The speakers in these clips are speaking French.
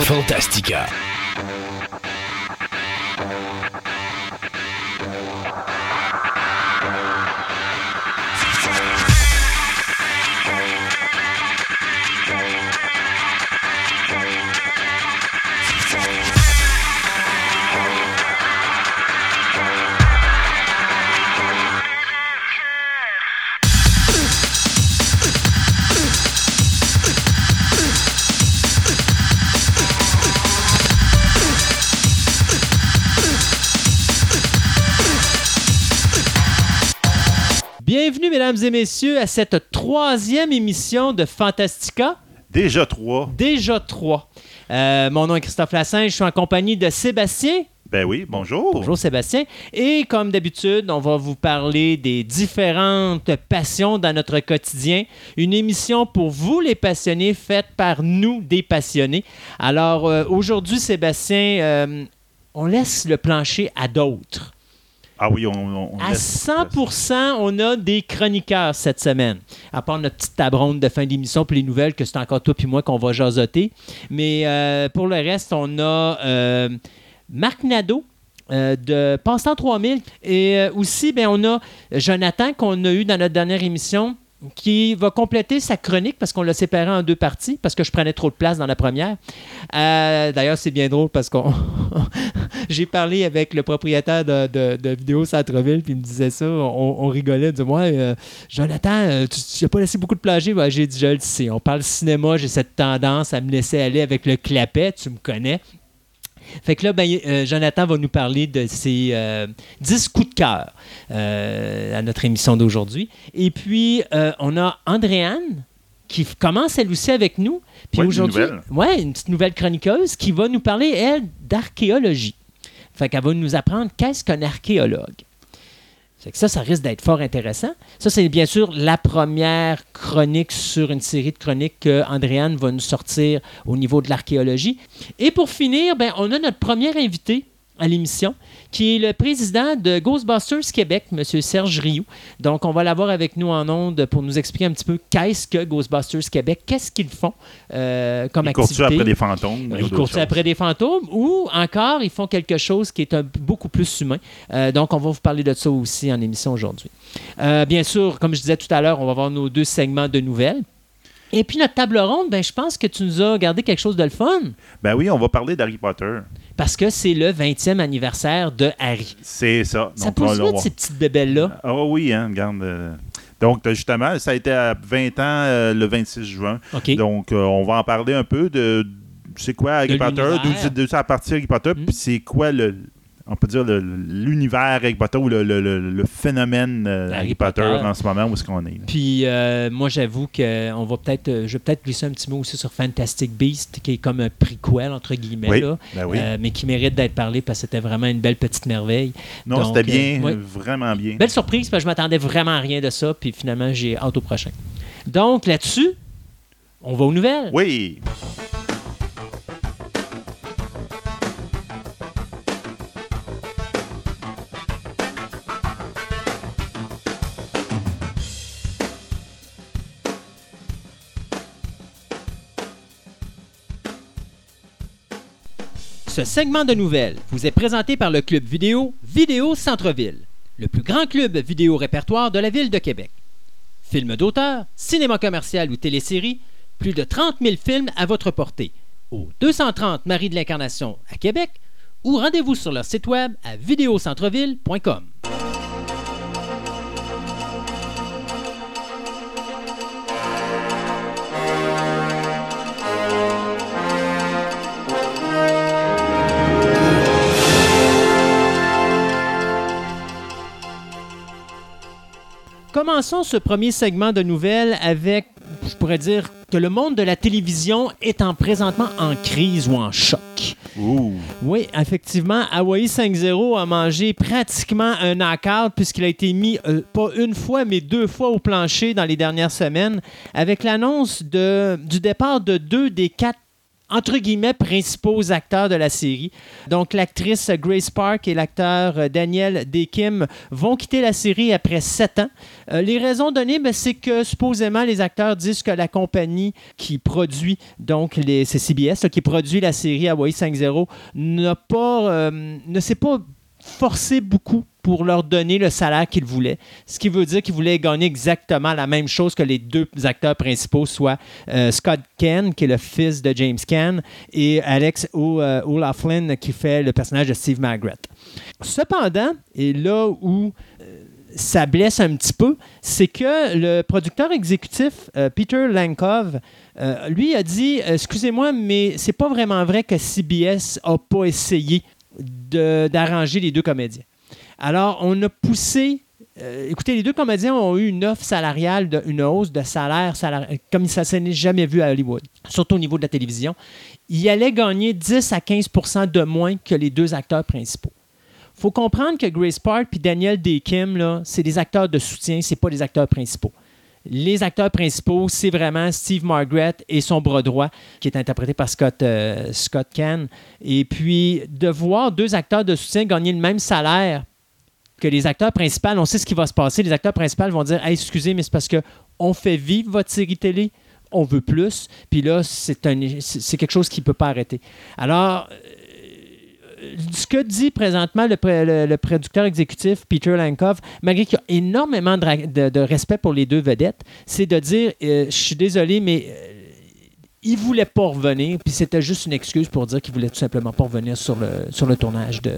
Fantastica. Mesdames et messieurs, à cette troisième émission de Fantastica. Déjà trois. Déjà trois. Euh, mon nom est Christophe Lassin, je suis en compagnie de Sébastien. Ben oui, bonjour. Bonjour Sébastien. Et comme d'habitude, on va vous parler des différentes passions dans notre quotidien. Une émission pour vous les passionnés, faite par nous des passionnés. Alors euh, aujourd'hui, Sébastien, euh, on laisse le plancher à d'autres. Ah oui, on, on- À laisse- 100% on a des chroniqueurs cette semaine. À part notre petite tabronde de fin d'émission pour les nouvelles, que c'est encore toi puis moi qu'on va jasoter. Mais euh, pour le reste, on a euh, Marc Nadeau. euh, de Passe-temps 3000 et euh, aussi ben, on a Jonathan qu'on a eu dans notre dernière émission qui va compléter sa chronique parce qu'on l'a séparé en deux parties parce que je prenais trop de place dans la première. Euh, D'ailleurs, c'est bien drôle parce qu'on j'ai parlé avec le propriétaire de, de, Vidéo Centre-Ville, puis il me disait ça. On, rigolait. Il disait Moi, euh, Jonathan, euh, tu n'as pas laissé beaucoup de. Ouais, j'ai dit Je le sais. On parle cinéma, j'ai cette tendance à me laisser aller avec le clapet. Tu me connais. Fait que là, ben, euh, Jonathan va nous parler de ses euh, 10 coups de cœur euh, à notre émission d'aujourd'hui. Et puis, euh, on a Andréane qui commence elle aussi avec nous. Puis Ouais, une aujourd'hui, nouvelle. ouais, une petite nouvelle chroniqueuse qui va nous parler, elle, d'archéologie. Fait qu'elle va nous apprendre qu'est-ce qu'un archéologue. Fait que ça, ça risque d'être fort intéressant. Ça, c'est bien sûr la première chronique sur une série de chroniques que Andréane va nous sortir au niveau de l'archéologie. Et pour finir, ben, on a notre premier invité à l'émission, qui est le président de Ghostbusters Québec, M. Serge Rioux. Donc, on va l'avoir avec nous en ondes pour nous expliquer un petit peu qu'est-ce que Ghostbusters Québec, qu'est-ce qu'ils font euh, comme Ils activité. après des fantômes. Ils courent après des fantômes ou encore ils font quelque chose qui est un- beaucoup plus humain. Euh, donc, on va vous parler de ça aussi en émission aujourd'hui. Euh, bien sûr, comme je disais tout à l'heure, on va avoir nos deux segments de nouvelles. Et puis notre table ronde, ben, je pense que tu nous as gardé quelque chose de le fun Ben oui, on va parler d'Harry Potter. parce que c'est le 20e anniversaire de Harry. C'est ça. Ça Donc, pose ces petites bébelles-là. Ah oui, hein, regarde. euh, Donc, euh, justement, ça a été à 20 ans euh, le 26 juin. Donc, euh, on va en parler un peu de c'est quoi Harry Potter, d'où ça partie Harry Potter, Mm. puis c'est quoi le, on peut dire l'univers Harry Potter ou le, le- le- le phénomène euh, Harry Harry Potter, Potter. en ce moment où est-ce qu'on est. Puis euh, moi, j'avoue que on va peut-être, euh, je vais peut-être glisser un petit mot aussi sur Fantastic Beast, qui est comme un prequel entre guillemets Oui, là, ben oui. mais qui mérite d'être parlé parce que c'était vraiment une belle petite merveille. non, c'était bien, vraiment bien. Belle surprise, parce que je m'attendais vraiment à rien de ça, puis finalement, j'ai hâte au prochain. Donc là-dessus, on va aux nouvelles. Oui. Ce segment de nouvelles vous est présenté par le club vidéo Vidéo Centre-Ville, le plus grand club vidéo répertoire de la ville de Québec. Films d'auteur, cinéma commercial ou télésérie, plus de 30 000 films à votre portée. Au 230 Marie de l'Incarnation à Québec ou rendez-vous sur leur site web à vidéocentreville.com. Commençons ce premier segment de nouvelles avec, je pourrais dire, que le monde de la télévision est en présentement en crise ou en choc. Oui, effectivement, Hawaii 5-0 a mangé pratiquement un knockout puisqu'il a été mis euh, pas une fois, mais deux fois au plancher dans les dernières semaines avec l'annonce de, du départ de deux des quatre entre guillemets, principaux acteurs de la série. Donc, l'actrice Grace Park et l'acteur euh, Daniel Day Kim vont quitter la série après sept ans. Euh, les raisons données, ben, c'est que supposément les acteurs disent que la compagnie qui produit, donc les, c'est CBS, qui produit la série Hawaii 5.0, n'a pas, euh, ne s'est pas forcé beaucoup pour leur donner le salaire qu'ils voulaient. Ce qui veut dire qu'ils voulaient gagner exactement la même chose que les deux acteurs principaux, soit euh, Scott Ken, qui est le fils de James Ken, et Alex euh, O'Loughlin, qui fait le personnage de Steve Margaret. Cependant, et là où euh, ça blesse un petit peu, c'est que le producteur exécutif, Peter Lankov, lui a dit Excusez-moi, mais c'est pas vraiment vrai que CBS a pas essayé d'arranger les deux comédiens. Alors, on a poussé. euh, écoutez, les deux comédiens ont eu une offre salariale, une hausse de salaire, comme ça ne s'est jamais vu à Hollywood, surtout au niveau de la télévision. Ils allaient gagner 10 à 15% de moins que les deux acteurs principaux. faut comprendre que Grace Park et Daniel Day Kim, c'est des acteurs de soutien, c'est pas des acteurs principaux. Les acteurs principaux, c'est vraiment Steve Margaret et son bras droit, qui est interprété par Scott, euh, Scott Caan. Et puis, de voir deux acteurs de soutien gagner le même salaire que les acteurs principaux, on sait ce qui va se passer. Les acteurs principaux vont dire Hey, excusez, mais c'est parce que on fait vivre votre série télé, on veut plus. Puis là, c'est quelque chose qui ne peut pas arrêter. Alors, euh, ce que dit présentement le, producteur exécutif Peter Lankov, malgré qu'il y a énormément de respect pour les deux vedettes, c'est de dire euh, Je suis désolé, mais euh, il voulait pas revenir, puis c'était juste une excuse pour dire qu'il voulait tout simplement pas revenir sur le, sur le tournage de,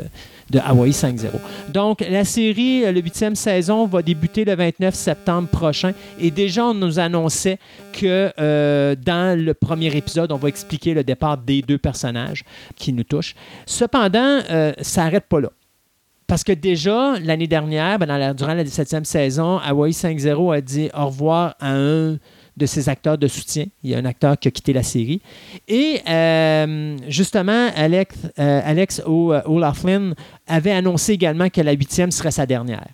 Hawaii 5.0. Donc, la série, euh, le huitième saison, va débuter le 29 septembre prochain. Et déjà, on nous annonçait que euh, dans le premier épisode, on va expliquer le départ des deux personnages qui nous touchent. Cependant, euh, ça n'arrête pas là. Parce que déjà, l'année dernière, ben, durant la 17e saison, Hawaii 5.0 a dit au revoir à un de ses acteurs de soutien. Il y a un acteur qui a quitté la série. Et euh, justement, Alex, euh, Alex O- O'Loughlin avait annoncé également que la huitième serait sa dernière.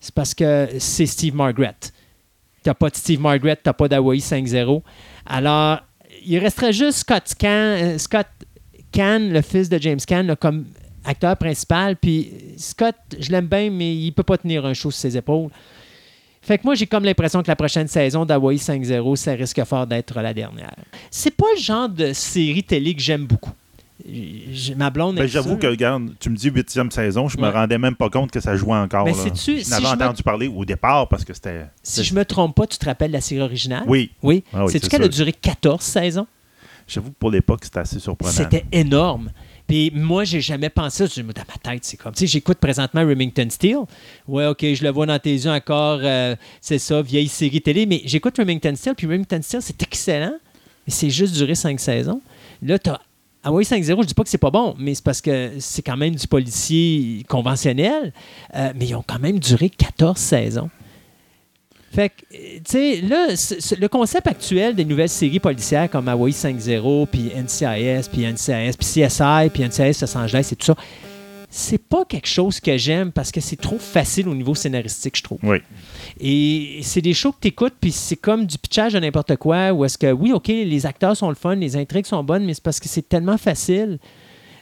C'est parce que c'est Steve Margaret. T'as pas de Steve Margaret, t'as pas d'Hawaii 5-0. Alors, il resterait juste Scott Can, euh, Scott Can, le fils de James Can, comme acteur principal. Puis Scott, je l'aime bien, mais il peut pas tenir un show sur ses épaules. Fait que moi, j'ai comme l'impression que la prochaine saison d'Hawaii 5-0, ça risque fort d'être la dernière. C'est pas le genre de série télé que j'aime beaucoup. Ma blonde Ben, J'avoue que, regarde, tu me dis huitième saison, je me Ouais. rendais même pas compte que ça jouait encore. Mais là. sais-tu, je si n'avais me- entendu parler au départ parce que c'était. Si je me trompe pas, tu te rappelles la série originale? Oui, Oui. Ah oui, Sais-tu c'est qu'elle a duré 14 saisons? j'avoue que pour l'époque, c'était assez surprenant. C'était énorme. Puis moi, j'ai jamais pensé, je dans ma tête, c'est comme, tu sais, j'écoute présentement Remington Steel. Ouais, OK, je le vois dans tes yeux encore, euh, c'est ça, vieille série télé, mais j'écoute Remington Steel, puis Remington Steel, c'est excellent, mais c'est juste duré cinq saisons. Là, tu as Hawaii 5-0, je dis pas que c'est pas bon, mais c'est parce que c'est quand même du policier conventionnel, euh, mais ils ont quand même duré 14 saisons. Fait que, euh, tu sais, là, c- c- le concept actuel des nouvelles séries policières comme Hawaii 5-0, puis NCIS, puis NCIS, puis CSI, puis NCIS Los Angeles et tout ça, c'est pas quelque chose que j'aime parce que c'est trop facile au niveau scénaristique, je trouve. Oui. Et c'est des shows que tu écoutes, puis c'est comme du pitchage de n'importe quoi, où est-ce que, oui, OK, les acteurs sont le fun, les intrigues sont bonnes, mais c'est parce que c'est tellement facile.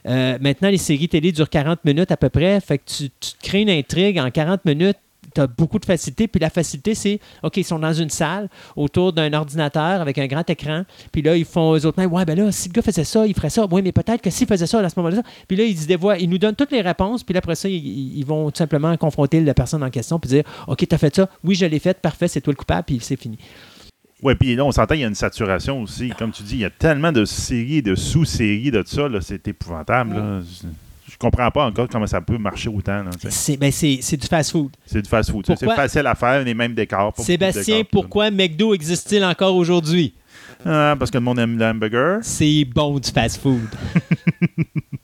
Euh, maintenant, les séries télé durent 40 minutes à peu près, fait que tu, tu te crées une intrigue en 40 minutes, tu as beaucoup de facilité, puis la facilité, c'est, OK, ils sont dans une salle, autour d'un ordinateur avec un grand écran, puis là, ils font eux autres, ouais, ben là, si le gars faisait ça, il ferait ça, oui, mais peut-être que s'il faisait ça à ce moment-là, puis là, ils se dévoient, ils nous donnent toutes les réponses, puis là, après ça, ils, vont tout simplement confronter la personne en question, puis dire, OK, tu as fait ça, oui, je l'ai fait, parfait, c'est toi le coupable, puis c'est fini. Oui, puis là, on s'entend, il y a une saturation aussi. Comme tu dis, il y a tellement de séries, de sous-séries de ça, là, c'est épouvantable. là. Je, comprends pas encore comment ça peut marcher autant. C'est ben, c'est- c'est du fast-food. C'est du fast-food. C'est facile à faire, les mêmes décors. Sébastien, décors, pourquoi McDo existe-t-il encore aujourd'hui? Ah, parce que le monde aime l'hamburger. C'est bon du fast-food.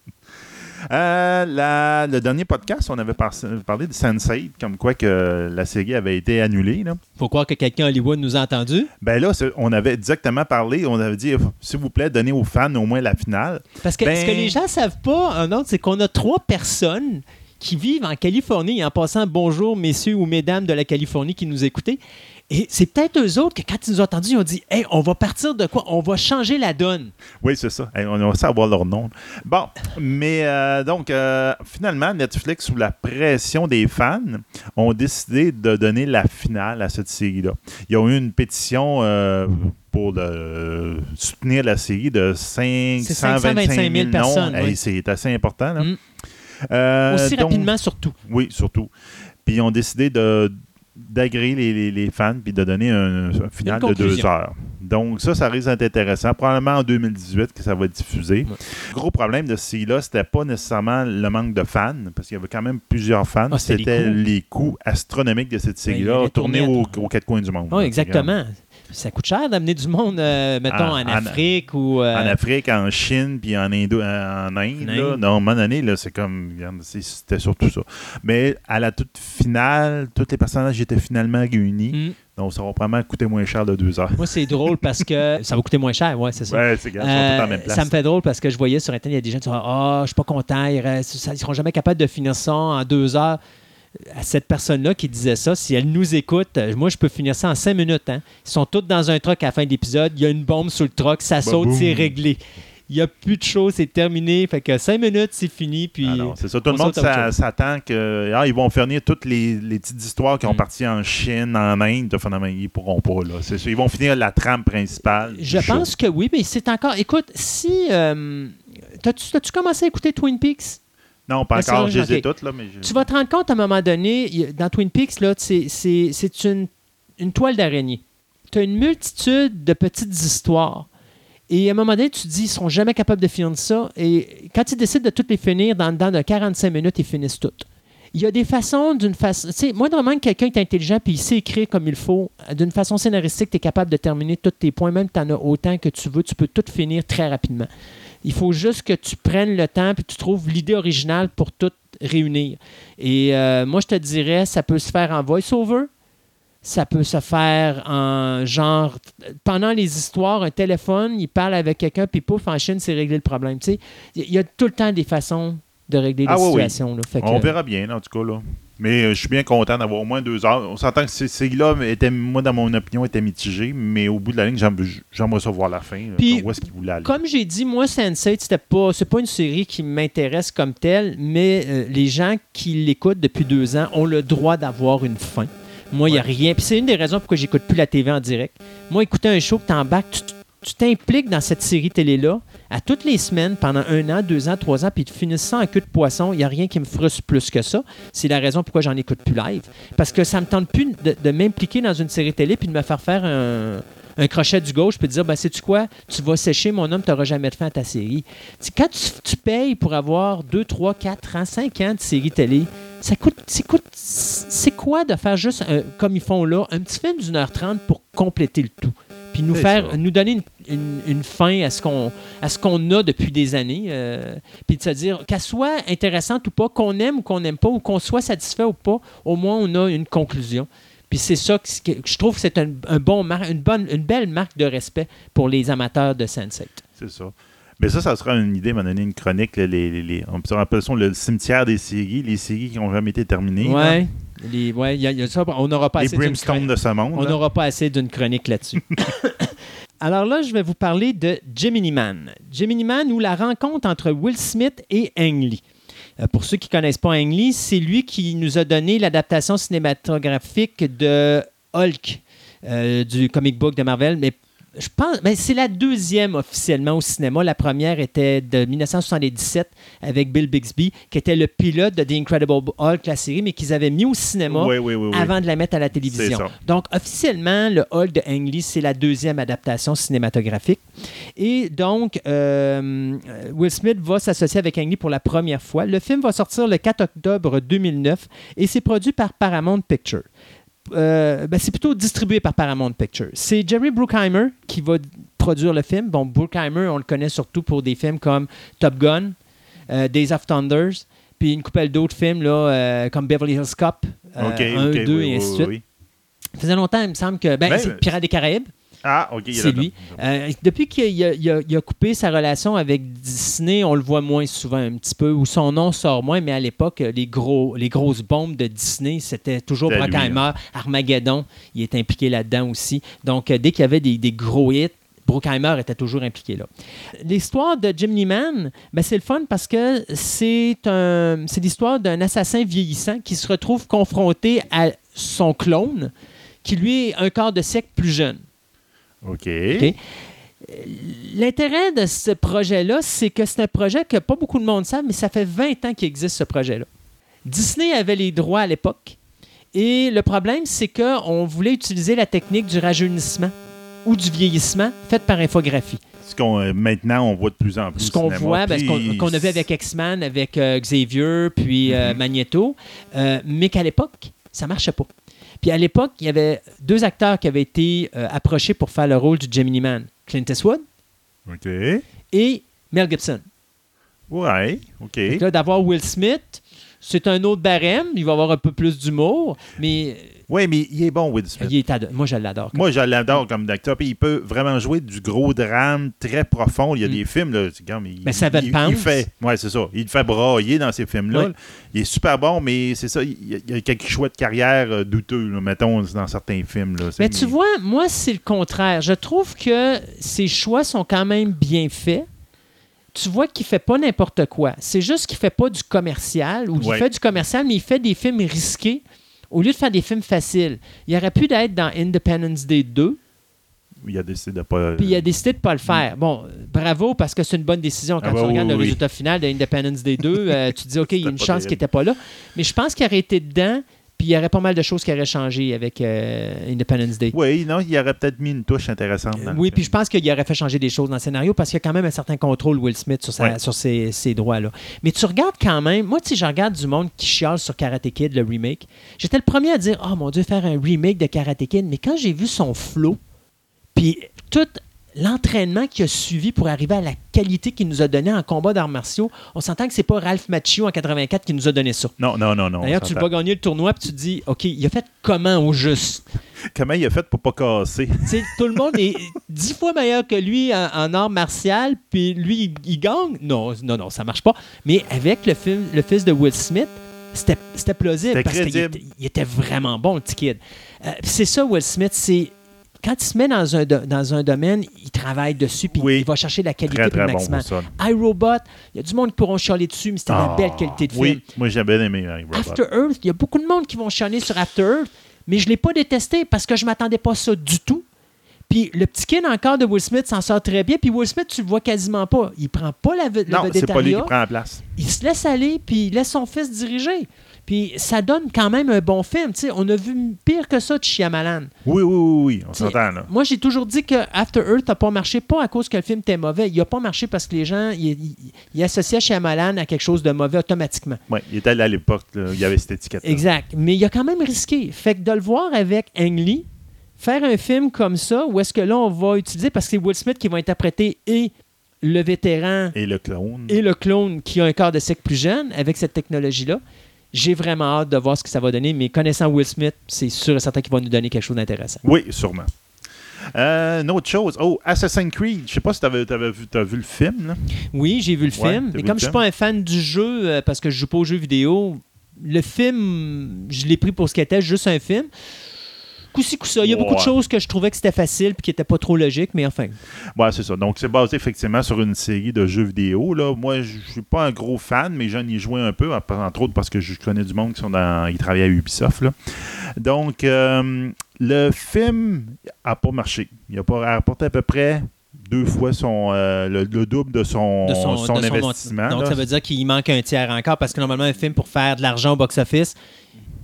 Euh, la- le dernier podcast, on avait par- parlé de Sense8, comme quoi que la série avait été annulée. Là. Faut croire que quelqu'un à Hollywood nous a entendu. Ben là, on avait exactement parlé, on avait dit, s'il vous plaît, donnez aux fans au moins la finale. Parce que Ben- ce que les gens savent pas, un autre, c'est qu'on a trois personnes qui vivent en Californie. Et en passant, bonjour messieurs ou mesdames de la Californie qui nous écoutez. Et c'est peut-être eux autres que quand ils nous ont entendus, ils ont dit Hey, on va partir de quoi? On va changer la donne. Oui, c'est ça. on va savoir leur nom. Bon, mais euh, donc, euh, finalement, Netflix, sous la pression des fans, ont décidé de donner la finale à cette série-là. Ils ont eu une pétition. Euh, pour soutenir la série de 525 000, personnes. C'est assez important. Là. Mm. Aussi rapidement, surtout. Oui, surtout. Puis ils ont décidé de d'agréer les, les, fans puis de donner un, final de deux heures. Donc, ça, ça risque d'être intéressant. Probablement en 2018 que ça va être diffusé. Le gros problème de ce série-là, c'était pas nécessairement le manque de fans, parce qu'il y avait quand même plusieurs fans. Ah, c'était les, coûts astronomiques de cette ben, série-là, tournée aux, quatre coins du monde. Oui, exactement. Ça coûte cher d'amener du monde, euh, mettons, en, Afrique ou. Euh, en Afrique, en Chine, puis en, Indo, en Inde. Là. Non, à un moment donné, c'est comme. C'était surtout ça. Mais à la toute finale, tous les personnages étaient finalement réunis. Mm. Donc, ça va probablement coûter moins cher de deux heures. Moi, c'est drôle parce que ça va coûter moins cher, ouais, c'est ça. Ouais, c'est euh, Ça me fait drôle parce que je voyais sur Internet, il y a des gens qui disent Ah, oh, je suis pas content, ils, ne seront jamais capables de finir ça en deux heures à cette personne-là qui disait ça, si elle nous écoute, euh, moi, je peux finir ça en cinq minutes. Hein. Ils sont tous dans un truck à la fin de l'épisode. Il y a une bombe sur le truck, ça saute, c'est réglé. Il n'y a plus de choses, c'est terminé. Fait que cinq minutes, c'est fini. Puis ah c'est ça. Tout le monde s'attend qu'ils ah, vont finir toutes les, petites histoires qui ont mm. parti en Chine, en Inde. Finalement, ils pourront pas. Là. Ils vont finir la trame principale. Je pense que oui, mais c'est encore. Écoute, si. Euh... As-tu commencé à écouter Twin Peaks? Non, pas encore, je les ai toutes. Là, mais Tu vas te rendre compte à un moment donné, dans Twin Peaks, là, c'est une, une toile d'araignée. Tu as une multitude de petites histoires. Et à un moment donné, tu te dis, ils ne seront jamais capables de finir ça. Et quand ils décident de toutes les finir, dans, dans de 45 minutes, ils finissent toutes. Il y a des façons, d'une façon. Tu sais, moi, vraiment que quelqu'un est intelligent puis il sait écrire comme il faut, d'une façon scénaristique, tu es capable de terminer tous tes points, même si tu en as autant que tu veux, tu peux tout finir très rapidement. Il faut juste que tu prennes le temps et tu trouves l'idée originale pour tout réunir. Et euh, moi, je te dirais, ça peut se faire en voice-over. Ça peut se faire en genre, pendant les histoires, un téléphone, il parle avec quelqu'un, puis pouf, en Chine, c'est régler le problème. Tu sais, il y a tout le temps des façons de régler ah, les situations. On verra bien, en tout cas. Là. Mais euh, je suis bien content d'avoir au moins deux heures. On s'entend que ces série-là, était, moi, dans mon opinion, était mitigé, mais au bout de la ligne, j'aimerais ça voir la fin. Puis, où est-ce qu'il voulait aller. Comme j'ai dit, moi, Sense8, c'était pas, c'est pas une série qui m'intéresse comme telle, mais euh, les gens qui l'écoutent depuis deux ans ont le droit d'avoir une fin. Moi, il n'y a rien. Puis c'est une des raisons pourquoi j'écoute plus la TV en direct. Moi, écouter un show que tu tu t'impliques dans cette série télé-là à toutes les semaines pendant un an, deux ans, trois ans, puis tu finis ça en queue de poisson, il n'y a rien qui me frustre plus que ça. C'est la raison pourquoi j'en écoute plus live. Parce que ça me tente plus de, m'impliquer dans une série télé puis de me faire faire un, crochet du gauche puis de dire ben sais-tu quoi? Tu vas sécher mon homme tu n'auras jamais de fin à ta série quand tu, payes pour avoir deux, trois, quatre ans cinq ans de série télé ça coûte c'est quoi de faire juste comme ils font là un petit film d'une heure trente pour compléter le tout? Puis nous faire, nous donner une, fin à ce qu'on à ce qu'on a depuis des années, euh, puis de se dire qu'elle soit intéressante ou pas, qu'on aime ou qu'on n'aime pas, ou qu'on soit satisfait ou pas, au moins on a une conclusion. Puis c'est ça que, je trouve que c'est un, bon une bonne, une belle marque de respect pour les amateurs de Sunset. C'est ça. Mais ça, ça sera une idée, m'a donné une chronique. les, les, on appelle ça le cimetière des séries, les séries qui n'ont jamais été terminées. Ouais. Les, ouais, y a, ça, on n'aura pas assez d'une de ce monde. On n'aura pas assez d'une chronique là-dessus. Alors là, je vais vous parler de Gemini Man. Gemini Man ou la rencontre entre Will Smith et Ang Lee. Euh, pour ceux qui ne connaissent pas Ang Lee, c'est lui qui nous a donné l'adaptation cinématographique de Hulk, euh, du comic book de Marvel, mais je pense, ben c'est la deuxième officiellement au cinéma. La première était de 1977 avec Bill Bixby, qui était le pilote de The Incredible Hulk, la série, mais qu'ils avaient mis au cinéma avant de la mettre à la télévision. Donc, officiellement, le Hulk de Ang Lee, c'est la deuxième adaptation cinématographique. Et donc, euh, Will Smith va s'associer avec Ang Lee pour la première fois. Le film va sortir le 4 octobre 2009 et c'est produit par Paramount Pictures. Euh, ben, c'est plutôt distribué par Paramount Pictures. C'est Jerry Bruckheimer qui va produire le film. Bon, Bruckheimer, on le connaît surtout pour des films comme Top Gun, euh, Days of Thunders, puis une couple d'autres films là, euh, comme Beverly Hills Cop, 1, 2 et ainsi de suite. Ça faisait longtemps, il me semble que. Ben, c'est Pirates des Caraïbes. Ah, OK. C'est lui. Euh, depuis qu'il a, coupé sa relation avec Disney, on le voit moins souvent un petit peu, ou son nom sort moins, mais à l'époque, les, gros, les grosses bombes de Disney, c'était toujours Brockheimer, hein. Armageddon, il est impliqué là-dedans aussi. Donc, euh, dès qu'il y avait des, gros hits, Brockheimer était toujours impliqué là. L'histoire de Jim Man, ben c'est le fun parce que c'est un, l'histoire d'un assassin vieillissant qui se retrouve confronté à son clone, qui lui est un quart de siècle plus jeune. OK. L'intérêt de ce projet-là, c'est que c'est un projet que pas beaucoup de monde savent, mais ça fait 20 ans qu'il existe ce projet-là. Disney avait les droits à l'époque. Et le problème, c'est qu'on voulait utiliser la technique du rajeunissement ou du vieillissement faite par infographie. Ce qu'on, euh, maintenant, on voit de plus en plus. Ce qu'on voit, ben, ce qu'on, a vu avec X-Men, avec euh, Xavier, puis euh, mm-hmm. Magneto, mais qu'à l'époque, ça marchait pas. Puis à l'époque, il y avait deux acteurs qui avaient été euh, approchés pour faire le rôle du Gemini Man Clint Eastwood et Mel Gibson. Ouais, OK. D'avoir Will Smith, c'est un autre barème. Il va avoir un peu plus d'humour, mais oui, mais il est bon, Will Smith. Moi, je l'adore. Moi, je l'adore comme acteur. Puis il peut vraiment jouer du gros drame très profond. Il y a mm. des films, là, il, mais ça va il, il fait, ouais, c'est ça. Il fait brailler dans ces films-là. Il est super bon, mais c'est ça. Il y a quelques choix de carrière euh, douteux, mettons, dans certains films. Là. Mais tu vois, moi, c'est le contraire. Je trouve que ses choix sont quand même bien faits tu vois qu'il fait pas n'importe quoi. C'est juste qu'il fait pas du commercial ou qu'il fait du commercial, mais il fait des films risqués au lieu de faire des films faciles, il aurait pu être dans Independence Day 2. Il a décidé de pas. Puis il a décidé de pas le faire. Bon, bravo parce que c'est une bonne décision quand ah tu bah regardes le résultat final de Independence Day 2. Euh, tu te dis ok, il y a une chance qu'il n'était pas là. Mais je pense qu'il aurait été dedans. Puis il y aurait pas mal de choses qui auraient changé avec euh, Independence Day. Oui, non, il aurait peut-être mis une touche intéressante. Dans oui, puis je pense qu'il aurait fait changer des choses dans le scénario parce qu'il y a quand même un certain contrôle, Will Smith, sur, sur ses, droits-là. Mais tu regardes quand même, moi, tu sais, je regarde du monde qui chiale sur Karate Kid, le remake. J'étais le premier à dire, oh mon Dieu, faire un remake de Karate Kid. Mais quand j'ai vu son flow, puis toute l'entraînement qui a suivi pour arriver à la qualité qu'il nous a donné en combat d'arts martiaux, on s'entend que c'est pas Ralph Macchio en 84 qui nous a donné ça. Non, non, non, non. D'ailleurs, tu vas gagner le tournoi puis tu te dis, OK, il a fait comment au juste? comment il a fait pour pas casser? tout le monde est dix fois meilleur que lui en, arts martial, puis lui, il, gagne? Non, non, non, ça marche pas. Mais avec le, film, le fils de Will Smith, c'était plausible parce qu'il il était vraiment bon, le petit kid. Euh, c'est ça, Will Smith, c'est quand il se met dans un, dans un domaine, il travaille dessus, puis il va chercher la qualité très, maximum. iRobot, il y a du monde qui pourront chialer dessus, mais c'était une belle ah, qualité de film. Oui, moi j'ai bien aimé iRobot. After Earth, il y a beaucoup de monde qui vont chialer sur After Earth, mais je ne l'ai pas détesté parce que je ne m'attendais pas à ça du tout. Puis le petit kid encore de Will Smith s'en sort très bien. Puis Will Smith, tu le vois quasiment pas. Il prend pas la, le Non, c'est pas lui qui prend la place. Il se laisse aller, puis il laisse son fils diriger. Puis ça donne quand même un bon film. on a vu pire que ça de Shyamalan. Oui, oui, oui, oui. on s'entend là. Moi, j'ai toujours dit que After Earth n'a pas marché, pas à cause que le film était mauvais. Il n'a pas marché parce que les gens ils, associaient Shyamalan à quelque chose de mauvais automatiquement. Oui, il était à l'époque, il y avait cette étiquette. -là. Exact. Mais il a quand même risqué. Fait que de le voir avec Ang Lee, faire un film comme ça, où est-ce que là, on va utiliser, parce que c'est Will Smith qui va interpréter et le vétéran et le clone et le clone qui a un corps de siècle plus jeune avec cette technologie-là. J'ai vraiment hâte de voir ce que ça va donner, mais connaissant Will Smith, c'est sûr et certain qu'il va nous donner quelque chose d'intéressant. Oui, sûrement. Euh, une autre chose. Oh, Assassin's Creed. Je sais pas si tu avais, vu, as vu le film. Oui, j'ai vu le film. Mais comme je suis pas un fan du jeu, euh, parce que je joue pas aux jeux vidéo, le film, je l'ai pris pour ce qu'il était, juste un film. Il y a beaucoup de choses que je trouvais que c'était facile et qui n'étaient pas trop logiques, mais enfin. Ouais, c'est ça. Donc, c'est basé effectivement sur une série de jeux vidéo. Là. Moi, je suis pas un gros fan, mais j'en ai joué un peu, entre autres parce que je connais du monde qui sont dans. Ils travaillent à Ubisoft. Là. Donc, euh, le film n'a pas marché. Il a pas rapporté à peu près deux fois son, euh, le, double de son, son, investissement. donc, ça veut dire qu'il manque un tiers encore parce que normalement, un film, pour faire de l'argent au box-office,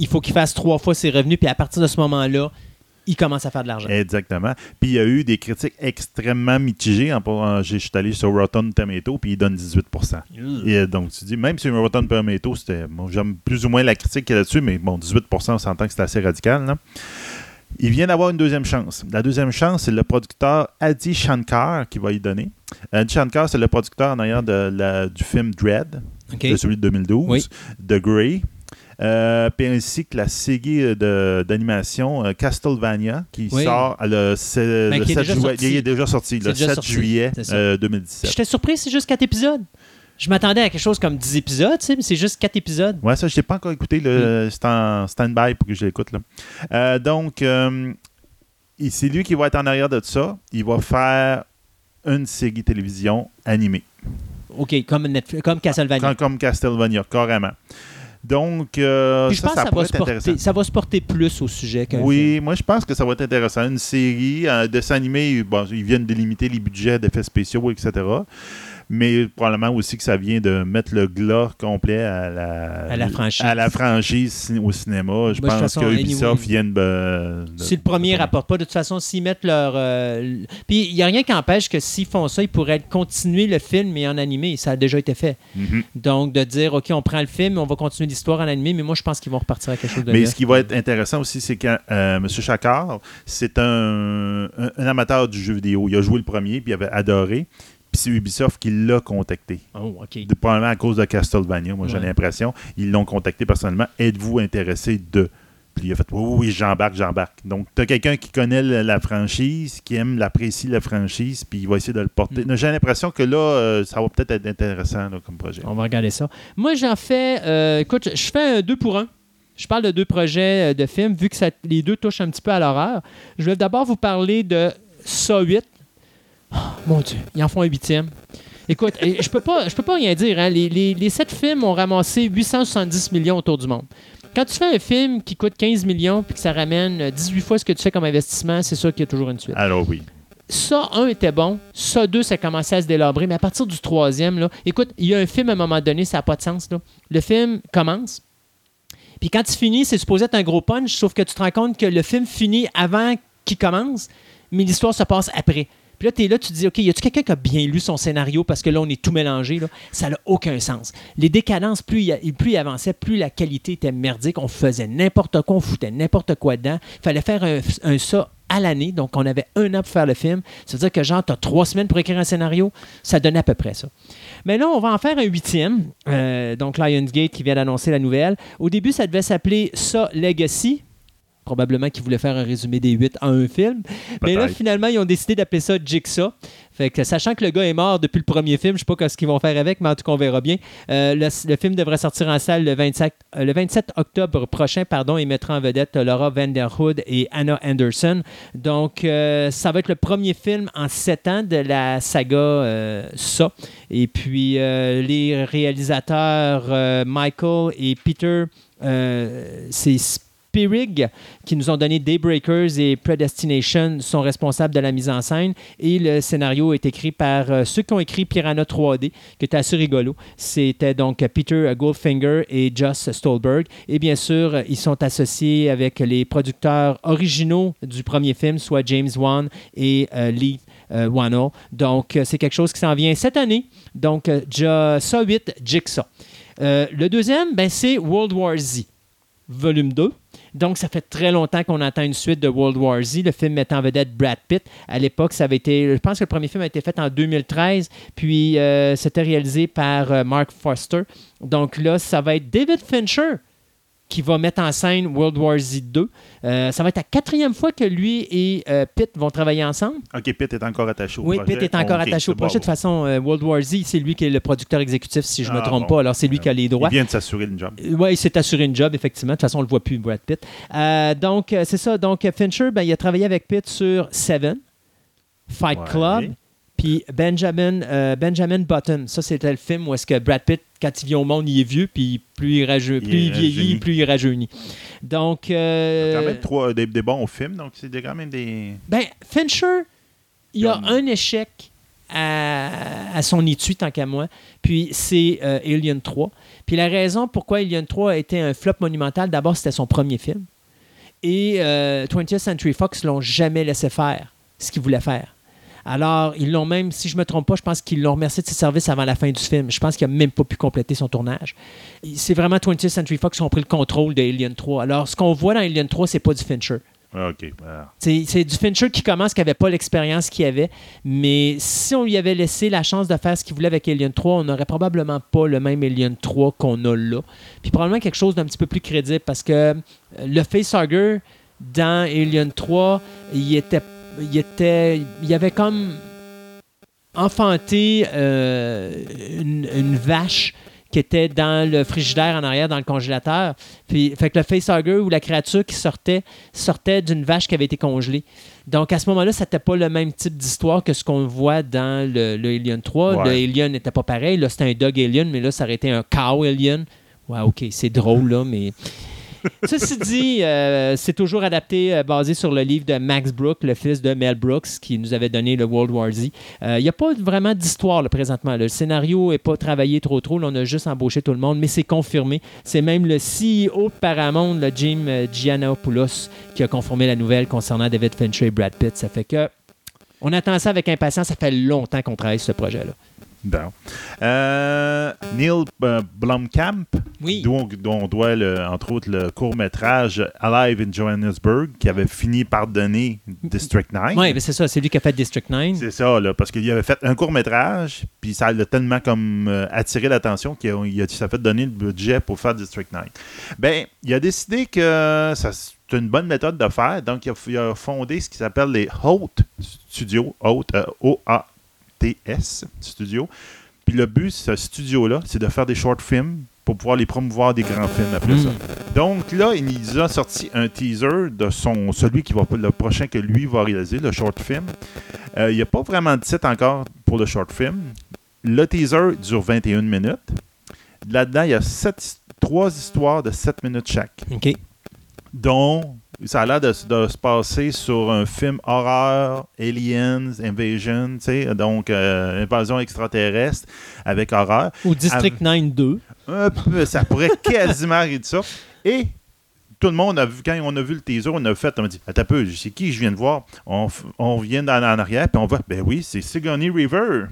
il faut qu'il fasse trois fois ses revenus, puis à partir de ce moment-là, il commence à faire de l'argent. Exactement. Puis il y a eu des critiques extrêmement mitigées. Je suis allé sur Rotten Tomato, puis il donne 18 Et euh, donc, tu dis, même si Rotten Tomato, c'était. j'aime plus ou moins la critique qu'il y a là-dessus, mais bon, 18% on s'entend que c'est assez radical. Il vient d'avoir une deuxième chance. La deuxième chance, c'est le producteur Adi Shankar qui va y donner. Adi Shankar, c'est le producteur en arrière de du film Dread, de celui de 2012, The Grey, Euh, puis ainsi que la série d'animation euh, Castlevania qui sort le, 7 ben, juillet. Il est déjà sorti, le 7 juillet 2017. J'étais surpris, c'est juste 4 épisodes. Je m'attendais à quelque chose comme 10 épisodes, mais c'est juste 4 épisodes. Ouais, ça, je n'ai pas encore écouté. C'est en stand-by pour que je l'écoute. donc, c'est lui qui va être en arrière de ça. Il va faire une série télévision animée. OK, comme, Netflix, comme Castlevania. Comme, Castlevania, carrément. Donc, euh, je pense ça, que ça va, se porter, plus au sujet qu'un Oui, moi, je pense que ça va être intéressant. Une série, un dessin animé, bon, ils viennent délimiter les budgets d'effets spéciaux, etc mais probablement aussi que ça vient de mettre le glas complet à la, franchise. à la franchise au cinéma. Je pense que Ubisoft vient de, Si le premier rapporte pas, de toute façon, s'ils mettent leur. Euh, puis il n'y a rien qui empêche que s'ils font ça, ils pourraient continuer le film, mais en animé. Ça a déjà été fait. Mm-hmm. Donc, de dire, OK, on prend le film, on va continuer l'histoire en animé, mais moi, je pense qu'ils vont repartir à quelque chose de Mais ce qui va être intéressant aussi, c'est que euh, M. Chakar, c'est un, un, amateur du jeu vidéo. Il a joué le premier, puis il avait adoré. Puis c'est Ubisoft qui l'a contacté. Oh, OK. probablement à cause de Castlevania, moi j'ai l'impression. Ils l'ont contacté personnellement. Êtes-vous intéressé de? Puis il a fait Oui, oui, j'embarque, j'embarque. Donc, tu as quelqu'un qui connaît la, franchise, qui aime, l'apprécie la franchise, puis il va essayer de le porter. Mm. J'ai l'impression que là, euh, ça va peut-être être intéressant comme projet. On va regarder ça. Moi, j'en fais. Euh, écoute, je fais un deux pour un. Je parle de deux projets euh, de films, vu que les deux touchent un petit peu à l'horreur. Je vais d'abord vous parler de Saw 8, Oh, mon Dieu, ils en font un huitième. Écoute, je peux pas, je peux pas rien dire. Hein. Les, sept films ont ramassé 870 millions autour du monde. Quand tu fais un film qui coûte 15 millions puis que ça ramène 18 fois ce que tu fais comme investissement, c'est sûr qu'il y a toujours une suite. Alors oui. Ça, un était bon. Ça, deux, ça commençait à se délabrer. Mais à partir du troisième, là, écoute, il y a un film à un moment donné, ça n'a pas de sens. Là. Le film commence. Puis quand il finit, c'est supposé être un gros punch, sauf que tu te rends compte que le film finit avant qu'il commence, mais l'histoire se passe après. Puis là, tu là, tu dis, OK, y a-tu quelqu'un qui a bien lu son scénario? Parce que là, on est tout mélangé? Ça n'a aucun sens. Les décadences, plus il, plus avançait, plus la qualité était merdique. On faisait n'importe quoi, on foutait n'importe quoi dedans. Il fallait faire un, ça à l'année. Donc, on avait un an pour faire le film. Ça veut dire que, genre, tu as trois semaines pour écrire un scénario. Ça donnait à peu près ça. Mais là, on va en faire un huitième. Euh, donc, Lionsgate qui vient d'annoncer la nouvelle. Au début, ça devait s'appeler Ça Legacy probablement qu'ils voulaient faire un résumé des 8 en un film. Mais là, finalement, ils ont décidé d'appeler ça Jigsaw. Fait que, sachant que le gars est mort depuis le premier film, je ne sais pas ce qu'ils vont faire avec, mais en tout cas, on verra bien. Euh, le, film devrait sortir en salle le 27, euh, le 27 octobre prochain pardon, et mettra en vedette Laura Vanderhood et Anna Anderson. Donc, euh, ça va être le premier film en sept ans de la saga Ça. Et puis, les réalisateurs Michael et Peter, c'est Spirig, qui nous ont donné Daybreakers et Predestination, sont responsables de la mise en scène. Et le scénario est écrit par euh, ceux qui ont écrit Piranha 3D, qui était assez rigolo. C'était donc Peter Goldfinger et Joss Stolberg. Et bien sûr, ils sont associés avec les producteurs originaux du premier film, soit James Wan et euh, Lee euh. Donc, c'est quelque chose qui s'en vient cette année. Donc, ça 8, Jigsaw. le deuxième, ben, c'est World War Z, volume 2. Donc, ça fait très longtemps qu'on attend une suite de World War Z. Le film met en vedette Brad Pitt. À l'époque, ça avait été. Je pense que le premier film a été fait en 2013, puis euh, c'était réalisé par euh, Mark Foster. Donc là, ça va être David Fincher qui va mettre en scène World War Z 2. Euh, ça va être la quatrième fois que lui et euh, Pitt vont travailler ensemble. OK, Pitt est encore attaché au projet. Oui, Pitt est encore attaché au projet. De toute façon, euh, World War Z, c'est lui qui est le producteur exécutif, si je ne me ah, trompe pas. Alors, c'est lui qui a les droits. Il vient de s'assurer une job. Oui, il s'est assuré une job, effectivement. De toute façon, on ne le voit plus, Brad Pitt. donc, c'est ça. Donc, Fincher, ben, il a travaillé avec Pitt sur Seven, Fight Club, puis Benjamin, euh, Benjamin Button, ça c'était le film où est-ce que Brad Pitt, quand il vient au monde, il est vieux, puis plus il, plus il vieillit, plus il rajeunit. Donc. Euh, quand même trois, des, bons films, donc c'est quand même des. Ben, Fincher, il y a un échec à, à son étui, tant qu'à moi, puis c'est euh, Alien 3. Puis la raison pourquoi Alien 3 a été un flop monumental, d'abord, c'était son premier film. Et 20th Century Fox l'ont jamais laissé faire ce qu'il voulait faire. Alors, ils l'ont même, si je ne me trompe pas, je pense qu'ils l'ont remercié de ses services avant la fin du film. Je pense qu'il n'a même pas pu compléter son tournage. C'est vraiment 20th Century Fox qui ont pris le contrôle d'Alien 3. Alors, ce qu'on voit dans Alien 3, c'est pas du Fincher. Ah. C'est du Fincher qui commence, qui n'avait pas l'expérience qu'il avait. Mais si on lui avait laissé la chance de faire ce qu'il voulait avec Alien 3, on n'aurait probablement pas le même Alien 3 qu'on a là. Puis probablement quelque chose d'un petit peu plus crédible parce que euh, le facehugger dans Alien 3, il était. Il était. Il avait comme enfanté euh, une, vache qui était dans le frigidaire en arrière, dans le congélateur. Puis, fait que le facehugger ou la créature qui sortait, sortait d'une vache qui avait été congelée. Donc, à ce moment-là, c'était pas le même type d'histoire que ce qu'on voit dans le, Alien 3. Le Alien n'était pas pareil. Là, c'était un dog alien, mais là, ça aurait été un cow alien. Ouais, OK, c'est drôle, là, mais Ceci dit, euh, c'est toujours adapté, euh, basé sur le livre de Max Brooks, le fils de Mel Brooks, qui nous avait donné le World War Z. Il euh, n'y a pas vraiment d'histoire présentement. Le scénario n'est pas travaillé trop trop. on a juste embauché tout le monde, mais c'est confirmé. C'est même le CEO de Paramount, le Jim Giannopoulos, qui a confirmé la nouvelle concernant David Fincher et Brad Pitt. Ça fait que on attend ça avec impatience. Ça fait longtemps qu'on travaille sur ce projet-là. Bon. Euh, Neil euh, Blomkamp, dont, on doit, entre autres, le court-métrage Alive in Johannesburg, qui avait fini par donner District 9. Oui, c'est ça, c'est lui qui a fait District 9. C'est ça, là, parce qu'il avait fait un court-métrage, puis ça a tellement comme euh, attiré l'attention qu'il a, ça a fait donner le budget pour faire District 9. Ben, il a décidé que ça c'est une bonne méthode de faire. Donc, il a, fondé ce qui s'appelle les Haute Studios, Haute, O-A TS Studio. Puis le but, ce studio-là, c'est de faire des short films pour pouvoir les promouvoir des grands films après ça. Hmm. Donc là, il nous a sorti un teaser de son celui qui va le prochain que lui va réaliser, le short film. Euh, il n'y a pas vraiment de titre encore pour le short film. Le teaser dure 21 minutes. Là-dedans, il y a sept, trois histoires de 7 minutes chaque. OK. Dont ça a l'air de, se passer sur un film horreur, Aliens, Invasion, donc euh, invasion extraterrestre avec horreur. Ou District 9 2. ça pourrait quasiment arriver de ça. Et tout le monde a vu, quand on a vu le teaser, on a fait, on a dit, attends un peu, c'est qui je viens de voir? On, on vient dans, en arrière, puis on va, ben oui, c'est Sigourney River.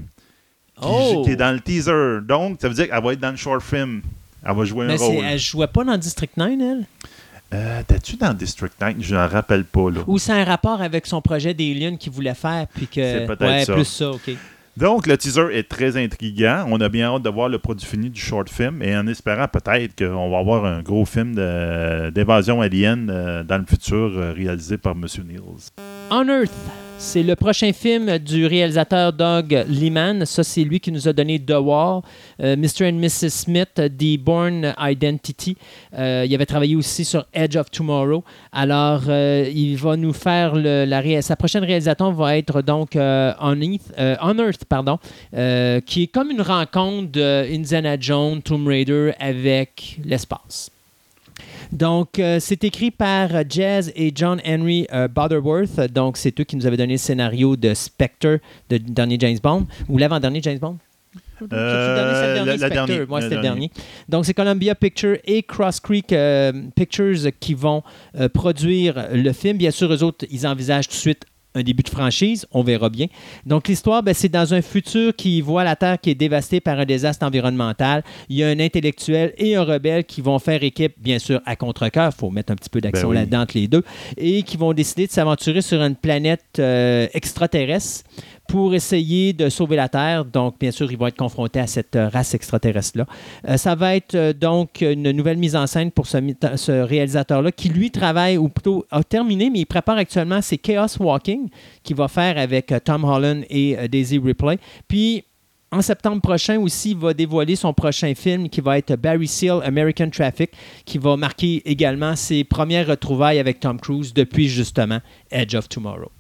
Qui, oh. qui, est dans le teaser. Donc, ça veut dire qu'elle va être dans le short film. Elle va jouer un rôle. Elle jouait pas dans District 9, elle? Euh, T'es-tu dans District 9? Je ne rappelle pas. Là. Ou c'est un rapport avec son projet d'Alien qu'il voulait faire. Puis que... C'est peut-être ouais, plus ça, OK. Donc, le teaser est très intriguant. On a bien hâte de voir le produit fini du short film et en espérant peut-être qu'on va avoir un gros film d'évasion alien euh, dans le futur euh, réalisé par M. Niels. On Earth, c'est le prochain film du réalisateur Doug Liman. Ça, c'est lui qui nous a donné The War, euh, Mr. and Mrs. Smith, The Born Identity. Euh, il avait travaillé aussi sur Edge of Tomorrow. Alors, euh, il va nous faire la sa prochaine réalisation va être donc On, Earth, pardon, qui est comme une rencontre de Indiana Jones, Tomb Raider avec l'espace. Donc, euh, c'est écrit par Jazz et John Henry euh, Butterworth. Donc, c'est eux qui nous avaient donné le scénario de Spectre, de dernier James Bond, ou l'avant-dernier James Bond. Euh, le dernier, Moi, c'était le dernier. Donc, c'est Columbia Pictures et Cross Creek Pictures qui vont produire le film. Bien sûr, eux autres, ils envisagent tout de suite un début de franchise, on verra bien. Donc l'histoire, ben, c'est dans un futur qui voit la Terre qui est dévastée par un désastre environnemental. Il y a un intellectuel et un rebelle qui vont faire équipe, bien sûr, à contre-cœur, il faut mettre un petit peu d'action ben là-dedans entre les deux, et qui vont décider de s'aventurer sur une planète euh, extraterrestre pour essayer de sauver la Terre. Donc, bien sûr, ils vont être confrontés à cette euh, race extraterrestre-là. Euh, ça va être euh, donc une nouvelle mise en scène pour ce, réalisateur-là qui, lui, travaille, ou plutôt a terminé, mais il prépare actuellement c'est Chaos Walking qu'il va faire avec Tom Holland et Daisy Ripley. Puis, en septembre prochain aussi, il va dévoiler son prochain film qui va être Barry Seal, American Traffic, qui va marquer également ses premières retrouvailles avec Tom Cruise depuis justement Edge of Tomorrow.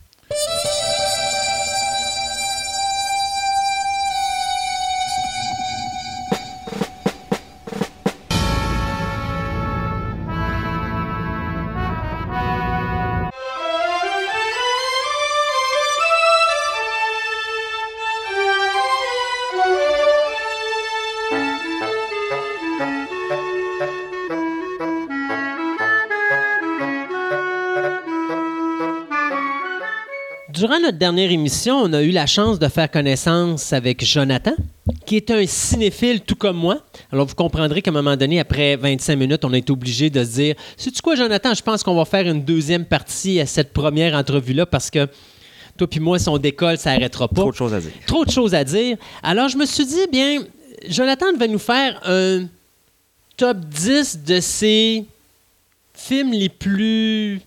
Durant notre dernière émission, on a eu la chance de faire connaissance avec Jonathan, qui est un cinéphile tout comme moi. Alors, vous comprendrez qu'à un moment donné, après 25 minutes, on est obligé de se dire Sais-tu quoi, Jonathan Je pense qu'on va faire une deuxième partie à cette première entrevue-là parce que toi puis moi, si on décolle, ça n'arrêtera pas. Trop de choses à dire. Trop de choses à dire. Alors, je me suis dit, bien, Jonathan va nous faire un top 10 de ses films les plus.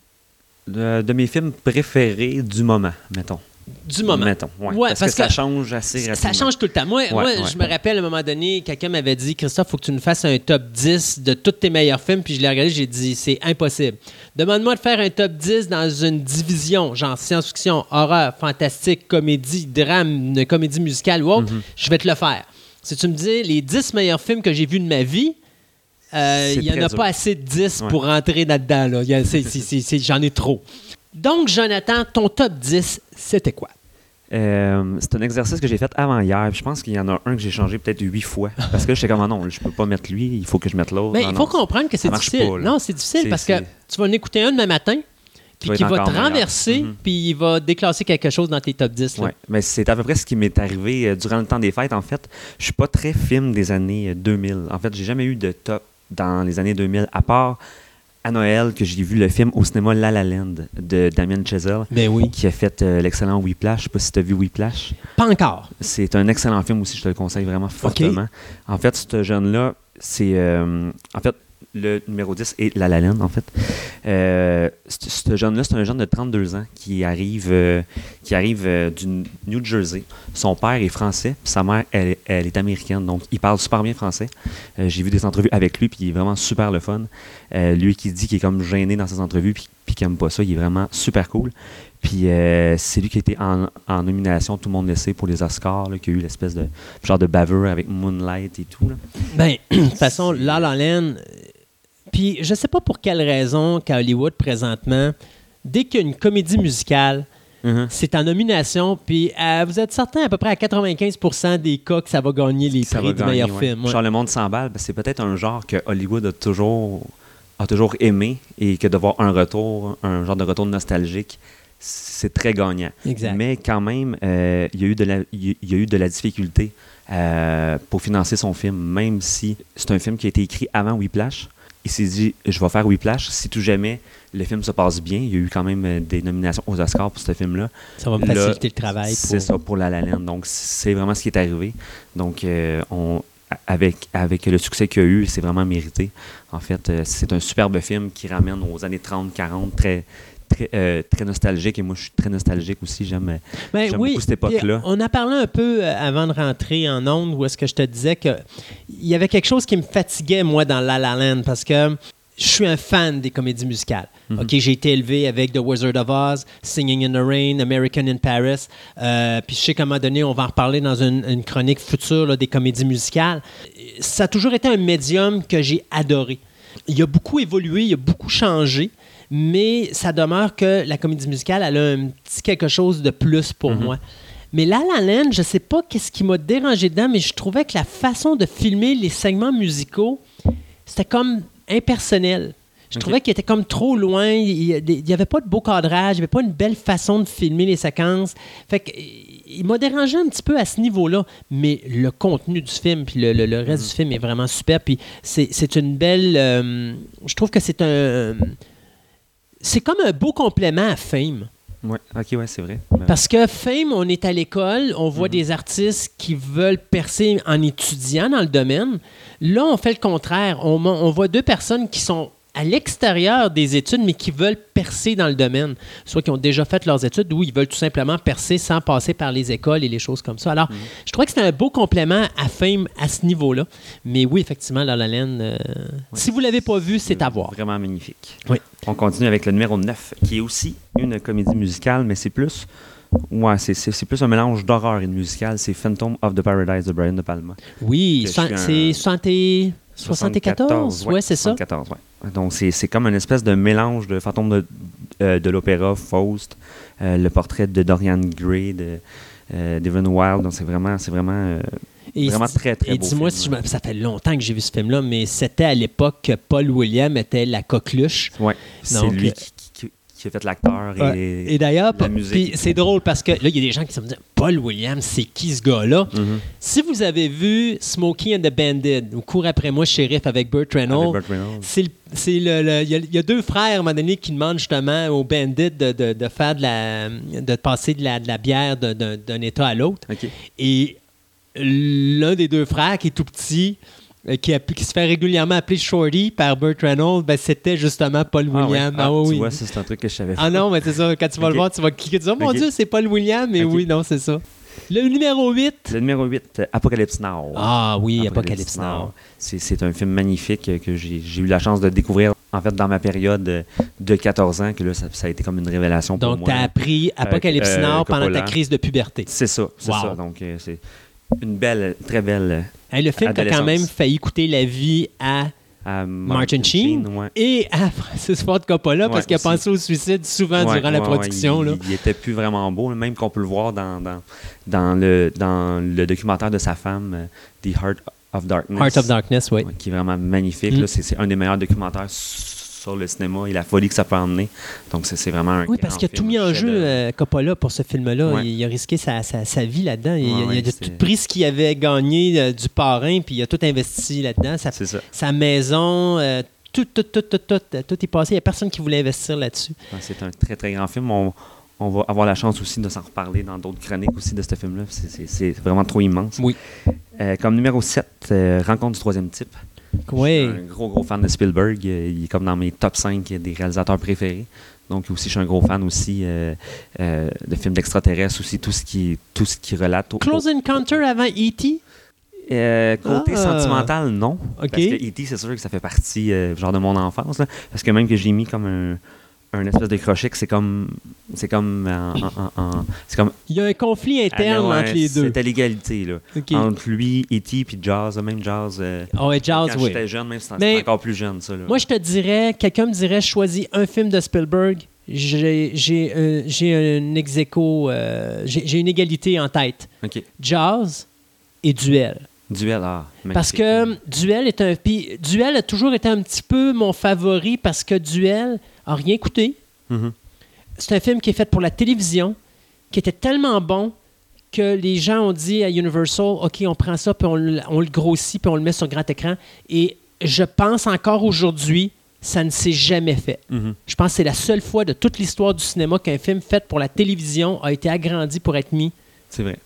De, mes films préférés du moment, mettons. Du moment. Mettons, ouais. parce, que, ça change assez rapidement. Ça change tout le temps. Moi, moi je me rappelle à un moment donné, quelqu'un m'avait dit Christophe, il faut que tu nous fasses un top 10 de tous tes meilleurs films. Puis je l'ai regardé, j'ai dit c'est impossible. Demande-moi de faire un top 10 dans une division, genre science-fiction, horreur, fantastique, comédie, drame, une comédie musicale ou autre. Mhm. Je vais te le faire. Si tu me dis les 10 meilleurs films que j'ai vus de ma vie, il n'y en a pas assez de 10 pour rentrer là-dedans. J'en ai trop. Donc, Jonathan, ton top 10, c'était quoi? Euh, c'est un exercice que j'ai fait avant hier. je pense qu'il y en a un que j'ai changé peut-être huit fois. Parce que j'étais comme, ah non, je peux pas mettre lui, il faut que je mette l'autre. Mais il faut comprendre que c'est difficile. non, c'est difficile parce que tu vas en écouter un demain matin, puis qui va te renverser, mhm. puis il va déclasser quelque chose dans tes top 10. Oui, mais c'est à peu près ce qui m'est arrivé euh, durant le temps des fêtes. En fait, je suis pas très film des années 2000. En fait, j'ai jamais eu de top dans les années 2000, à part à Noël que j'ai vu le film au cinéma La La Land de Damien Chazelle, ben oui. qui a fait euh, l'excellent Whiplash. Je sais pas si tu as vu Whiplash. Pas encore. C'est un excellent film aussi, je te le conseille vraiment fortement. En fait, ce jeune-là, c'est... Euh, en fait, le numéro 10 est La en fait. Euh, ce jeune-là, c'est un jeune de 32 ans qui arrive, euh, arrive euh, du New Jersey. Son père est français, puis sa mère, elle, est américaine. Donc, il parle super bien français. J'ai vu des entrevues avec lui, puis il est vraiment super le fun. lui qui dit qu'il est comme gêné dans ses entrevues, puis, qu'il n'aime pas ça, il est vraiment super cool. Puis c'est lui qui a été en, nomination, tout le monde le sait, pour les Oscars, qui a eu l'espèce de genre de baveur avec Moonlight et tout. Ben, de toute façon, La puis je sais pas pour quelle raison qu'à Hollywood présentement, dès qu'il y a une comédie musicale, uh-huh. c'est en nomination. Puis euh, vous êtes certain à peu près à 95% des cas que ça va gagner les prix du meilleur film. Genre Le Monde s'emballe, ben, c'est peut-être un genre que Hollywood a toujours, a toujours aimé et que de voir un retour, un genre de retour nostalgique, c'est très gagnant. Mais quand même, euh, il y, a eu de la, y a eu de la difficulté euh, pour financer son film, même si c'est un film qui a été écrit avant Whiplash il s'est dit je vais faire Whiplash si tout jamais le film se passe bien. Il y a eu quand même euh, des nominations aux Oscars pour ce film-là. Ça va me faciliter le travail. C'est ça pour La La Land. Donc c'est vraiment ce qui est arrivé. Donc euh, on, avec, avec le succès qu'il y a eu, c'est vraiment mérité. En fait, euh, c'est un superbe film qui ramène aux années 30, 40, très, euh, très, nostalgique et moi je suis très nostalgique aussi. J'aime ben beaucoup cette époque-là. On a parlé un peu euh, avant de rentrer en ondes où est-ce que je te disais qu'il y avait quelque chose qui me fatiguait moi dans La La Land parce que je suis un fan des comédies musicales. Mhm. Ok, j'ai été élevé avec The Wizard of Oz, Singing in the Rain, American in Paris. Euh, puis je sais qu'à un moment donné, on va en reparler dans une, chronique future des comédies musicales. Ça a toujours été un médium que j'ai adoré. Il a beaucoup évolué, il a beaucoup changé mais ça demeure que la comédie musicale, elle a un petit quelque chose de plus pour mhm. moi. Mais La La Land, je sais pas qu'est-ce qui m'a dérangé dedans, mais je trouvais que la façon de filmer les segments musicaux, c'était comme impersonnel. Je trouvais qu'il était comme trop loin. Il n'y avait pas de beau cadrage, il n'y avait pas une belle façon de filmer les séquences. Fait que, il m'a dérangé un petit peu à ce niveau-là. Mais le contenu du film, puis le, reste mhm. du film est vraiment super. Puis c'est une belle. Euh, je trouve que c'est un c'est comme un beau complément à Fame. Oui, ok, ouais, c'est vrai. Parce que Fame, on est à l'école, on voit mhm. des artistes qui veulent percer en étudiant dans le domaine. Là, on fait le contraire. On, on voit deux personnes qui sont à l'extérieur des études, mais qui veulent percer dans le domaine, soit qui ont déjà fait leurs études ou ils veulent tout simplement percer sans passer par les écoles et les choses comme ça. Alors, mhm. je trouvais que c'était un beau complément à Fame à ce niveau-là. Mais oui, effectivement, La La Land, euh, si vous ne l'avez pas vu, c'est à voir. Vraiment magnifique. Oui. On continue avec le numéro 9, qui est aussi une comédie musicale, mais c'est plus... Ouais, c'est plus un mélange d'horreur et de musical. C'est Phantom of the Paradise de Brian De Palma. Oui, c'est 74, ouais, c'est ça. 74, ouais. Donc, c'est comme une espèce de mélange de fantôme de, euh, de l'opéra, Faust, euh, le portrait de Dorian Gray, de euh, Devon Wild. Donc, c'est vraiment, c'est vraiment, vraiment très, très et dis-moi, si ça fait longtemps que j'ai vu ce film-là, mais c'était à l'époque que Paul William était la coqueluche. Oui, c'est lui qui, qui a fait l'acteur Ouais. et, Et d'ailleurs, c'est drôle parce que là, il y a des gens qui se disent Paul Williams, c'est qui ce gars-là? Mhm. Si vous avez vu Smokey and the Bandit ou Cours après moi, shérif avec Burt Reynolds, c'est le- c'est le, le- il y, a, il y a deux frères à un moment donné qui demandent justement aux bandits de, de- de faire de la de passer de la, de la bière d'un- état à l'autre. Et l'un des deux frères qui est tout petit, qui, a- qui se fait régulièrement appeler Shorty par Burt Reynolds, ben, c'était justement Paul Ah, ouais. Williams. Ah, Ah, oui, tu vois, c'est un truc que je savais Ah non, mais c'est ça. Quand tu vas le voir, tu vas cliquer. Tu dis, oh mon. Dieu, c'est Paul Williams. Mais oui, non, c'est ça. Le numéro 8. Le numéro 8, euh, Apocalypse Now. Ah oui, Apocalypse Now. C'est c'est un film magnifique euh, que j'ai eu la chance de découvrir, en fait, dans ma période euh, de 14 ans, que là, ça, ça a été comme une révélation pour Donc, moi. tu as appris Apocalypse euh, Now pendant ta crise de puberté. C'est ça, c'est Wow. ça. Donc, euh, c'est une belle, très belle Le film qui a quand même failli coûter la vie à à Martin Sheen ouais. et à Francis Ford Coppola parce qu'il a pensé au suicide souvent Ouais, durant la production. il, là. il était plus vraiment beau, là, même qu'on peut le voir dans, dans, dans, le, dans le documentaire de sa femme, euh, The Heart of Darkness. Heart of Darkness, oui. Qui est vraiment magnifique. Mm. C'est un des meilleurs documentaires sur le cinéma et la folie que ça peut emmener. Donc, c'est vraiment un Oui, parce qu'il a tout mis en jeu, euh, Coppola, pour ce film-là. Ouais. Il, il a risqué sa, sa- sa vie là-dedans. Il, Ouais, il a tout pris ce qu'il avait gagné euh, du parrain, puis il a tout investi là-dedans. Sa, ça. sa maison, euh, tout, tout, tout, tout, tout, tout est passé. Il n'y a personne qui voulait investir là-dessus. Ouais, C'est un très, très grand film. On, on va avoir la chance aussi de s'en reparler dans d'autres chroniques aussi de ce film-là. C'est- vraiment trop immense. Oui. Comme numéro 7, Rencontre du troisième type. Oui. Je suis un gros, gros fan de Spielberg. Il est comme dans mes top 5 des réalisateurs préférés. Donc aussi, je suis un gros fan aussi euh, euh, de films d'extraterrestres, aussi tout ce qui, tout ce qui relate au, Close Encounter avant E.T. Euh, côté Ah. sentimental, non. OK. Parce que E.T., c'est sûr que ça fait partie euh, genre de mon enfance. là. Parce que même que j'ai mis comme un, un espèce de crochet que c'est comme. C'est comme. en- c'est comme. Il y a un conflit interne Ah, ouais, entre les deux. C'était l'égalité, là. Entre lui, E.T., puis Jazz, même Jazz. euh, Ah ouais, Jazz, quand oui. j'étais jeune, même Mais- c'était encore plus jeune, ça. Là. Moi, je te dirais, quelqu'un me dirait, choisis un film de Spielberg. J'ai un, ex euh, j'ai une égalité en tête. OK. Jazz et Duel. Duel, ah. Parce que euh, Duel est un. Puis Duel a toujours été un petit peu mon favori parce que Duel a rien coûté. Mhm. C'est un film qui est fait pour la télévision, qui était tellement bon que les gens ont dit à Universal OK, on prend ça, puis on, le- on le grossit, puis on le met sur grand écran. Et je pense encore aujourd'hui, ça ne s'est jamais fait. Mhm. Je pense que c'est la seule fois de toute l'histoire du cinéma qu'un film fait pour la télévision a été agrandi pour être mis C'est vrai.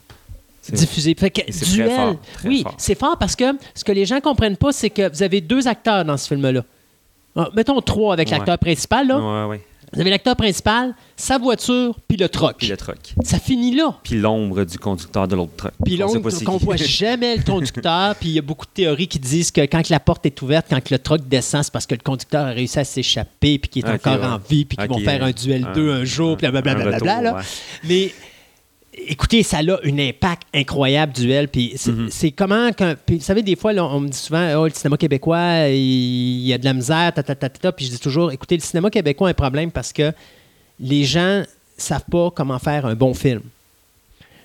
C'est vrai. diffusé. Fait que Et c'est très duel, fort, très oui, c'est fort parce que ce que les gens comprennent pas, c'est que vous avez deux acteurs dans ce film-là. Ah, mettons trois avec Ouais. l'acteur principal. Là. Ouais. Vous avez l'acteur principal, sa voiture, puis le truck. Puis le truck. Ça finit là. Puis l'ombre du conducteur de l'autre truck. Puis c'est qu'on voit jamais le conducteur. Puis il y a beaucoup de théories qui disent que quand la porte est ouverte, quand le truck descend, c'est parce que le conducteur a réussi à s'échapper, puis qu'il est encore ouais. en vie, puis qu'ils vont faire un duel un- 2 un jour, puis un blablabla. retour, là. ouais. Mais écoutez, ça a un impact incroyable, duel. Puis c'est Mhm. comment. puis vous savez, des fois, là, on me dit souvent, oh, le cinéma québécois, il, il y a de la misère, ta, ta, ta. Puis je dis toujours, écoutez, le cinéma québécois a un problème parce que les gens savent pas comment faire un bon film.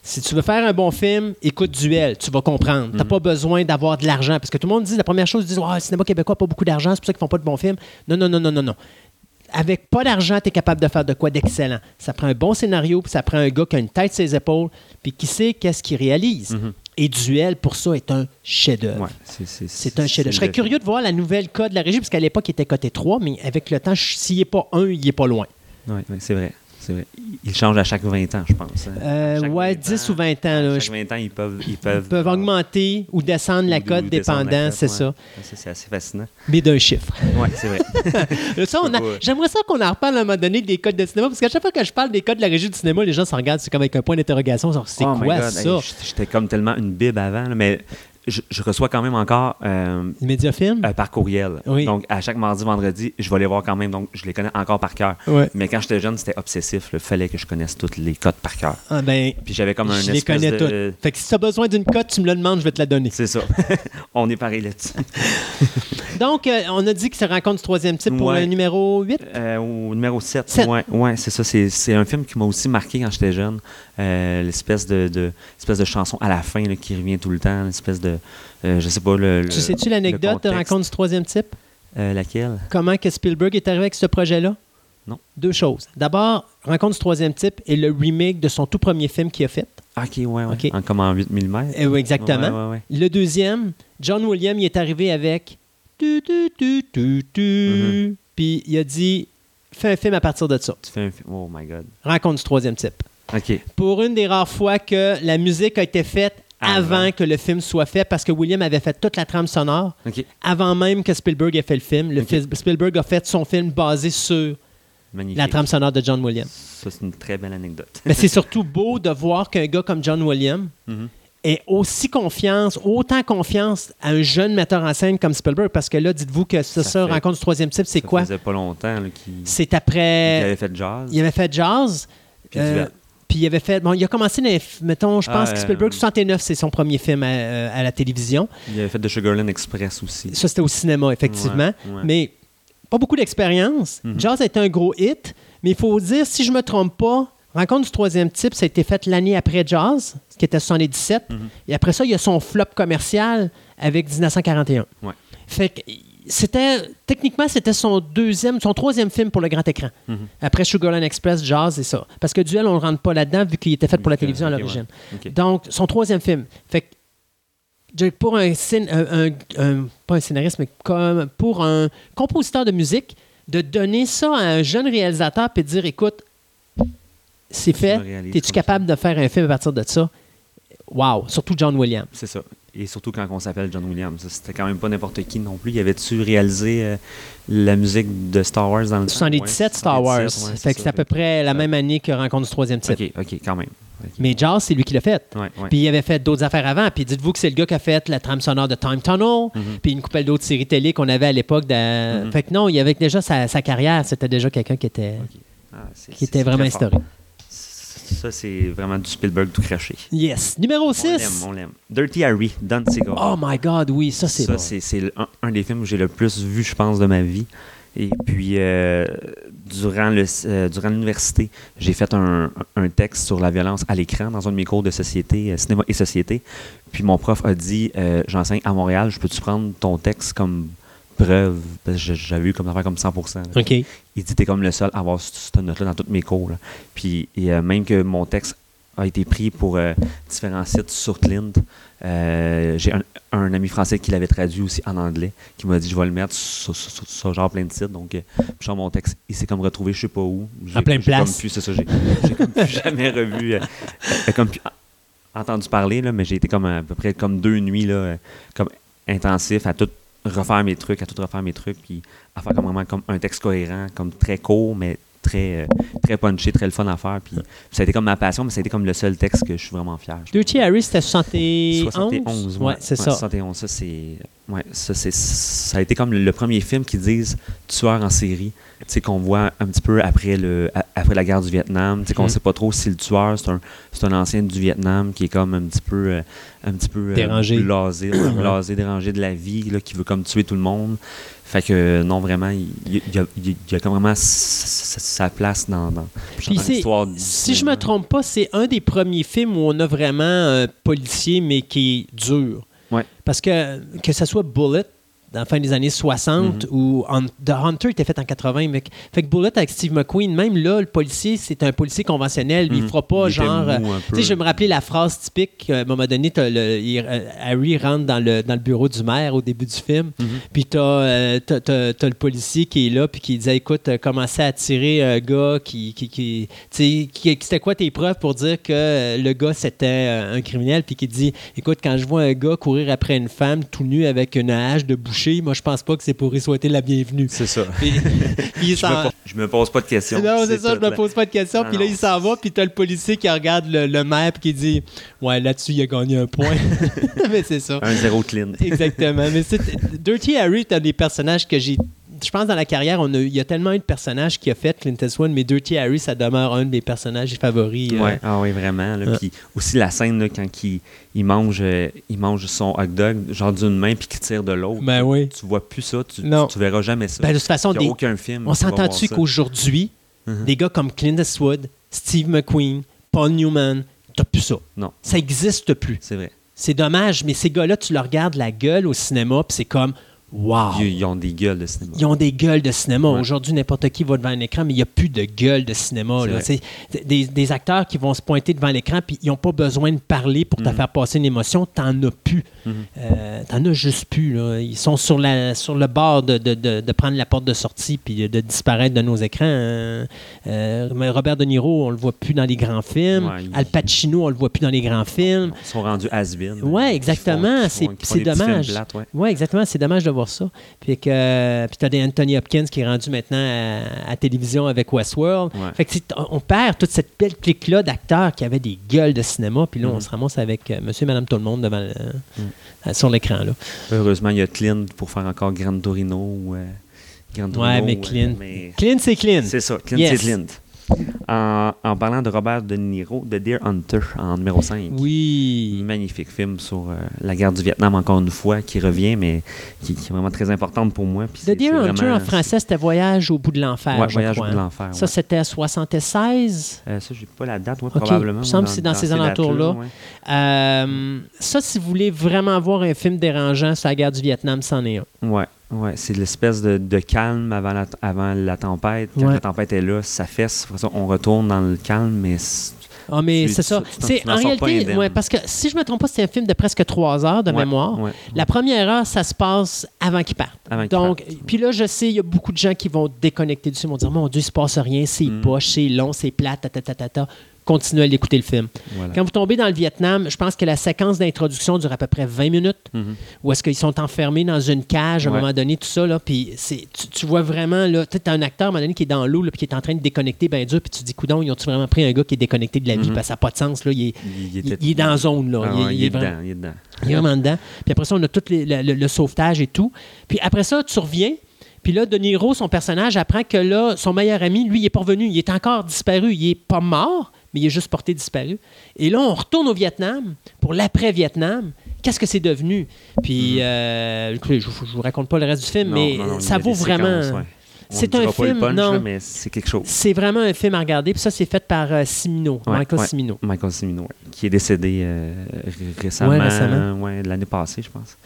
Si tu veux faire un bon film, écoute Duel, tu vas comprendre. Tu n'as Mhm. pas besoin d'avoir de l'argent. Parce que tout le monde dit, la première chose, ils disent, Ah, le cinéma québécois n'a pas beaucoup d'argent, c'est pour ça qu'ils font pas de bons films. Non, non, non, non, non, non. Avec pas d'argent, tu es capable de faire de quoi d'excellent. Ça prend un bon scénario, puis ça prend un gars qui a une tête sur ses épaules, puis qui sait qu'est-ce qu'il réalise. Mhm. Et Duel, pour ça, est un chef-d'œuvre. Ouais, c'est, un chef-d'œuvre. Je serais curieux de voir la nouvelle code de la régie, parce qu'à l'époque, il était coté 3, mais avec le temps, s'il n'est pas 1, il n'est pas loin. Ouais, ouais, c'est vrai. C'est vrai. Il change à chaque 20 ans, je pense. hein. Euh, ouais, 20 10 ou 20 ans. là. À chaque 20 ans, ils peuvent. Ils Ils peuvent, peuvent augmenter ou descendre la cote dépendant, c'est ouais. ça. C'est assez fascinant. Mais d'un chiffre. Ouais, c'est vrai. J'aimerais ça qu'on en reparle à un moment donné des codes de cinéma, parce qu'à chaque fois que je parle des codes de la régie du cinéma, les gens se regardent, c'est comme avec un point d'interrogation. genre, C'est Oh quoi God, ça? hey, j'étais- J'étais comme tellement une bible avant, là, mais je, je reçois quand même encore euh, Les médiafilms? euh, par courriel. Oui. Donc, à chaque mardi, vendredi, je vais les voir quand même. Donc, je les connais encore par cœur. Ouais. Mais quand j'étais jeune, c'était obsessif. Il fallait que je connaisse tous les codes par cœur. Ah, ben, Puis j'avais comme un je les connais de... toutes. Fait que si tu as besoin d'une cote, tu me le demandes, je vais te la donner. C'est ça. On est pareil là-dessus. Donc, euh, on a dit que ça rencontre du troisième type pour le numéro 8. Euh, au numéro 7. Sept. Ouais, ouais, c'est ça. C'est, c'est un film qui m'a aussi marqué quand j'étais jeune. Euh, l'espèce de, de- espèce de chanson à la fin là, qui revient tout le temps. L'espèce de. euh, je sais pas. Le, Tu sais-tu l'anecdote de rencontre du troisième type? Euh, laquelle? Comment que Spielberg est arrivé avec ce projet-là? Non. Deux choses. D'abord, Rencontre du troisième type est le remake de son tout premier film qu'il a fait. Ok, ouais, ouais. Ok. En, comme en 8 mm. Eh oui, exactement. Ouais, ouais, ouais. Le deuxième, John Williams, il est arrivé avec. tu, tu, tu, tu, tu. Mhm. Puis il a dit fais un film à partir de ça. Tu fais un film. Oh my god. Rencontre du troisième type. Pour une des rares fois que la musique a été faite avant, Avant. que le film soit fait, parce que William avait fait toute la trame sonore avant même que Spielberg ait fait le film. Le Spielberg a fait son film basé sur Magnifique. la trame sonore de John Williams. Ça, c'est une très belle anecdote. Mais c'est surtout beau de voir qu'un gars comme John Williams Mhm. ait aussi confiance, autant confiance à un jeune metteur en scène comme Spielberg, parce que là, dites-vous que ça, Ça ça, fait- rencontre du troisième type, c'est Ça quoi? faisait pas longtemps qu'il C'est après... avait fait jazz. Il avait fait jazz. Puis euh, divers. Puis il avait fait. Bon, il a commencé dans Mettons, je pense Ah, que euh, Spielberg, 69, c'est son premier film à, euh, à la télévision. Il avait fait de Sugarland Express aussi. Ça, c'était au cinéma, effectivement. Ouais, ouais. Mais pas beaucoup d'expérience. Mhm. Jazz a été un gros hit, mais il faut dire, si je me trompe pas, Rencontre du troisième type, ça a été fait l'année après Jazz, ce qui était 77. Mhm. Et après ça, il y a son flop commercial avec 1941. Ouais. Fait que c'était techniquement c'était son deuxième, son troisième film pour le grand écran. Mhm. Après Sugarland Express, Jazz et ça. Parce que Duel, on ne rentre pas là-dedans vu qu'il était fait pour la télévision à l'origine. ouais. Donc, son troisième film. Fait que, pour un, scén- un- un- un- pas un scénariste, mais comme pour un compositeur de musique, de donner ça à un jeune réalisateur et de dire, écoute, c'est fait, le es-tu capable de faire un film à partir de ça? Wow! Surtout John Williams. C'est ça. Et surtout quand on s'appelle John Williams. C'était quand même pas n'importe qui non plus. Y avait-tu réalisé euh, la musique de Star Wars dans le temps? 77 Ouais, Star Wars. 77, ouais, fait que c'est à peu près la même année que Rencontre du troisième type. Ok, ok, quand même. Mais Jazz, c'est lui qui l'a fait. Ouais, ouais. Puis il avait fait d'autres affaires avant. Puis dites-vous que c'est le gars qui a fait la trame sonore de Time Tunnel, Mhm. puis une couple d'autres séries télé qu'on avait à l'époque. de- Mhm. Fait que non, il avait déjà sa, sa carrière. C'était déjà quelqu'un qui était. Ah, qui était vraiment historique. Ça, c'est vraiment du Spielberg tout craché. Yes. Numéro On l'aime, 6. on l'aime. Dirty Harry, Don Siegel. Oh my God, oui, ça c'est Ça, bon. c'est c'est un, un des films que j'ai le plus vu, je pense, de ma vie. Et puis, euh, durant le euh, durant l'université, j'ai fait un, un texte sur la violence à l'écran dans un de mes cours de société, euh, cinéma et société. Puis mon prof a dit J'enseigne à Montréal, je peux-tu prendre ton texte comme preuve Parce que j'avais eu comme affaire comme 100 là. OK. Il dit T'es comme le seul à avoir cette note-là dans tous mes cours. là. Puis et, euh, même que mon texte a été pris pour euh, différents sites sur Clint. Euh, J'ai un, un ami français qui l'avait traduit aussi en anglais, qui m'a dit Je vais le mettre sur, sur- sur- sur genre plein de sites. Donc, genre, mon texte, il s'est comme retrouvé, je sais pas où. À plein de j'ai comme plus- C'est ça, j'ai j'ai comme plus jamais revu. comme plus- entendu parler, là, mais j'ai été comme à peu près comme deux nuits là, comme intensif à tout refaire mes trucs, à tout refaire mes trucs, puis à faire comme vraiment comme un texte cohérent, comme très court, mais très, euh, très punché, très le fun à faire. Puis ça a été comme ma passion, mais ça a été comme le seul texte que je suis vraiment fier. Dirty Harry, c'était 71. 71, Ouais, c'est ça. 71, ça c'est. Ouais, ça c'est. Ça a été comme le, premier film qui disent tueur en série. Tu sais, qu'on voit un petit peu après, le, a- après la guerre du Vietnam. Tu sais, qu'on Mhm. sait pas trop si le tueur, c'est un, c'est un ancien du Vietnam qui est comme un petit peu. euh, un petit peu. euh, Dérangé. blasé, ouais, Ouais. blasé, dérangé de la vie, là, qui veut comme tuer tout le monde. Fait que non, vraiment, il, y a, il y a comme vraiment sa place dans, dans, l'histoire du Si je me trompe pas, c'est un des premiers films où on a vraiment un policier, mais qui est dur. Ouais. Parce que que ce soit Bullet, dans la fin des années 60, Mhm. Hun- The Hunter était fait en 80. Mais, fait que Bullet avec Steve McQueen, même là, le policier, c'est un policier conventionnel. lui, Il Mhm. fera pas Il genre. euh, Tu sais, je vais me rappeler la phrase typique. À un moment donné, le- il- euh, Harry rentre dans le, dans le bureau du maire au début du film. Mhm. Puis t'as euh, t'as le policier qui est là, puis qui dit Écoute, commencez à tirer un gars qui. qui, qui tu sais, qui- C'était quoi tes preuves pour dire que le gars c'était un criminel, puis qui dit Écoute, quand je vois un gars courir après une femme tout nu avec une hache de moi je pense pas que c'est pour y souhaiter la bienvenue. C'est ça. Puis, il Je me, s'en- po- je me pose pas de questions. non, c'est ça, je me pose pas de questions. Puis là, il s'en va, puis t'as le policier qui regarde le, le maire, puis qui dit Ouais, là-dessus, il a gagné un point. Mais c'est ça. Un zéro clean. Exactement. Mais c'est Dirty Harry, t'as des personnages que j'ai. Je pense dans la carrière, on a, il y a tellement eu de personnages qui a fait Clint Eastwood, mais Dirty Harry, ça demeure un de mes personnages favoris. euh. Ouais, ah oui, vraiment. là. Puis aussi la scène là, quand il, il mange, euh, il mange son hot dog, genre d'une main, puis qu'il tire de l'autre. Ben oui. Tu vois plus ça, tu, Non. tu, tu verras jamais ça. Ben, de toute façon, des- aucun film. on s'entend-tu qu'aujourd'hui, Mhm. des gars comme Clint Eastwood, Steve McQueen, Paul Newman, t'as plus ça. Non, Ça n'existe plus. c'est vrai. C'est dommage, mais ces gars-là, tu leur regardes la gueule au cinéma, puis c'est comme Wow! Ils, ils ont des gueules de cinéma. Ils ont des gueules de cinéma. Ouais. Aujourd'hui, n'importe qui va devant un écran, mais il n'y a plus de gueule de cinéma. Là. Des, des acteurs qui vont se pointer devant l'écran, puis ils n'ont pas besoin de parler pour te Mhm. faire passer une émotion. T'en as plus. Mhm. Euh, T'en as juste plus. là. Ils sont sur, la, sur le bord de, de- de- de prendre la porte de sortie puis de, disparaître de nos écrans. Euh, euh, Robert De Niro, on le voit plus dans les grands films. Ouais, il- Al Pacino, on le voit plus dans les grands films. Ils sont rendus. Ouais, Ils exactement. C'est- dommage. plates, ouais. Oui, exactement. C'est dommage de voir ça. Puis que puis t'as des Anthony Hopkins qui est rendu maintenant à, à télévision avec Westworld. Ouais. Fait que on perd toute cette belle clique-là d'acteurs qui avaient des gueules de cinéma. Puis là, on Mhm. se ramasse avec euh, Monsieur et Madame Tout le monde devant le- Mhm. euh, sur l'écran. là. Heureusement, il y a Clint pour faire encore Gran Torino. ou, euh, Gran Torino, mais euh, Clint- mais- Clint, c'est Clint. C'est ça, Clint, Yes. c'est Clint. En, en parlant de Robert De Niro, de Deer Hunter en numéro 5. Oui. Magnifique film sur euh, la guerre du Vietnam, encore une fois, qui revient, mais qui, qui est vraiment très importante pour moi. Puis The Deer Hunter vraiment- en français, c'était Voyage au bout de l'enfer. Je Voyage au bout de l'enfer. Ça, ouais. c'était à 76. Euh, ça, j'ai pas la date, probablement. il me semble que c'est dans ces alentours-là. ouais. Euh, ça, si vous voulez vraiment voir un film dérangeant sur la guerre du Vietnam, c'en est un. Ouais, ouais, c'est l'espèce de, de calme avant la, avant la tempête. Quand Ouais. la tempête est là, ça fesse. On retourne dans le calme, mais c'est- Ah, mais Tu- c'est ça. C'est en réalité, ouais, parce que si je me trompe pas, c'est un film de presque trois heures de Ouais, mémoire. La première heure, ça se passe avant qu'il parte. Avant Donc, puis là, je sais, il y a beaucoup de gens qui vont déconnecter dessus, ils vont dire Mon Dieu, il se passe rien, c'est Mm. poche, c'est long, c'est plat, ta, ta, ta, ta, ta. Continuez à l'écouter le film. Voilà. Quand vous tombez dans le Vietnam, je pense que la séquence d'introduction dure à peu près 20 minutes, Mhm. où est-ce qu'ils sont enfermés dans une cage à un moment donné, tout ça. Là, puis tu, tu vois vraiment, là, tu as un acteur à un moment donné qui est dans l'eau, puis qui est en train de déconnecter bien dur, puis tu te dis, coudon, ils ont-tu vraiment pris un gars qui est déconnecté de la vie, Mhm. parce que ça n'a pas de sens, là, il est, Il, il- il est dans la zone, là. Ah Il est- ouais, il il est est vraiment- dedans, il est dedans. il est vraiment dedans. Puis après ça, on a tout les- le, le- le sauvetage et tout. Puis après ça, tu reviens. Puis là, De Niro, son personnage, apprend que là, son meilleur ami, lui, il est pas revenu. Il est encore disparu. Il est pas mort, mais il est juste porté disparu. Et là, on retourne au Vietnam pour l'après-Vietnam. Qu'est-ce que c'est devenu? Puis, euh, écoutez, je, je vous raconte pas le reste du film, Non, mais non, non, ça vaut vraiment. ouais. On C'est ne un film, punch, non. là, mais c'est quelque chose. C'est vraiment un film à regarder. Puis ça, c'est fait par euh, Ouais, Michael ouais. Cimino. Michael ouais, qui est décédé euh, ré- récemment, l'année passée, je pense.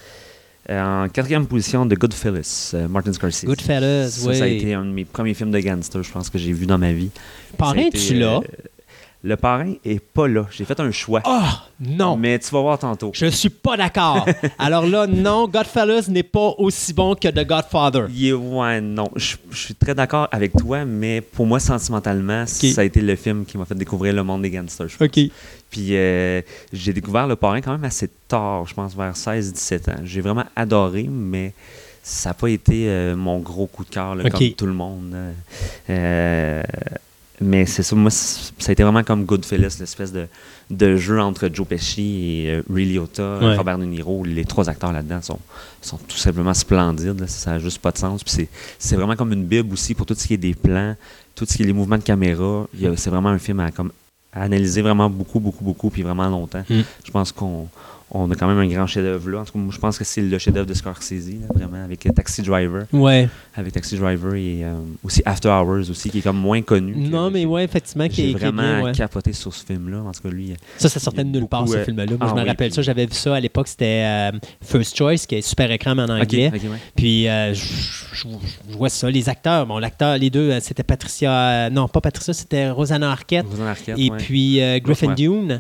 Euh, en quatrième position, The Goodfellas, euh, Martin Scorsese. Goodfellas, ça, oui. ça a été un de mes premiers films de gangster, je pense, que j'ai vu dans ma vie. Parrain, tu l'as? Le parrain est pas là. J'ai fait un choix. Ah, non! Mais tu vas voir tantôt. Je suis pas d'accord. Alors là, non, Godfellas n'est pas aussi bon que The Godfather. Est- ouais, non. Je, je suis très d'accord avec toi, mais pour moi, sentimentalement, ça a été le film qui m'a fait découvrir le monde des gangsters. OK. Puis euh, j'ai découvert le parrain quand même assez tard, je pense vers 16-17 ans. J'ai vraiment adoré, mais ça n'a pas été euh, mon gros coup de cœur, comme tout le monde. Euh, mais c'est ça, moi, ça a été vraiment comme Goodfellas, l'espèce de, de jeu entre Joe Pesci et euh, Ray Liotta, Ouais. Robert De Niro. Les trois acteurs là-dedans sont, sont tout simplement splendides. là. Ça n'a juste pas de sens. Puis c'est- vraiment comme une bible aussi pour tout ce qui est des plans, tout ce qui est les mouvements de caméra. C'est vraiment un film à, comme, à analyser vraiment beaucoup, beaucoup, beaucoup, puis vraiment longtemps. Mm. Je pense qu'on on a quand même un grand chef-d'œuvre là. En tout cas, moi, je pense que c'est le chef-d'œuvre de Scorsese, là, vraiment, avec Taxi Driver. Ouais. Avec Taxi Driver et euh, aussi After Hours aussi, qui est comme moins connu. que- Non, mais ouais, effectivement, qui est, qui est vraiment bien, ouais. capoté sur ce film-là. En tout cas, lui, euh, Ça, ça sortait de nulle part, ce euh, film-là. Moi, ah je me oui, rappelle puis- ça. J'avais vu ça à l'époque. C'était euh, First Choice, qui est super écran, mais en anglais. ok, ok, ouais. Puis, euh, je, vois ça. Les acteurs, bon, l'acteur, les deux, c'était Patricia. non, pas Patricia, c'était Rosanna Arquette. Rosanna Arquette, Et ouais. puis Griffin. Dune.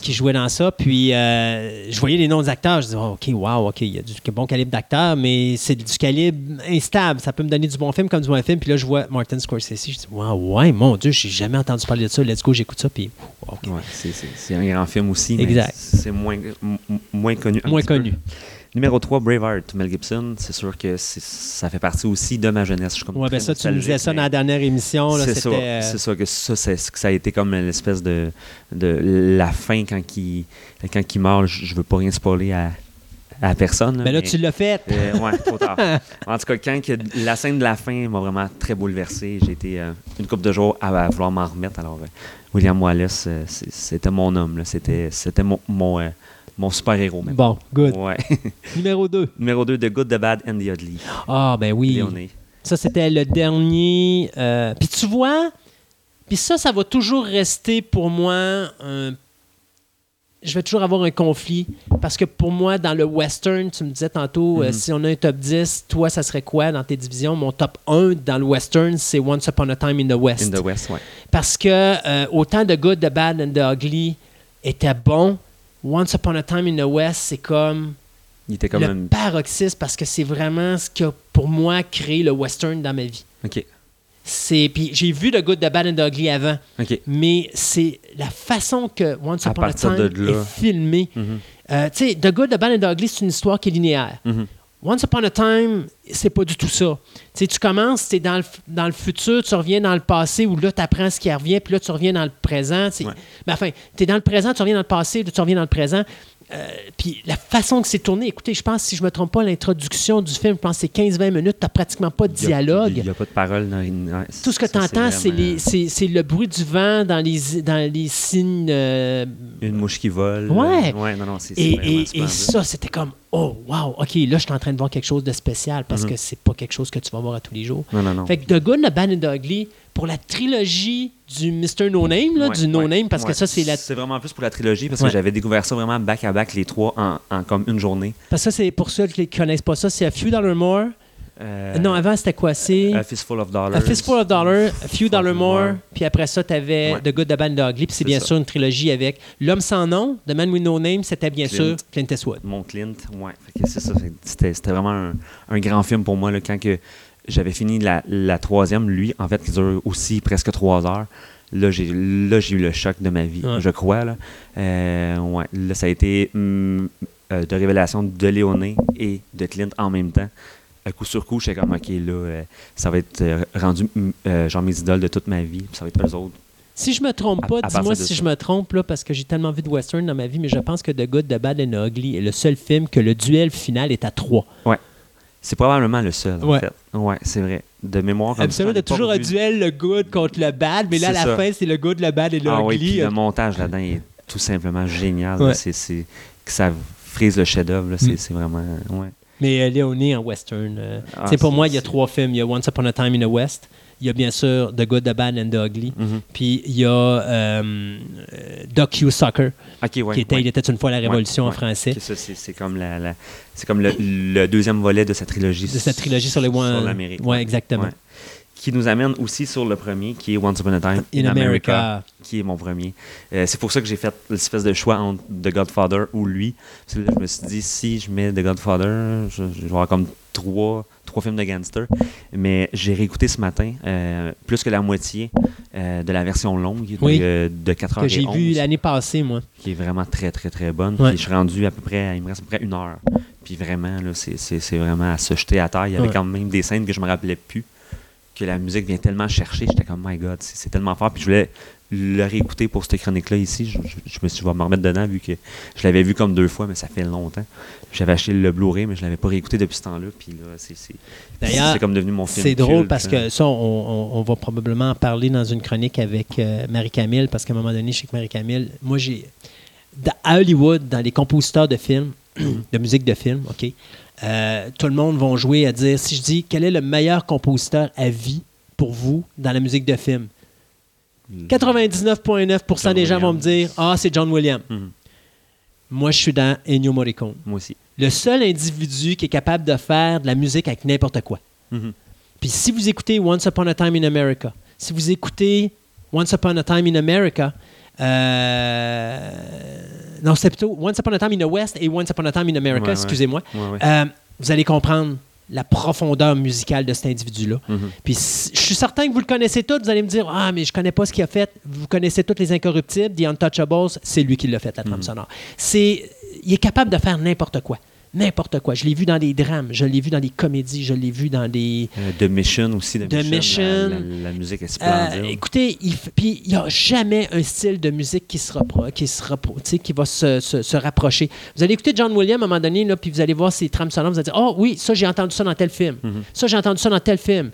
Qui jouait dans ça. Puis euh, je voyais les noms des acteurs. Je disais, oh, OK, wow, OK, il y a du bon calibre d'acteur, mais c'est du calibre instable. Ça peut me donner du bon film comme du mauvais film. Puis là, je vois Martin Scorsese. Je dis, wow, ouais, mon Dieu, j'ai jamais entendu parler de ça. Let's go, j'écoute ça. Puis, OK. Ouais, c'est- un grand film aussi, Exact. c'est moins, moins connu. Moins peu. Numéro 3, Braveheart, Mel Gibson. C'est sûr que ça fait partie aussi de ma jeunesse. Je suis comme Ouais, ben ça, tu nous disais ça dans la dernière émission. là, C'est ça, euh, c'est ça que ça, que ça a été comme l'espèce de, de la fin quand il, quand il meurt. Je, veux pas rien spoiler à, à personne. Ben là, mais- tu l'as fait. euh, ouais, trop tard. En tout cas, quand que la scène de la fin m'a vraiment très bouleversé, j'ai été euh, une couple de jours à, à vouloir m'en remettre. Alors, euh, William Wallace, euh, c'était mon homme. là. C'était c'était mon, mon, mon super-héros. même. Bon, good. Ouais. Numéro 2. Numéro 2, The Good, The Bad and The Ugly. Ah, ben oui. Léoné. Ça, c'était le dernier. euh, Puis tu vois, puis ça, ça va toujours rester pour moi un je vais toujours avoir un conflit parce que pour moi, dans le western, tu me disais tantôt, euh, Mhm. si on a un top 10, toi, ça serait quoi dans tes divisions? Mon top 1 dans le western, c'est Once Upon a Time in the West. In the West, ouais. Parce que euh, autant de Good, The Bad and The Ugly était bon, Once Upon a Time in the West, c'est comme, Il était comme le un. paroxysme parce que c'est vraiment ce qui a, pour moi, créé le western dans ma vie. Ok. C'est Puis j'ai vu The Good, The Bad and The Ugly avant, Ok. mais c'est la façon que Once Upon a Time de est filmé. Mhm. Euh, tu sais, The Good, The Bad and The Ugly, c'est une histoire qui est linéaire. Mhm. Once Upon a Time, c'est pas du tout ça. Tu sais, tu commences, tu es dans le, dans le futur, tu reviens dans le passé, où là, tu apprends ce qui revient, puis là, tu reviens dans le présent. Ouais. Mais enfin, tu es dans le présent, tu reviens dans le passé, là, tu reviens dans le présent. Euh, puis la façon que c'est tourné, écoutez, je pense, si je me trompe pas, l'introduction du film, je pense que c'est 15-20 minutes, tu pratiquement pas de dialogue. Il n'y a pas de parole. dans une- ouais, Tout ce que tu entends, c'est vraiment les- c'est le bruit du vent dans les, dans les signes. euh, Une mouche qui vole. Ouais. Ouais, non, non, c'est c'est et ça, c'était comme, oh, wow, OK, là, je suis en train de voir quelque chose de spécial parce Mhm. que c'est pas quelque chose que tu vas voir à tous les jours. Non, non, non. Fait que The Good, The Bad and The Ugly, pour la trilogie du Mr. No Name, là, Ouais, du No ouais, Name, parce que ça, c'est la. C'est vraiment plus pour la trilogie parce que j'avais découvert ça vraiment back à back les trois en, en comme une journée. Parce que ça, c'est pour ceux qui ne connaissent pas ça, c'est A Few Dollar More. Euh, non, avant, c'était quoi? C'est A Fistful of Dollars. A Fistful of Dollars, A Few Dollar More, puis après ça, tu avais Ouais. The Good, The Bad and The Ugly, puis c'est bien ça. sûr une trilogie avec L'Homme sans nom, The Man with No Name, c'était bien Clint. sûr Clint Eastwood. Mon Clint, ouais. C'est ça. C'était c'était vraiment un, un grand film pour moi là, quand que j'avais fini la, la troisième, lui, en fait, qui dure aussi presque trois heures. Là, j'ai là, j'ai eu le choc de ma vie, Ouais. je crois. Là. Euh, ouais. Là, ça a été hum, euh, de révélation de Léoné et de Clint en même temps. À coup sur coup, j'étais comme, OK, là, euh, ça va être euh, rendu euh, genre mes idoles de toute ma vie. puis Ça va être eux autres. Si je me trompe pas, dis-moi si ça. je me trompe, là, parce que j'ai tellement vu de western dans ma vie, mais je pense que The Good, The Bad and The Ugly est le seul film que le duel final est à trois. C'est probablement le seul, Ouais. en fait. Ouais, c'est vrai. De mémoire, comme. Absolument, t'as toujours un duel, le good contre le bad, mais là, à la ça. fin, c'est le good, le bad et le Ah oui, ugly. puis le montage là-dedans est tout simplement génial. Ouais. C'est, que ça frise le chef-d'œuvre. Mm. c'est vraiment. Ouais. Mais euh, Léoné en western. euh, Ah, pour moi, il y a trois films. Il y a Once Upon a Time in the West. Il y a bien sûr The Good, The Bad and The Ugly. Mhm. Puis il y a euh, euh, Docu Soccer, Ok, ouais. qui était ouais. Il était une fois la Révolution Ouais, en français. C'est, comme, la, la- c'est comme le, le deuxième volet de cette trilogie. De cette trilogie sur les One. l'Amérique. Ouais, exactement. Qui nous amène aussi sur le premier, qui est Once Upon a Time In America. qui est mon premier. Euh, c'est pour ça que j'ai fait l'espèce de choix entre The Godfather ou lui. Parce que là, je me suis dit, si je mets The Godfather, je, je vais avoir comme trois, trois films de gangster. Mais j'ai réécouté ce matin euh, plus que la moitié euh, de la version longue Oui. de, de 4 heures Que j'ai vu 11, l'année passée, moi. qui est vraiment très, très, très bonne. Ouais. Puis je suis rendu à peu près, il me reste à peu près une heure. Puis vraiment, là, c'est, c'est, c'est vraiment à se jeter à terre. Il y avait Ouais. quand même des scènes que je me rappelais plus, que la musique vient tellement chercher. J'étais comme, my God, c'est, tellement fort. Puis je voulais le réécouter pour cette chronique-là ici. Je, je- je me suis dit, je vais me remettre dedans vu que je l'avais vu comme deux fois, mais ça fait longtemps. J'avais acheté le Blu-ray, mais je l'avais pas réécouté depuis ce temps-là. Puis là, c'est, c'est, D'ailleurs, c'est comme devenu mon film. C'est drôle parce hein. que ça, on, on- on va probablement en parler dans une chronique avec euh, Marie-Camille, parce qu'à un moment donné, je sais que Marie-Camille, moi, j'ai. À Hollywood, dans les compositeurs de films, de musique de film, OK, euh, tout le monde va jouer à dire si je dis quel est le meilleur compositeur à vie pour vous dans la musique de film, 99,9% John des gens vont me dire Ah, c'est John Williams. Mhm. Moi, je suis dans Ennio Morricone. Moi aussi. Le seul individu qui est capable de faire de la musique avec n'importe quoi. Mhm. Puis si vous écoutez Once Upon a Time in America, si vous écoutez Once Upon a Time in America, non, c'est plutôt Once Upon a Time in the West et Once Upon a Time in America, Ouais, excusez-moi, Ouais, euh, vous allez comprendre la profondeur musicale de cet individu-là. Mhm. Puis je suis certain que vous le connaissez tous. Vous allez me dire Ah, mais je connais pas ce qu'il a fait. Vous connaissez tous les Incorruptibles, The Untouchables. C'est lui qui l'a fait, la trame Mhm. sonore. C'est, il est capable de faire n'importe quoi. N'importe quoi. Je l'ai vu dans des drames, je l'ai vu dans des comédies, je l'ai vu dans des. Euh, The Mission aussi. The, The Mission. Mission. La, la- la musique est Euh, splendide. écoutez, il puis il n'y a jamais un style de musique qui se qui se qui va se, se- se rapprocher. Vous allez écouter John Williams à un moment donné, là, puis vous allez voir ses trames sonores, vous allez dire Oh oui, ça j'ai entendu ça dans tel film. Mhm. Ça j'ai entendu ça dans tel film.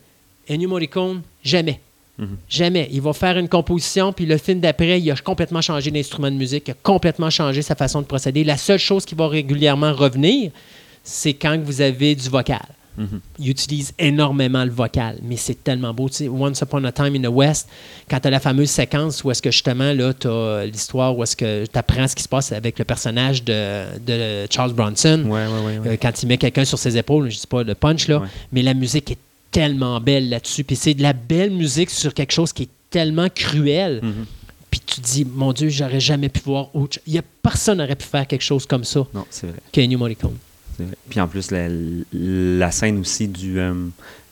Ennio Morricone, jamais. Mhm. Jamais. Il va faire une composition, puis le film d'après, il a complètement changé d'instrument de musique, il a complètement changé sa façon de procéder. La seule chose qui va régulièrement revenir, c'est quand vous avez du vocal. Mhm. Il utilise énormément le vocal, mais c'est tellement beau. Tu sais, Once Upon a Time in the West, quand tu as la fameuse séquence où est-ce que justement, là, tu as l'histoire où est-ce que tu apprends ce qui se passe avec le personnage de, de Charles Bronson, Ouais, ouais, ouais. ouais. euh, quand il met quelqu'un sur ses épaules, je dis pas le punch, là, mais la musique est tellement belle là-dessus. Puis c'est de la belle musique sur quelque chose qui est tellement cruel. Mhm. Puis tu te dis, mon Dieu, j'aurais jamais pu voir autre chose. Il y a personne n'aurait pu faire quelque chose comme ça Non, c'est vrai. qu'Ennio Morricone. vrai. Puis en plus, la, la scène aussi du, euh,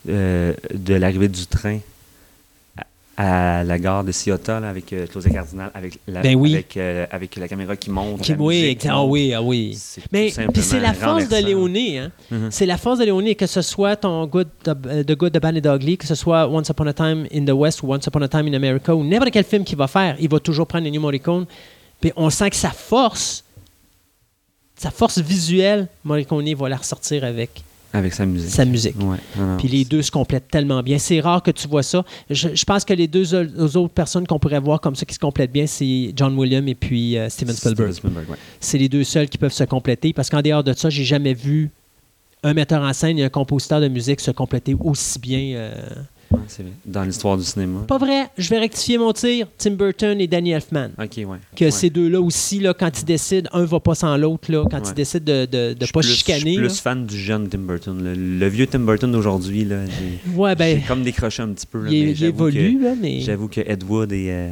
euh, de l'arrivée du train à, la gare de Ciota là, avec euh, Claudia Cardinal, avec la, Ben oui. avec, euh, avec la caméra qui monte. Qui, la oui, musique ah oui, ah oui. Mais tout puis c'est la force de. Léoné. Hein? Mhm. C'est la force de Léoné, que ce soit ton Good, The, euh, The Good, The Bad and The Ugly, que ce soit Once Upon a Time in the West ou Once Upon a Time in America ou n'importe quel film qu'il va faire, il va toujours prendre Ennio Morricone. Puis on sent que sa force, sa force visuelle, Morricone va la ressortir avec Avec sa musique. sa musique. Ouais, Puis les deux se complètent tellement bien. C'est rare que tu vois ça. Je, je pense que les deux aux autres personnes qu'on pourrait voir comme ça qui se complètent bien, c'est John Williams et puis euh, Steven Spielberg. Steven Spielberg, ouais. C'est les deux seuls qui peuvent se compléter parce qu'en dehors de ça, j'ai jamais vu un metteur en scène et un compositeur de musique se compléter aussi bien. euh. Ouais, c'est vrai. Dans l'histoire du cinéma. Pas vrai, je vais rectifier mon tir. Tim Burton et Danny Elfman. Ok, ouais. Que Ouais. ces deux-là aussi, là, quand ils décident, un va pas sans l'autre, là, quand Ouais. ils décident de de, de pas plus- chicaner. Je suis plus fan du jeune Tim Burton. Le, le vieux Tim Burton d'aujourd'hui, là, j'ai Ouais, ben, j'ai comme décroché un petit peu. Là, il, mais il j'avoue évolue, que- là, mais. J'avoue que Ed Wood et euh,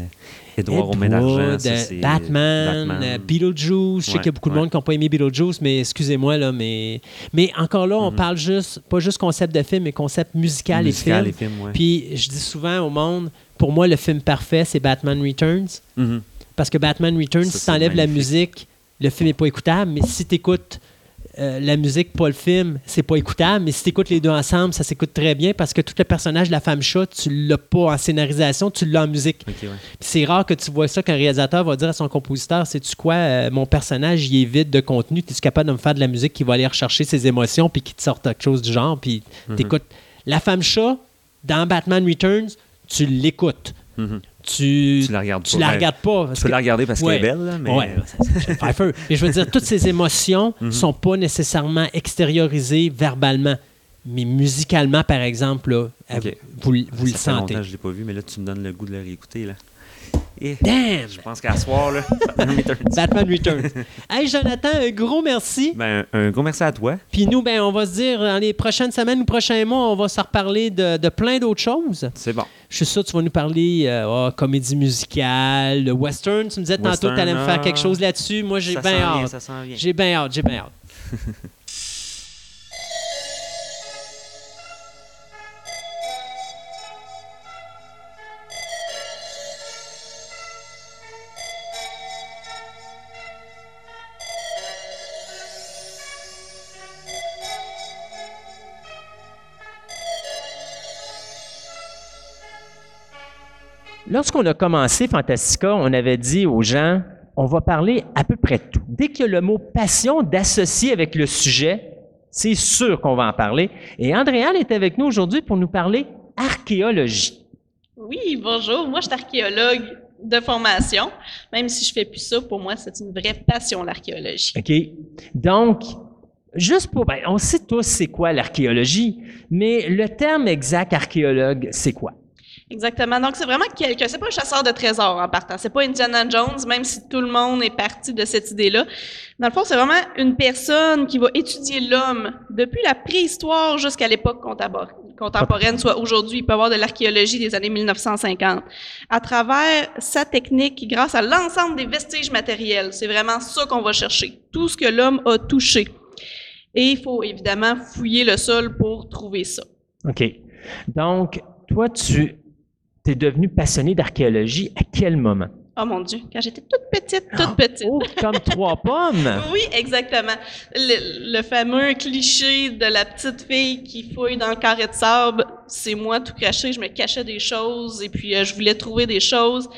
Edouard d'argent, ça, euh, Batman, Batman. euh, Beetlejuice. Je sais qu'il y a beaucoup de monde qui n'ont pas aimé Beetlejuice, mais excusez-moi, là, mais... mais encore là, on Mhm. parle juste, pas juste concept de film, mais concept musical, Musical et et film. film, ouais. Puis je dis souvent au monde, pour moi, le film parfait, c'est Batman Returns. Mhm. Parce que Batman Returns, Ça, si tu enlèves la musique, le film n'est pas écoutable, mais si tu écoutes la musique, pas le film, c'est pas écoutable, mais si tu écoutes les deux ensemble, ça s'écoute très bien parce que tout le personnage de la femme chat, tu l'as pas en scénarisation, tu l'as en musique. Ouais. C'est rare que tu vois ça qu'un réalisateur va dire à son compositeur Sais-tu quoi, euh, mon personnage, il est vide de contenu. Es-tu capable de me faire de la musique qui va aller rechercher ses émotions puis qui te sort quelque chose du genre Puis Mhm. t'écoutes. La femme chat, dans Batman Returns, tu l'écoutes. Mhm. Tu, Tu la regardes tu pas. la Ouais, regardes pas. parce Tu peux que- la regarder parce Ouais. qu'elle est belle, mais Ouais, Pfeiffer. Mais je veux dire, toutes ces émotions Mhm. sont pas nécessairement extériorisées verbalement. Mais musicalement, par exemple, là, vous, vous le sentez. je l'ai pas vu, mais là, tu me donnes le goût de le réécouter. Là. Et Damn! je pense qu'à soir, là, Batman Returns. Batman Returns. hey, Jonathan, un gros merci. Ben, un gros merci à toi. Puis nous, ben, on va se dire, dans les prochaines semaines ou prochains mois, on va se reparler de, de plein d'autres choses. C'est bon. Je suis sûr que tu vas nous parler euh, oh, comédie musicale, le western. Tu me disais tantôt que tu allais me faire ah. quelque chose là-dessus. Moi, j'ai bien hâte. J'ai bien hâte, j'ai bien hâte. Lorsqu'on a commencé Fantastica, on avait dit aux gens, on va parler à peu près de tout. Dès qu'il y a le mot passion d'associer avec le sujet, c'est sûr qu'on va en parler. Et Andréane est avec nous aujourd'hui pour nous parler archéologie. Oui, bonjour. Moi, je suis archéologue de formation. Même si je fais plus ça, pour moi, c'est une vraie passion, l'archéologie. OK? Donc, juste pour... ben, on sait tous c'est quoi l'archéologie, mais le terme exact archéologue, c'est quoi? Exactement. Donc, c'est vraiment quelqu'un. C'est pas un chasseur de trésors en partant. C'est pas Indiana Jones, même si tout le monde est parti de cette idée-là. Dans le fond, c'est vraiment une personne qui va étudier l'homme depuis la préhistoire jusqu'à l'époque contemporaine, soit aujourd'hui. Il peut y avoir de l'archéologie des années 1950. À travers sa technique, grâce à l'ensemble des vestiges matériels, c'est vraiment ça qu'on va chercher. Tout ce que l'homme a touché. Et il faut évidemment fouiller le sol pour trouver ça. OK. Donc, toi, tu es devenu passionné d'archéologie à quel moment? Oh mon Dieu, quand j'étais toute petite, toute petite. Oh, comme trois pommes! Oui, exactement. Le, le fameux cliché de la petite fille qui fouille dans le carré de sable, c'est moi tout caché. Je me cachais des choses et puis euh, je voulais trouver des choses.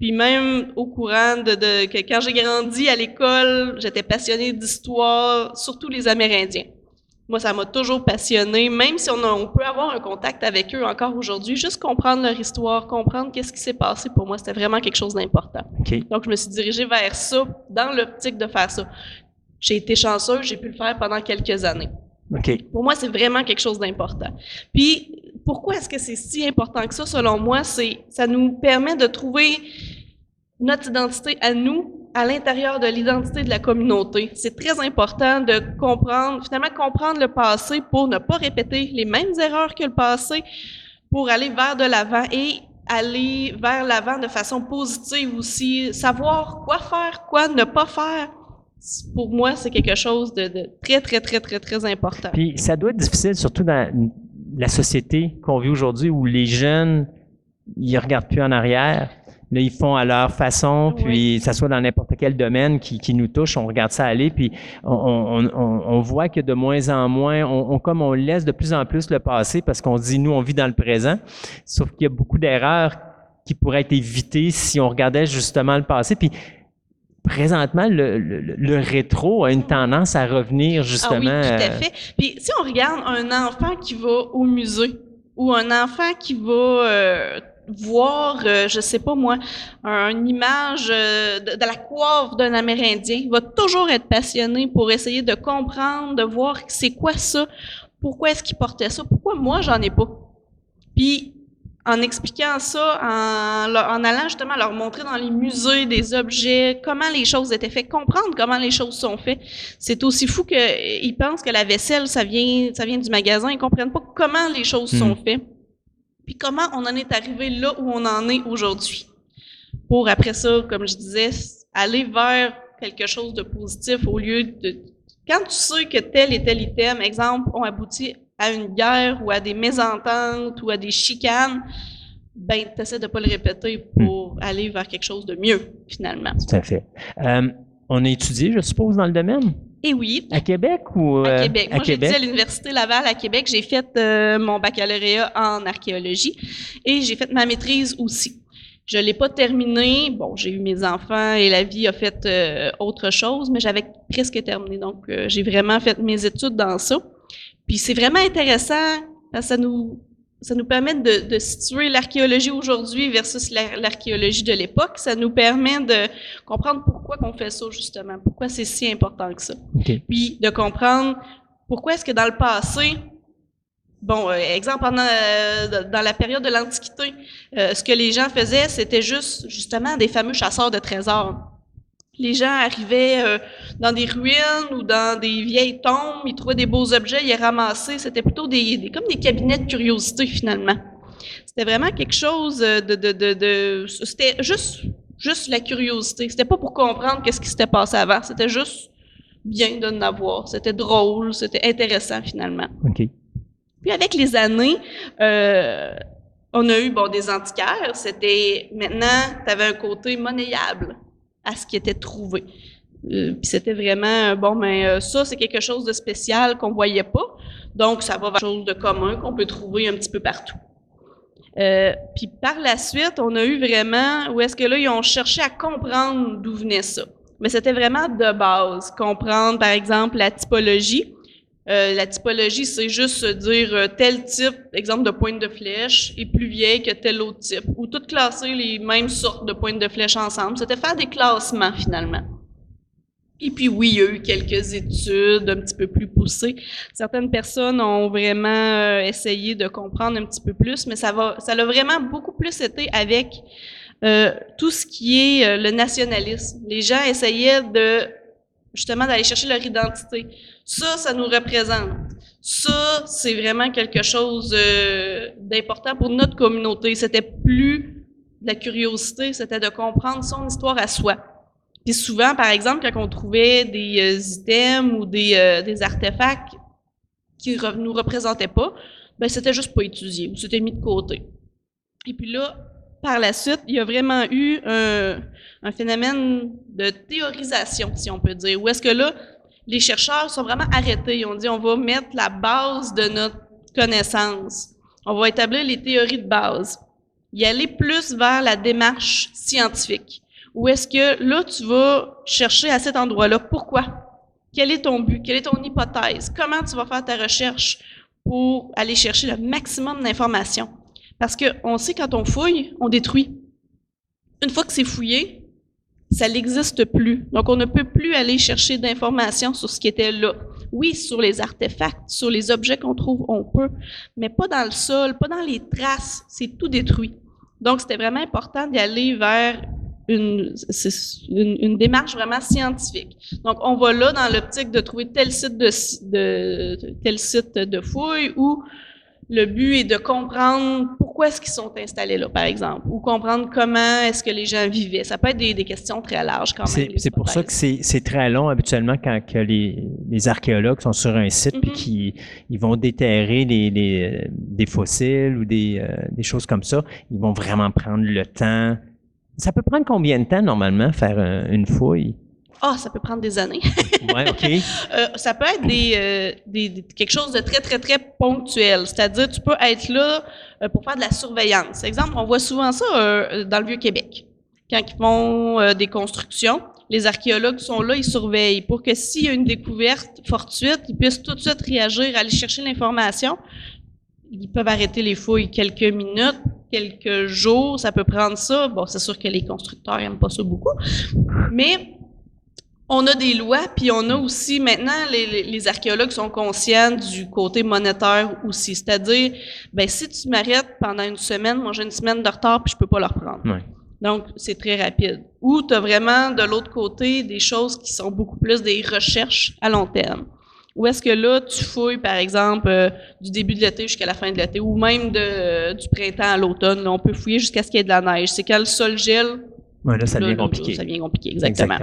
Puis même au courant de, de que quand j'ai grandi à l'école, j'étais passionnée d'histoire, surtout les Amérindiens. Moi, ça m'a toujours passionné, même si on, a- on peut avoir un contact avec eux encore aujourd'hui, juste comprendre leur histoire, comprendre qu'est-ce qui s'est passé pour moi, c'était vraiment quelque chose d'important. Donc, je me suis dirigée vers ça, dans l'optique de faire ça. J'ai été chanceuse, j'ai pu le faire pendant quelques années. Pour moi, c'est vraiment quelque chose d'important. Puis, pourquoi est-ce que c'est si important que ça, selon moi? C'est, ça nous permet de trouver notre identité à nous à l'intérieur de l'identité de la communauté. C'est très important de comprendre, finalement, comprendre le passé pour ne pas répéter les mêmes erreurs que le passé, pour aller vers de l'avant et aller vers l'avant de façon positive aussi, savoir quoi faire, quoi ne pas faire. Pour moi, c'est quelque chose de, très, très, très, très, très important. Puis ça doit être difficile, surtout dans la société qu'on vit aujourd'hui où les jeunes, ils regardent plus en arrière Là, ils font à leur façon, puis ça soit dans n'importe quel domaine qui, qui, nous touche, on regarde ça aller, puis on, on, on voit que de moins en moins, on, comme on laisse de plus en plus le passé parce qu'on dit, nous, on vit dans le présent. Sauf qu'il y a beaucoup d'erreurs qui pourraient être évitées si on regardait justement le passé. Puis présentement, le, le, rétro a une tendance à revenir justement. Ah oui, tout à fait. Puis si on regarde un enfant qui va au musée ou un enfant qui va euh, voir, euh, je sais pas moi, une image euh, de, la coiffe d'un Amérindien. Il va toujours être passionné pour essayer de comprendre, de voir c'est quoi ça, pourquoi est-ce qu'il portait ça, pourquoi moi j'en ai pas. Puis en expliquant ça, en, en, allant justement leur montrer dans les musées des objets, comment les choses étaient faites, comprendre comment les choses sont faites. C'est aussi fou qu'ils pensent que la vaisselle, ça vient, ça vient du magasin, ils comprennent pas comment les choses sont hmm. faites. Puis comment on en est arrivé là où on en est aujourd'hui? Pour après ça, comme je disais, aller vers quelque chose de positif au lieu de... Quand tu sais que tel et tel item, exemple, ont abouti à une guerre ou à des mésententes ou à des chicanes, ben, tu essaies de ne pas le répéter pour hmm. aller vers quelque chose de mieux, finalement. Tout à fait. Euh, on a étudié, je suppose, dans le domaine? Et oui. À Québec ou à euh, Québec. Moi, j'ai à l'université Laval à Québec. J'ai fait euh, mon baccalauréat en archéologie et j'ai fait ma maîtrise aussi. Je l'ai pas terminé. Bon, j'ai eu mes enfants et la vie a fait euh, autre chose, mais j'avais presque terminé. Donc, j'ai vraiment fait mes études dans ça. Puis c'est vraiment intéressant parce que ça nous ça nous permet de, situer l'archéologie aujourd'hui versus l'archéologie de l'époque. Ça nous permet de comprendre pourquoi on fait ça, justement. Pourquoi c'est si important que ça. Puis de comprendre pourquoi est-ce que dans le passé, bon, euh, exemple, euh, dans la période de l'Antiquité, euh, ce que les gens faisaient, c'était juste, justement, des fameux chasseurs de trésors les gens arrivaient euh, dans des ruines ou dans des vieilles tombes, ils trouvaient des beaux objets, ils les ramassaient. C'était plutôt des, comme des cabinets de curiosité finalement. C'était vraiment quelque chose de, de, de, de c'était juste, juste la curiosité. C'était pas pour comprendre qu'est-ce qui s'était passé avant. C'était juste bien de l'avoir. C'était drôle, c'était intéressant finalement. OK. Puis avec les années, euh, on a eu bon des antiquaires. C'était maintenant, tu avais un côté monnayable à ce qui était trouvé. Euh, c'était vraiment bon, mais euh, ça c'est quelque chose de spécial qu'on voyait pas, donc ça va vers quelque chose de commun qu'on peut trouver un petit peu partout. Euh, puis par la suite, on a eu vraiment où est-ce que là ils ont cherché à comprendre d'où venait ça. Mais c'était vraiment de base, comprendre par exemple la typologie. Euh, la typologie, c'est juste dire euh, tel type, exemple de pointe de flèche, est plus vieille que tel autre type, ou tout classer les mêmes sortes de pointes de flèche ensemble. C'était faire des classements finalement. Et puis oui, il y a eu quelques études un petit peu plus poussées. Certaines personnes ont vraiment euh, essayé de comprendre un petit peu plus, mais ça va, ça a vraiment beaucoup plus été avec tout ce qui est le nationalisme. Les gens essayaient de justement d'aller chercher leur identité. Ça, ça nous représente. Ça, c'est vraiment quelque chose euh, d'important pour notre communauté. C'était plus de la curiosité, c'était de comprendre son histoire à soi. Puis souvent, par exemple, quand on trouvait des euh, items ou des, euh, des artefacts qui ne nous représentaient pas, ben c'était juste pas étudié ou c'était mis de côté. Et puis là, par la suite, il y a vraiment eu un, un phénomène de théorisation, si on peut dire, où est-ce que là, les chercheurs sont vraiment arrêtés. Ils ont dit, on va mettre la base de notre connaissance. On va établir les théories de base. Y aller plus vers la démarche scientifique. Ou est-ce que là, tu vas chercher à cet endroit-là? Pourquoi? Quel est ton but? Quelle est ton hypothèse? Comment tu vas faire ta recherche pour aller chercher le maximum d'informations? Parce qu'on sait quand on fouille, on détruit. Une fois que c'est fouillé, ça n'existe plus. Donc, on ne peut plus aller chercher d'informations sur ce qui était là. Oui, sur les artefacts, sur les objets qu'on trouve, on peut, mais pas dans le sol, pas dans les traces. C'est tout détruit. Donc, c'était vraiment important d'y aller vers une, une, démarche vraiment scientifique. Donc, on va là dans l'optique de trouver tel site de, de, tel site de fouille ou le but est de comprendre pourquoi est-ce qu'ils sont installés là, par exemple, ou comprendre comment est-ce que les gens vivaient. Ça peut être des, questions très larges quand même. C'est pour ça que c'est très long habituellement quand que les, les, archéologues sont sur un site et mm-hmm. qu'ils ils vont déterrer des, des fossiles ou des, euh, des choses comme ça. Ils vont vraiment prendre le temps. Ça peut prendre combien de temps normalement faire une fouille? Ah, ça peut prendre des années. ouais, OK. Euh, ça peut être euh, des, quelque chose de très, très, très ponctuel. C'est-à-dire, tu peux être là euh, pour faire de la surveillance. Exemple, on voit souvent ça dans le Vieux-Québec. Quand ils font des constructions, les archéologues sont là, ils surveillent pour que s'il y a une découverte fortuite, ils puissent tout de suite réagir, aller chercher l'information. Ils peuvent arrêter les fouilles quelques minutes, quelques jours, ça peut prendre ça. Bon, c'est sûr que les constructeurs n'aiment pas ça beaucoup, mais on a des lois, puis on a aussi maintenant les, archéologues sont conscients du côté monétaire aussi. C'est-à-dire, ben si tu m'arrêtes pendant une semaine, moi j'ai une semaine de retard puis je peux pas le reprendre. Donc c'est très rapide. Ou tu as vraiment de l'autre côté des choses qui sont beaucoup plus des recherches à long terme. Ou est-ce que là tu fouilles par exemple euh, du début de l'été jusqu'à la fin de l'été, ou même de, du printemps à l'automne. On peut fouiller jusqu'à ce qu'il y ait de la neige. C'est quand le sol gèle. Ouais, là ça devient compliqué. ça devient compliqué, exactement.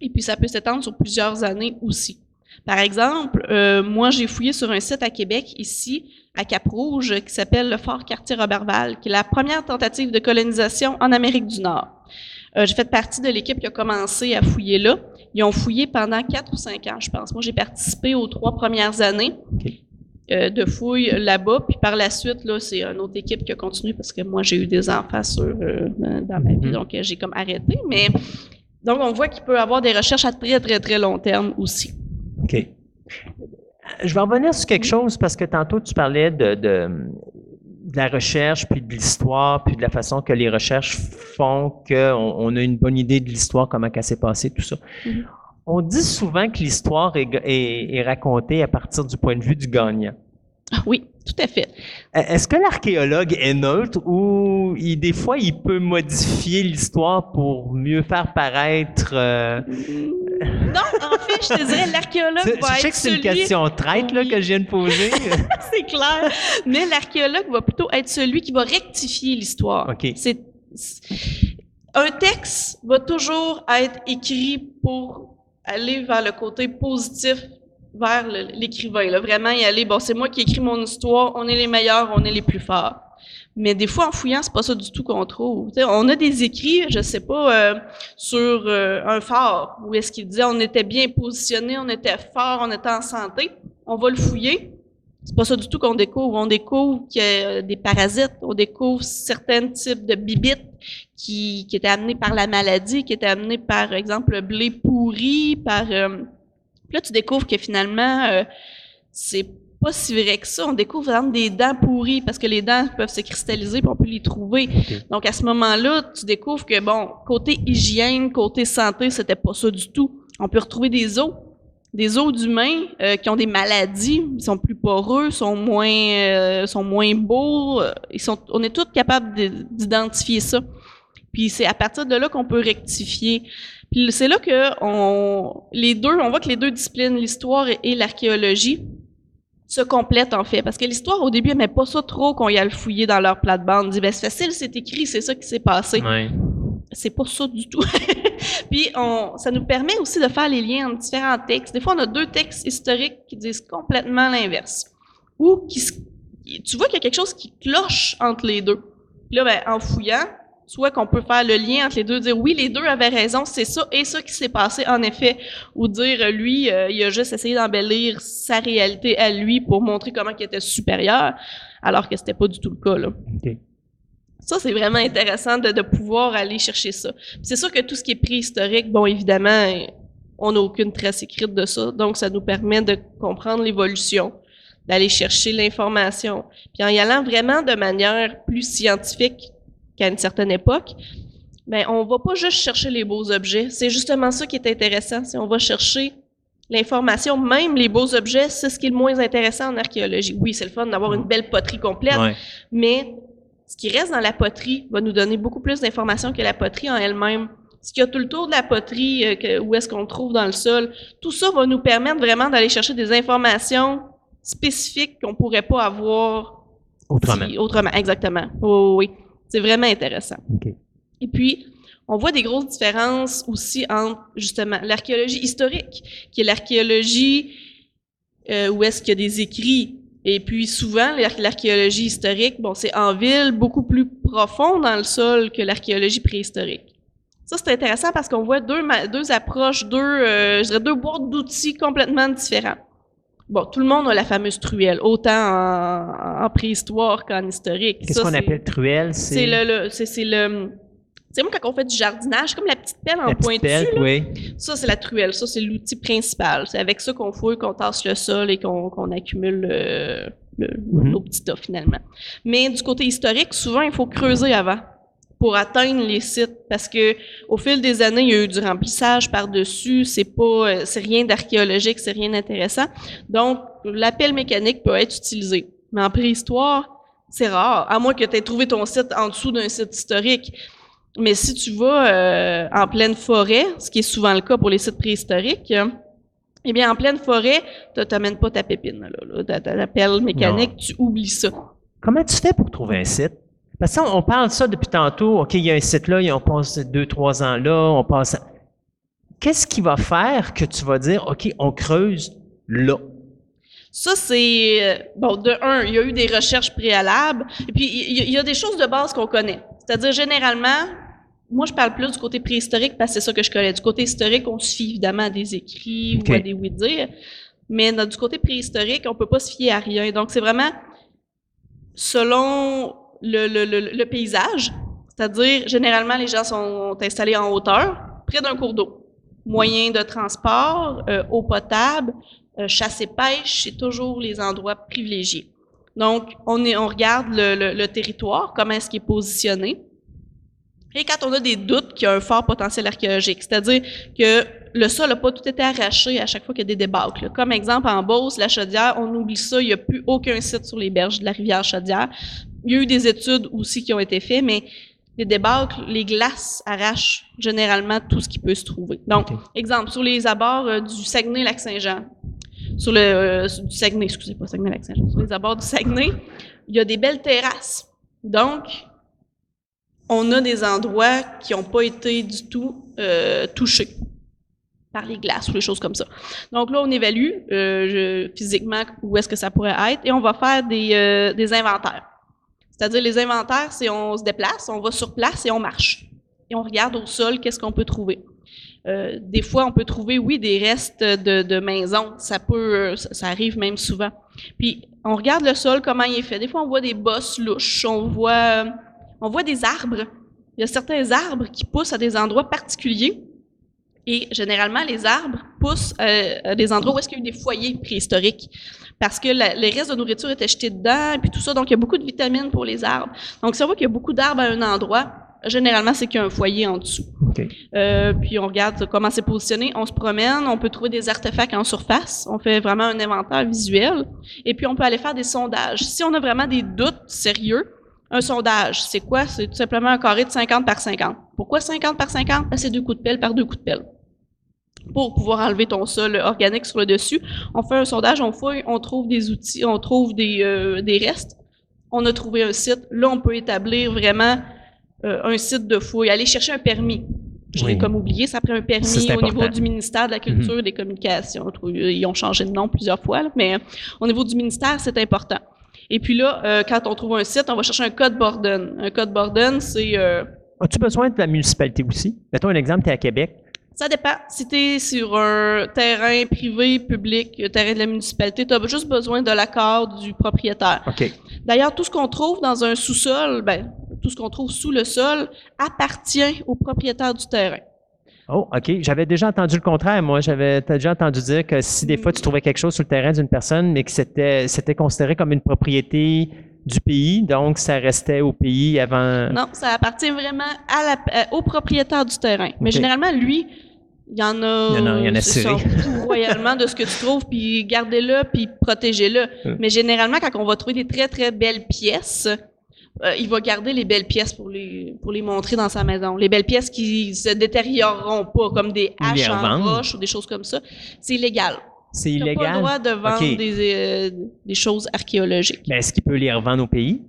Et puis, ça peut s'étendre sur plusieurs années aussi. Par exemple, euh, moi, j'ai fouillé sur un site à Québec, ici, à Cap-Rouge, qui s'appelle le Fort Quartier Robertval, qui est la première tentative de colonisation en Amérique du Nord. Euh, j'ai fait partie de l'équipe qui a commencé à fouiller là. Ils ont fouillé pendant quatre ou cinq ans, je pense. Moi, j'ai participé aux trois premières années euh, de fouilles là-bas. Puis par la suite, là, c'est une autre équipe qui a continué parce que moi, j'ai eu des enfants sur, dans ma vie, mm-hmm. donc j'ai comme arrêté. Mais donc, on voit qu'il peut avoir des recherches à très, très, très long terme aussi. OK. Je vais revenir sur quelque chose parce que tantôt, tu parlais de, de, la recherche, puis de l'histoire, puis de la façon que les recherches font qu'on on a une bonne idée de l'histoire, comment elle s'est passée, tout ça. Mm-hmm. On dit souvent que l'histoire est, est racontée à partir du point de vue du gagnant. Ah oui, tout à fait. Euh, est-ce que l'archéologue est neutre ou des fois il peut modifier l'histoire pour mieux faire paraître euh, Non, en fait, je te dirais l'archéologue va je sais que c'est une question traite là, que je viens de poser. c'est clair. Mais l'archéologue va plutôt être celui qui va rectifier l'histoire. OK. C'est un texte va toujours être écrit pour aller vers le côté positif vers l'écrivain. Vraiment y aller, bon, c'est moi qui écris mon histoire, on est les meilleurs, on est les plus forts. Mais des fois, en fouillant, c'est pas ça du tout qu'on trouve. on a des écrits, je sais pas, euh, sur euh, un phare, où est-ce qu'il disait on était bien positionné, on était fort, on était en santé. On va le fouiller. C'est pas ça du tout qu'on découvre. On découvre qu'il y a des parasites, on découvre certains types de bibites qui, qui étaient amenés par la maladie, qui étaient amenés par, exemple, le blé pourri, par... Euh, puis là, tu découvres que finalement, euh, c'est pas si vrai que ça. On découvre vraiment des dents pourries parce que les dents peuvent se cristalliser puis on peut les trouver. Donc à ce moment-là, tu découvres que bon, côté hygiène, côté santé, c'était pas ça du tout. On peut retrouver des os, des os d'humains euh, qui ont des maladies, ils sont plus poreux, sont moins, euh, sont moins beaux. Ils sont, on est tous capables d'identifier ça. Puis c'est à partir de là qu'on peut rectifier. Puis c'est là que on, les deux, on voit que les deux disciplines, l'histoire et, l'archéologie, se complètent en fait. Parce que l'histoire, au début, elle met pas ça trop qu'on y a le fouiller dans leur plate-bande. On dit, ben, c'est facile, c'est écrit, c'est ça qui s'est passé. Ouais. C'est pas ça du tout. Puis on, ça nous permet aussi de faire les liens entre différents textes. Des fois, on a deux textes historiques qui disent complètement l'inverse. Ou qui, tu vois qu'il y a quelque chose qui cloche entre les deux. Puis là, ben, en fouillant, soit qu'on peut faire le lien entre les deux, dire oui, les deux avaient raison, c'est ça et ça qui s'est passé en effet, ou dire lui, euh, il a juste essayé d'embellir sa réalité à lui pour montrer comment il était supérieur, alors que c'était pas du tout le cas. Là. Ça, c'est vraiment intéressant de, de, pouvoir aller chercher ça. C'est sûr que tout ce qui est préhistorique, bon, évidemment, on n'a aucune trace écrite de ça, donc ça nous permet de comprendre l'évolution d'aller chercher l'information. Puis en y allant vraiment de manière plus scientifique, qu'à une certaine époque, ben, on va pas juste chercher les beaux objets. C'est justement ça qui est intéressant. C'est on va chercher l'information, même les beaux objets, c'est ce qui est le moins intéressant en archéologie. Oui, c'est le fun d'avoir une belle poterie complète, mais ce qui reste dans la poterie va nous donner beaucoup plus d'informations que la poterie en elle-même. Ce qu'il y a tout le tour de la poterie, euh, où est-ce qu'on trouve dans le sol, tout ça va nous permettre vraiment d'aller chercher des informations spécifiques qu'on pourrait pas avoir autrement. autrement, exactement. oui, c'est vraiment intéressant. Et puis, on voit des grosses différences aussi entre justement l'archéologie historique, qui est l'archéologie euh, où est-ce qu'il y a des écrits. Et puis souvent, l'archéologie historique, bon, c'est en ville, beaucoup plus profond dans le sol que l'archéologie préhistorique. Ça, c'est intéressant parce qu'on voit deux, deux approches, deux, euh, je dirais deux boîtes d'outils complètement différents. Bon, tout le monde a la fameuse truelle, autant en, préhistoire qu'en historique. Qu'est-ce qu'on appelle truelle? C'est le, c'est le sais, moi, quand on fait du jardinage, comme la petite pelle en pointu, oui. ça, c'est la truelle. Ça, c'est l'outil principal. C'est avec ça qu'on fouille, qu'on tasse le sol et qu'on accumule le, le, mhm. nos petits tas, finalement. Mais du côté historique, souvent, il faut creuser avant pour atteindre les sites parce que au fil des années, il y a eu du remplissage par-dessus, c'est pas c'est rien d'archéologique, c'est rien d'intéressant. Donc la pelle mécanique peut être utilisée. Mais en préhistoire, c'est rare, à moins que tu aies trouvé ton site en dessous d'un site historique. Mais si tu vas euh, en pleine forêt, ce qui est souvent le cas pour les sites préhistoriques, eh bien, en pleine forêt, tu n'amènes pas ta pépine, là, là, ta, pelle mécanique, tu oublies ça. Comment tu fais pour trouver un site? Parce qu'on parle de ça depuis tantôt. OK, il y a un site là, on passe deux, trois ans là, on passe. Qu'est-ce qui va faire que tu vas dire, OK, on creuse là? Ça, c'est. Euh, bon, de un, il y a eu des recherches préalables, et puis il y, a des choses de base qu'on connaît. C'est-à-dire, généralement, moi, je parle plus du côté préhistorique parce que c'est ça que je connais. Du côté historique, on se fie évidemment à des écrits ou à des oui-dire. Mais du côté préhistorique, on peut pas se fier à rien. Donc, c'est vraiment selon le, le, le, paysage. C'est-à-dire, généralement, les gens sont installés en hauteur, près d'un cours d'eau. Moyen de transport, euh, eau potable, euh, chasse et pêche, c'est toujours les endroits privilégiés. Donc, on, est, on regarde le, le, territoire, comment est-ce qu'il est positionné. Et quand on a des doutes qu'il y a un fort potentiel archéologique, c'est-à-dire que le sol n'a pas tout été arraché à chaque fois qu'il y a des débâcles. Comme exemple, en Beauce, la Chaudière, on oublie ça, il n'y a plus aucun site sur les berges de la rivière Chaudière. Il y a eu des études aussi qui ont été faites, mais les débâcles, les glaces arrachent généralement tout ce qui peut se trouver. Donc, exemple, sur les abords euh, du Saguenay-Lac-Saint-Jean, sur le euh, du Saguenay, excusez pas Saguenay-Lac-Saint-Jean, sur les abords du Saguenay, il y a des belles terrasses. Donc, on a des endroits qui n'ont pas été du tout euh, touchés par les glaces ou les choses comme ça. Donc là, on évalue euh, physiquement où est-ce que ça pourrait être et on va faire des, des inventaires. C'est-à-dire les inventaires, c'est on se déplace, on va sur place et on marche. Et on regarde au sol qu'est-ce qu'on peut trouver. Euh, des fois, on peut trouver, oui, des restes de, maisons. Ça peut, ça, arrive même souvent. Puis, on regarde le sol, comment il est fait. Des fois, on voit des bosses louches. On voit, on voit des arbres. Il y a certains arbres qui poussent à des endroits particuliers. Et généralement, les arbres poussent euh, à des endroits où est-ce qu'il y a eu des foyers préhistoriques. Parce que les restes de nourriture étaient jetés dedans, et puis tout ça. Donc, il y a beaucoup de vitamines pour les arbres. Donc, si on voit qu'il y a beaucoup d'arbres à un endroit, Généralement, c'est qu'il y a un foyer en dessous. Euh, puis on regarde comment c'est positionné. On se promène, on peut trouver des artefacts en surface. On fait vraiment un inventaire visuel. Et puis on peut aller faire des sondages. Si on a vraiment des doutes sérieux, un sondage, c'est quoi? C'est tout simplement un carré de 50 par 50. Pourquoi 50 par 50? Ben, c'est deux coups de pelle par deux coups de pelle. Pour pouvoir enlever ton sol organique sur le dessus, on fait un sondage, on fouille, on trouve des outils, on trouve des, euh, des restes. On a trouvé un site. Là, on peut établir vraiment euh, un site de fouille, aller chercher un permis. Je l'ai comme oublié, ça prend un permis au niveau du ministère de la Culture et mhm. des Communications. Ils ont changé de nom plusieurs fois, mais au niveau du ministère, c'est important. Et puis là, euh, quand on trouve un site, on va chercher un code Borden. Un code Borden, c'est... Euh, As-tu besoin de la municipalité aussi? Mettons un exemple, tu es à Québec. Ça dépend. Si tu es sur un terrain privé, public, terrain de la municipalité, tu as juste besoin de l'accord du propriétaire. OK. D'ailleurs, tout ce qu'on trouve dans un sous-sol, ben, tout ce qu'on trouve sous le sol appartient au propriétaire du terrain. Oh, OK. J'avais déjà entendu le contraire. Moi, j'avais déjà entendu dire que si des fois tu trouvais quelque chose sur le terrain d'une personne, mais que c'était, c'était considéré comme une propriété du pays, donc ça restait au pays avant. Non, ça appartient vraiment à la, au propriétaire du terrain. Mais généralement, lui, il y en a, Il y en a- il y en a ça, royalement de ce que tu trouves, puis gardez-le, puis protégez-le. Mais généralement, quand on va trouver des très, très belles pièces, euh, il va garder les belles pièces pour les, pour les montrer dans sa maison. Les belles pièces qui se détérioreront pas, comme des haches en roche ou des choses comme ça. C'est illégal. C'est n'as pas le illégal. droit de vendre des, euh, des choses archéologiques. Mais est-ce qu'il peut les revendre au pays?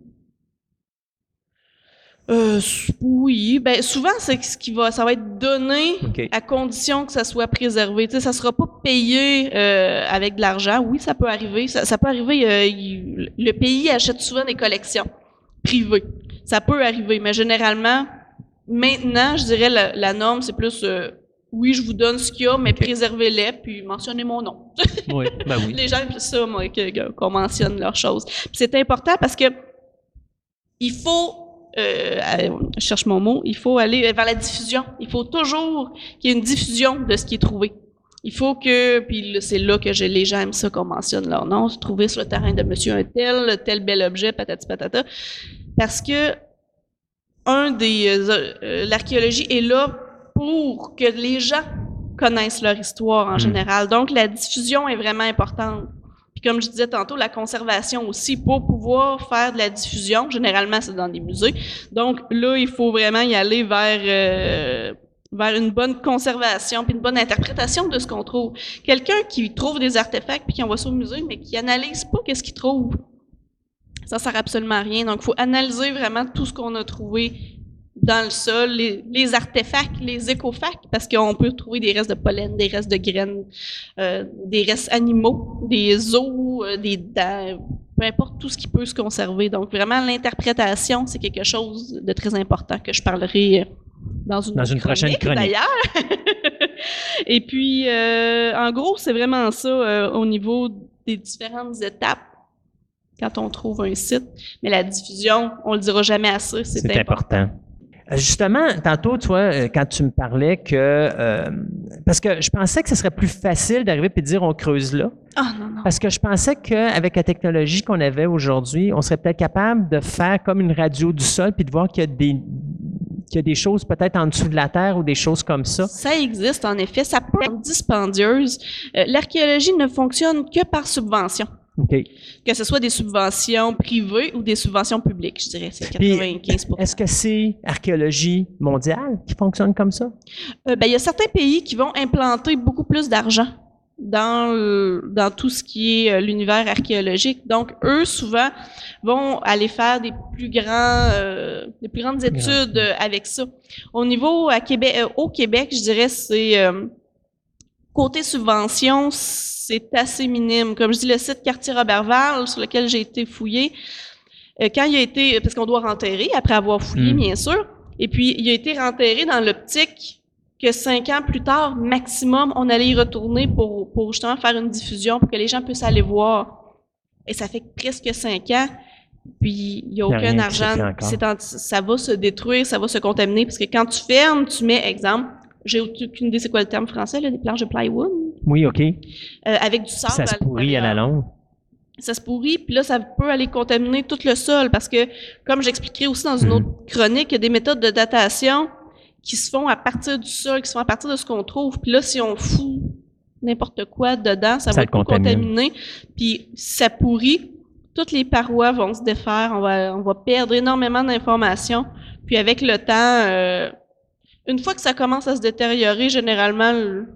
Euh, oui, ben souvent c'est ce qui va, ça va être donné à condition que ça soit préservé. Tu sais, ça sera pas payé euh, avec de l'argent. Oui, ça peut arriver. Ça, ça peut arriver. euh, il- le pays achète souvent des collections privées. Ça peut arriver, mais généralement, maintenant, je dirais la, la norme, c'est plus euh, oui, je vous donne ce qu'il y a, mais préservez-les, puis mentionnez mon nom. Oui, ben oui. Les gens aiment ça, moi, qu'on mentionne leurs choses. C'est important parce que il faut, euh, je cherche mon mot, il faut aller vers la diffusion. Il faut toujours qu'il y ait une diffusion de ce qui est trouvé. Il faut que, puis c'est là que les gens aiment ça qu'on mentionne leur nom, se trouver sur le terrain de monsieur un tel, tel bel objet, patati patata. Parce que un des, euh, euh, l'archéologie est là pour que les gens connaissent leur histoire en Mm. général. Donc, la diffusion est vraiment importante. Puis comme je disais tantôt, la conservation aussi, pour pouvoir faire de la diffusion, généralement c'est dans des musées. Donc là, il faut vraiment y aller vers, euh, vers une bonne conservation puis une bonne interprétation de ce qu'on trouve. Quelqu'un qui trouve des artefacts puis qui envoie ça au musée, mais qui analyse pas qu'est-ce qu'il trouve, ça sert absolument à rien. Donc, il faut analyser vraiment tout ce qu'on a trouvé dans le sol, les, les artefacts, les écofacts, parce qu'on peut trouver des restes de pollen, des restes de graines, euh, des restes animaux, des os, euh, des dents, peu importe tout ce qui peut se conserver. Donc, vraiment, l'interprétation, c'est quelque chose de très important que je parlerai euh, dans une, Dans prochaine chronique. D'ailleurs. Et puis, euh, en gros, c'est vraiment ça euh, au niveau des différentes étapes quand on trouve un site. Mais la diffusion, on le dira jamais assez, c'est C'est important. important. Euh, Justement, tantôt, tu vois, euh, quand tu me parlais que. euh, parce que je pensais que ce serait plus facile d'arriver et de dire on creuse là. Ah non, non. Parce que je pensais qu'avec la technologie qu'on avait aujourd'hui, on serait peut-être capable de faire comme une radio du sol puis de voir qu'il y a des, qu'il y a des choses peut-être en dessous de la terre ou des choses comme ça. Ça existe, en effet. Ça peut être dispendieuse. Euh, L'archéologie ne fonctionne que par subvention. Que ce soit des subventions privées ou des subventions publiques, je dirais. C'est Puis, 95 Est-ce que c'est archéologie mondiale qui fonctionne comme ça? Euh, ben, il y a certains pays qui vont implanter beaucoup plus d'argent dans, le- dans tout ce qui est euh, l'univers archéologique. Donc, eux, souvent, vont aller faire des plus grands, euh, des plus grandes études avec ça. Au niveau à Québec, euh, au Québec, je dirais, c'est côté subvention, c'est assez minime. Comme je dis, le site Quartier Robertval, sur lequel j'ai été fouillé, euh, quand il a été, parce qu'on doit renterrer après avoir fouillé, Mm. bien sûr, et puis il a été renterré dans l'optique que cinq ans plus tard, maximum, on allait y retourner pour, pour justement faire une diffusion, pour que les gens puissent aller voir. Et ça fait presque cinq ans, puis il n'y a y a aucun argent. ça va se détruire, ça va se contaminer, parce que quand tu fermes, tu mets, exemple, j'ai aucune idée c'est quoi le terme français, là, des planches de plywood, Oui, OK. euh, avec du sable. Ça se pourrit à la longue. ça se pourrit, puis là, ça peut aller contaminer tout le sol parce que, comme j'expliquerai aussi dans une Mhm. autre chronique, il y a des méthodes de datation qui se font à partir du sol, qui se font à partir de ce qu'on trouve. Puis là, si on fout n'importe quoi dedans, ça, Ça va contamine. contaminer. Puis si ça pourrit, toutes les parois vont se défaire, on va, on va perdre énormément d'informations. Puis avec le temps, euh, une fois que ça commence à se détériorer, généralement, le,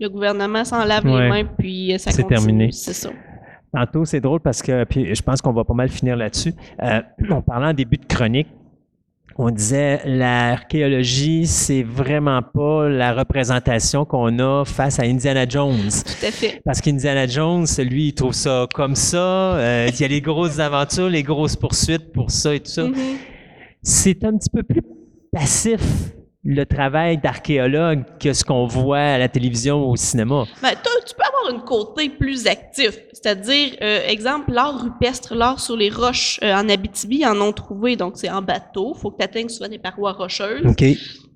le gouvernement s'en lave Ouais. les mains, puis euh, ça C'est terminé. C'est ça. Tantôt, c'est drôle parce que, puis je pense qu'on va pas mal finir là-dessus. Euh, on parlait en début de chronique, on disait l'archéologie, c'est vraiment pas la représentation qu'on a face à Indiana Jones. Tout à fait. Parce qu'Indiana Jones, lui, il trouve ça comme ça. euh, il y a les grosses aventures, les grosses poursuites pour ça et tout ça. Mhm. C'est un petit peu plus passif le travail d'archéologue que ce qu'on voit à la télévision ou au cinéma? Ben, tu peux avoir un côté plus actif. C'est-à-dire, euh, exemple, l'art rupestre, l'art sur les roches euh, en Abitibi, ils en ont trouvé. Donc, c'est en bateau. faut que tu atteignes souvent des parois rocheuses.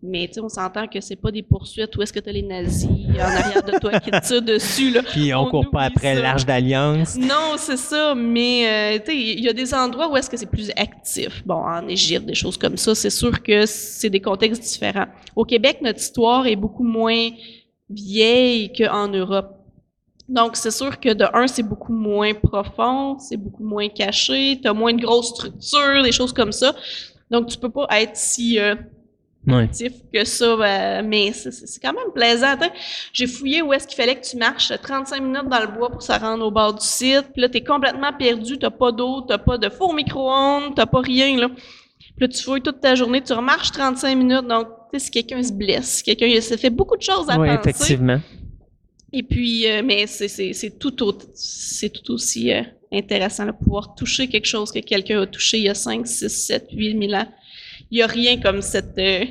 Mais on s'entend que c'est pas des poursuites où est-ce que tu as les nazis en arrière de toi qui te tirent dessus. Là. Puis on, court pas après l'Arche d'Alliance. Non, c'est ça. Mais euh, il y a des endroits où est-ce que c'est plus actif. Bon, en Égypte, des choses comme ça. C'est sûr que c'est des contextes différents. Au Québec, notre histoire est beaucoup moins vieille qu'en Europe. Donc, c'est sûr que de un, c'est beaucoup moins profond, c'est beaucoup moins caché, tu as moins de grosses structures, des choses comme ça. Donc, tu peux pas être si euh, actif que ça, ben, mais c'est quand même plaisant. J'ai fouillé où est-ce qu'il fallait que tu marches 35 minutes dans le bois pour se rendre au bord du site. Puis là, tu es complètement perdu, tu pas d'eau, tu pas de four micro-ondes, tu pas rien. Là. Puis là, tu fouilles toute ta journée, tu remarches 35 minutes. Donc, si quelqu'un se blesse, si quelqu'un, ça fait beaucoup de choses à oui, penser. effectivement. Et puis, euh, mais c'est tout, aussi euh, intéressant de pouvoir toucher quelque chose que quelqu'un a touché il y a 5, 6, 7, 8 000 ans. Il n'y a rien comme cette, euh,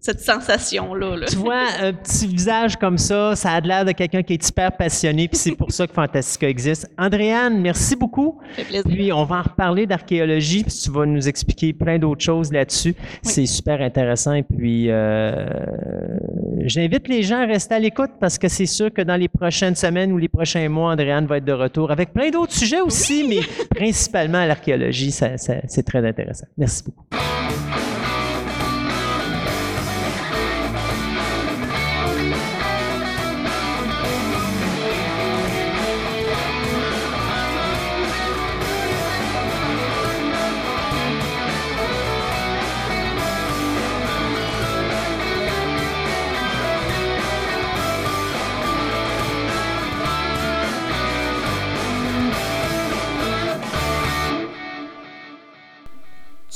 cette sensation-là. Tu vois, un petit visage comme ça, ça a l'air de quelqu'un qui est hyper passionné, puis c'est pour ça que Fantastica existe. Andréane, merci beaucoup. Ça fait plaisir. Puis on va en reparler d'archéologie, puis tu vas nous expliquer plein d'autres choses là-dessus. C'est super intéressant. Et puis, euh, j'invite les gens à rester à l'écoute parce que c'est sûr que dans les prochaines semaines ou les prochains mois, Andréane va être de retour avec plein d'autres sujets aussi, mais principalement l'archéologie. Ça, ça, c'est très intéressant. Merci beaucoup.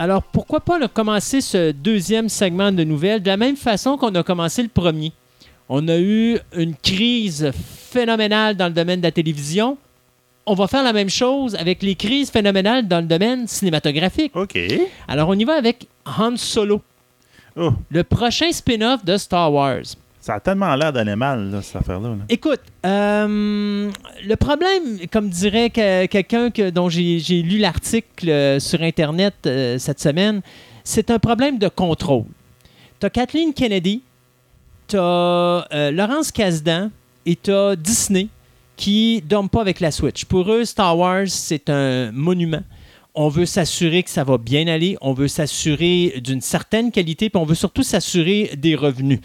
Alors, pourquoi pas commencer ce deuxième segment de nouvelles de la même façon qu'on a commencé le premier? On a eu une crise phénoménale dans le domaine de la télévision. On va faire la même chose avec les crises phénoménales dans le domaine cinématographique. OK. Alors, on y va avec Han Solo, Oh, le prochain spin-off de Star Wars. Ça a tellement l'air d'aller mal, cette affaire-là. là. Écoute, euh, le problème, comme dirait que- quelqu'un que- dont j'ai j'ai lu l'article euh, sur Internet euh, cette semaine, c'est un problème de contrôle. Tu as Kathleen Kennedy, tu as Laurence Kasdan et tu as Disney qui ne dorment pas avec la Switch. Pour eux, Star Wars, c'est un monument. On veut s'assurer que ça va bien aller, on veut s'assurer d'une certaine qualité, puis on veut surtout s'assurer des revenus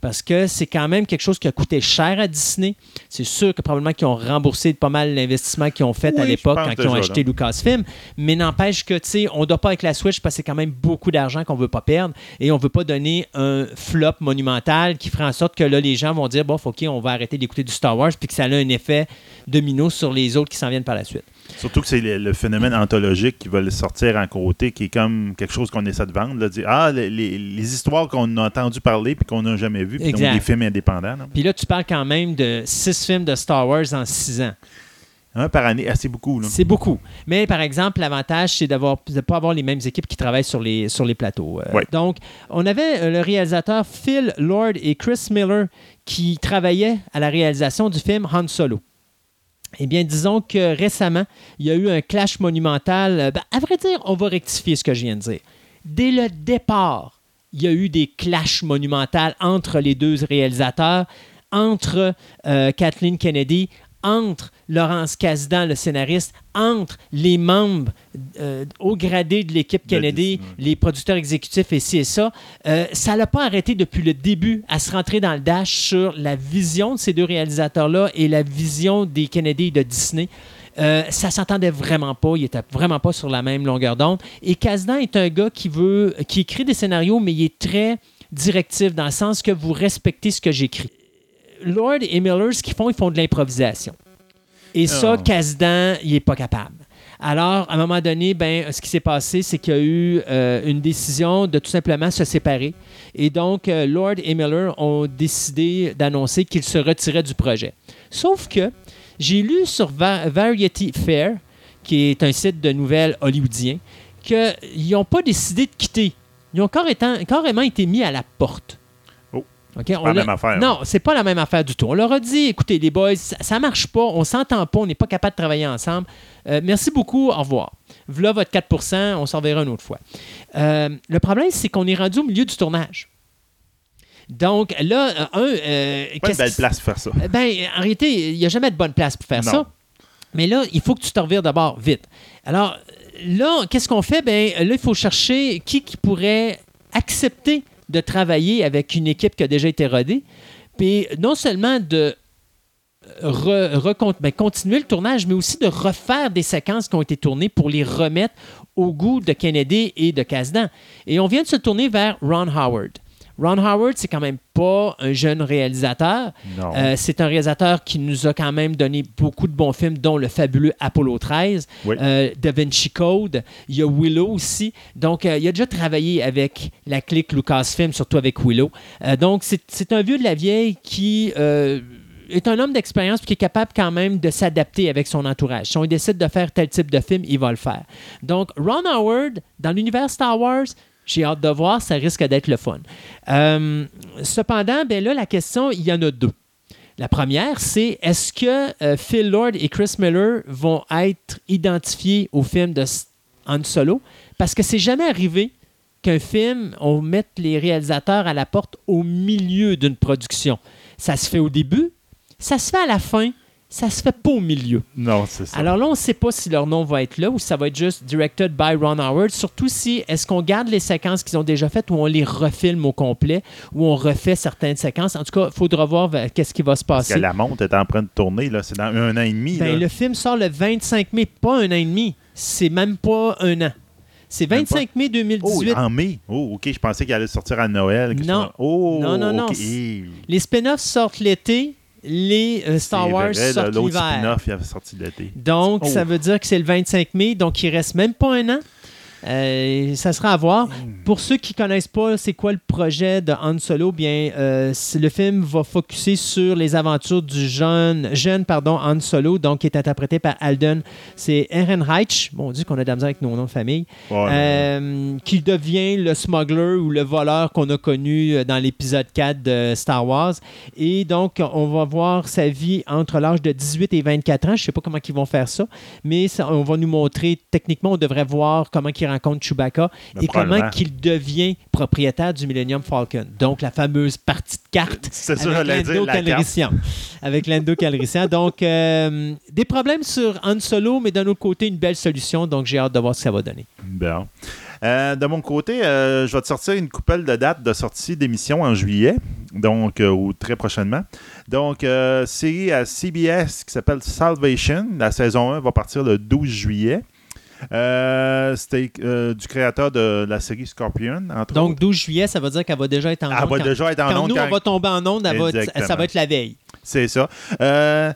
parce que c'est quand même quelque chose qui a coûté cher à Disney. C'est sûr que probablement qu'ils ont remboursé pas mal l'investissement qu'ils ont fait à l'époque quand ils ont acheté Lucasfilm, mais n'empêche que, tu sais, on ne doit pas avec la Switch parce que c'est quand même beaucoup d'argent qu'on ne veut pas perdre et on ne veut pas donner un flop monumental qui ferait en sorte que là, les gens vont dire, bon, OK, on va arrêter d'écouter du Star Wars puis que ça a un effet domino sur les autres qui s'en viennent par la suite. Surtout que c'est le, le phénomène anthologique qui va le sortir en côté, qui est comme quelque chose qu'on essaie de vendre. Là, dire, ah, les, les- les histoires qu'on a entendu parler puis qu'on n'a jamais vues, puis donc des films indépendants. Puis là, tu parles quand même de six films de Star Wars en six ans. Un par année, assez beaucoup. Là. C'est beaucoup. Mais par exemple, l'avantage, c'est de ne pas avoir les mêmes équipes qui travaillent sur les, sur les plateaux. Euh, Ouais. Donc, on avait euh, le réalisateur Phil Lord et Chris Miller qui travaillaient à la réalisation du film Han Solo. Eh bien, disons que récemment, il y a eu un clash monumental. Euh, ben, à vrai dire, on va rectifier ce que je viens de dire. Dès le départ, il y a eu des clashs monumentaux entre les deux réalisateurs, entre euh, Kathleen Kennedy, entre Laurence Kasdan, le scénariste, entre les membres euh, haut gradés de l'équipe Kennedy, les producteurs exécutifs et ci et ça. Euh, ça l'a pas arrêté depuis le début à se rentrer dans le dash sur la vision de ces deux réalisateurs-là et la vision des Kennedy et de Disney. Euh, ça s'entendait vraiment pas, il était vraiment pas sur la même longueur d'onde. Et Kasdan est un gars qui veut, qui écrit des scénarios, mais il est très directif dans le sens que vous respectez ce que j'écris Lord et Miller, ce qu'ils font, ils font de l'improvisation. Et ça, Oh. Kazdan, il n'est pas capable. Alors, à un moment donné, ben, ce qui s'est passé, c'est qu'il y a eu euh, une décision de tout simplement se séparer. Et donc, euh, Lord et Miller ont décidé d'annoncer qu'ils se retiraient du projet. Sauf que j'ai lu sur Va- Variety Fair, qui est un site de nouvelles hollywoodien, qu'ils n'ont pas décidé de quitter. Ils ont carrément, carrément été mis à la porte. OK, Pas la même affaire. Non, c'est pas la même affaire du tout. On leur a dit, écoutez, les boys, ça, ça marche pas, on s'entend pas, on n'est pas capable de travailler ensemble. Euh, merci beaucoup, au revoir. Voilà votre 4% on s'en verra une autre fois. Euh, le problème, c'est qu'on est rendu au milieu du tournage. Donc là, euh, un... euh, Pas une belle place pour faire ça. Ben, en réalité, il n'y a jamais de bonne place pour faire Non. ça. Mais là, il faut que tu te revires d'abord vite. Alors, là, qu'est-ce qu'on fait? Ben, là, il faut chercher qui, qui pourrait accepter de travailler avec une équipe qui a déjà été rodée. Puis, non seulement de re- ben, continuer le tournage, mais aussi de refaire des séquences qui ont été tournées pour les remettre au goût de Kennedy et de Kasdan. Et on vient de se tourner vers Ron Howard. Ron Howard, c'est quand même pas un jeune réalisateur. Non. Euh, c'est un réalisateur qui nous a quand même donné beaucoup de bons films, dont le fabuleux Apollo 13, Oui. euh, Da Vinci Code. Il y a Willow aussi. Donc, euh, il a déjà travaillé avec la clique Lucasfilm, surtout avec Willow. Euh, donc, c'est un vieux de la vieille qui est un homme d'expérience qui est capable quand même de s'adapter avec son entourage. Si on décide de faire tel type de film, il va le faire. Donc, Ron Howard, dans l'univers Star Wars, j'ai hâte de voir, ça risque d'être le fun. Euh, cependant, ben là, la question, il y en a deux. La première, c'est est-ce que euh, Phil Lord et Chris Miller vont être identifiés au film de Solo? Parce que c'est jamais arrivé qu'un film, on mette les réalisateurs à la porte au milieu d'une production. Ça se fait au début, ça se fait à la fin, ça se fait pas au milieu. Non, c'est ça. Alors là, on ne sait pas si leur nom va être là ou si ça va être juste directed by Ron Howard. Surtout si est-ce qu'on garde les séquences qu'ils ont déjà faites ou on les refilme au complet ou on refait certaines séquences? En tout cas, il faudra voir vers- qu'est-ce qui va se Parce que passer. la montre est en train de tourner, là. C'est dans un an et demi. Ben, là. le film sort le 25 mai, pas un an et demi. C'est même pas un an. C'est Même 25 mai Oh, 2018. en mai. Oh, OK. Je pensais qu'il allait sortir à Noël. Non. Oh, Non, non, non, Les spin-offs sortent l'été, les euh, Star Wars vrai, sortent l'hiver. il avait sorti l'été. Donc, Oh. ça veut dire que c'est le 25 mai, donc il reste même pas un an? Euh, ça sera à voir. Pour ceux qui connaissent pas, c'est quoi le projet de Han Solo? Bien, euh, le film va focuser sur les aventures du jeune, jeune pardon, Han Solo, donc qui est interprété par Alden. C'est Ehrenreich, mon Dieu qu'on a de la misère avec nos noms de famille, Ouais, euh, qui devient le smuggler ou le voleur qu'on a connu dans l'épisode 4 de Star Wars. Et donc, on va voir sa vie entre l'âge de 18 et 24 ans. Je ne sais pas comment ils vont faire ça, mais ça- on va nous montrer, techniquement, on devrait voir comment il rencontre Chewbacca et comment qu'il devient propriétaire du Millennium Falcon. Donc, la fameuse partie de ça, avec dire, Lando la carte. Calrissian. avec Lando Calrissian. Donc, euh, des problèmes sur Han Solo, mais d'un autre côté, une belle solution. Donc, j'ai hâte de voir ce que ça va donner. Bon. Euh, de mon côté, euh, je vais te sortir une coupelle de dates de sortie d'émission en juillet, donc euh, ou très prochainement. Donc, série à CBS qui s'appelle Salvation. La saison 1 va partir le 12 juillet. Euh, C'était euh, du créateur de la série Scorpion, entre Donc, autres. 12 juillet, ça veut dire qu'elle va déjà être en Elle onde. va quand- déjà être en quand onde nous, quand- on va tomber en onde, elle va être- ça va être la veille. C'est ça. Euh,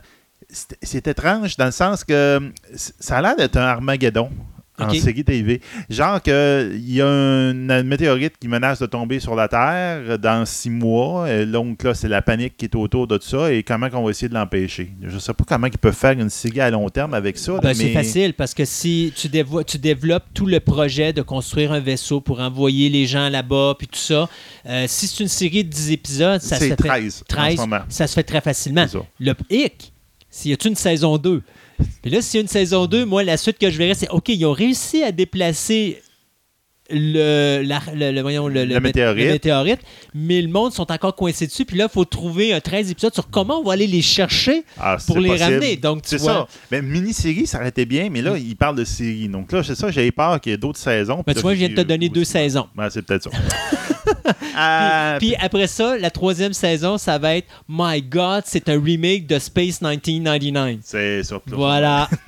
c'est étrange dans le sens que ça a l'air d'être un Armageddon en série TV. Genre que il y a une météorite qui menace de tomber sur la Terre dans six mois. Et donc là, c'est la panique qui est autour de tout ça et comment on va essayer de l'empêcher? Je sais pas comment ils peuvent faire une série à long terme avec ça. Ben, C'est facile parce que si tu, dévo- tu développes tout le projet de construire un vaisseau pour envoyer les gens là-bas, puis tout ça, euh, si c'est une série de 10 épisodes, ça se fait 13 en 13, ce moment. ça se fait très facilement. Le hic, s'il y a une saison 2, puis là, s'il y a une saison 2, moi, la suite que je verrais, c'est OK, ils ont réussi à déplacer le, la- le, le- voyons, le, Le mé- météorite. le météorite, mais le monde sont encore coincés dessus. Puis là, il faut trouver un 13 épisodes sur comment on va aller les chercher Ah, pour les possible. ramener. Donc, tu C'est vois, ça. Mais mini-série, ça aurait été bien, mais là, il parle de série. Donc là, c'est ça, j'avais peur qu'il y ait d'autres saisons. Ben, Puis tu vois, je viens de te donner deux saisons. Ouais, c'est peut-être ça. Euh, Puis après ça, la troisième saison, ça va être My God, c'est un remake de Space 1999. c'est ça. Voilà.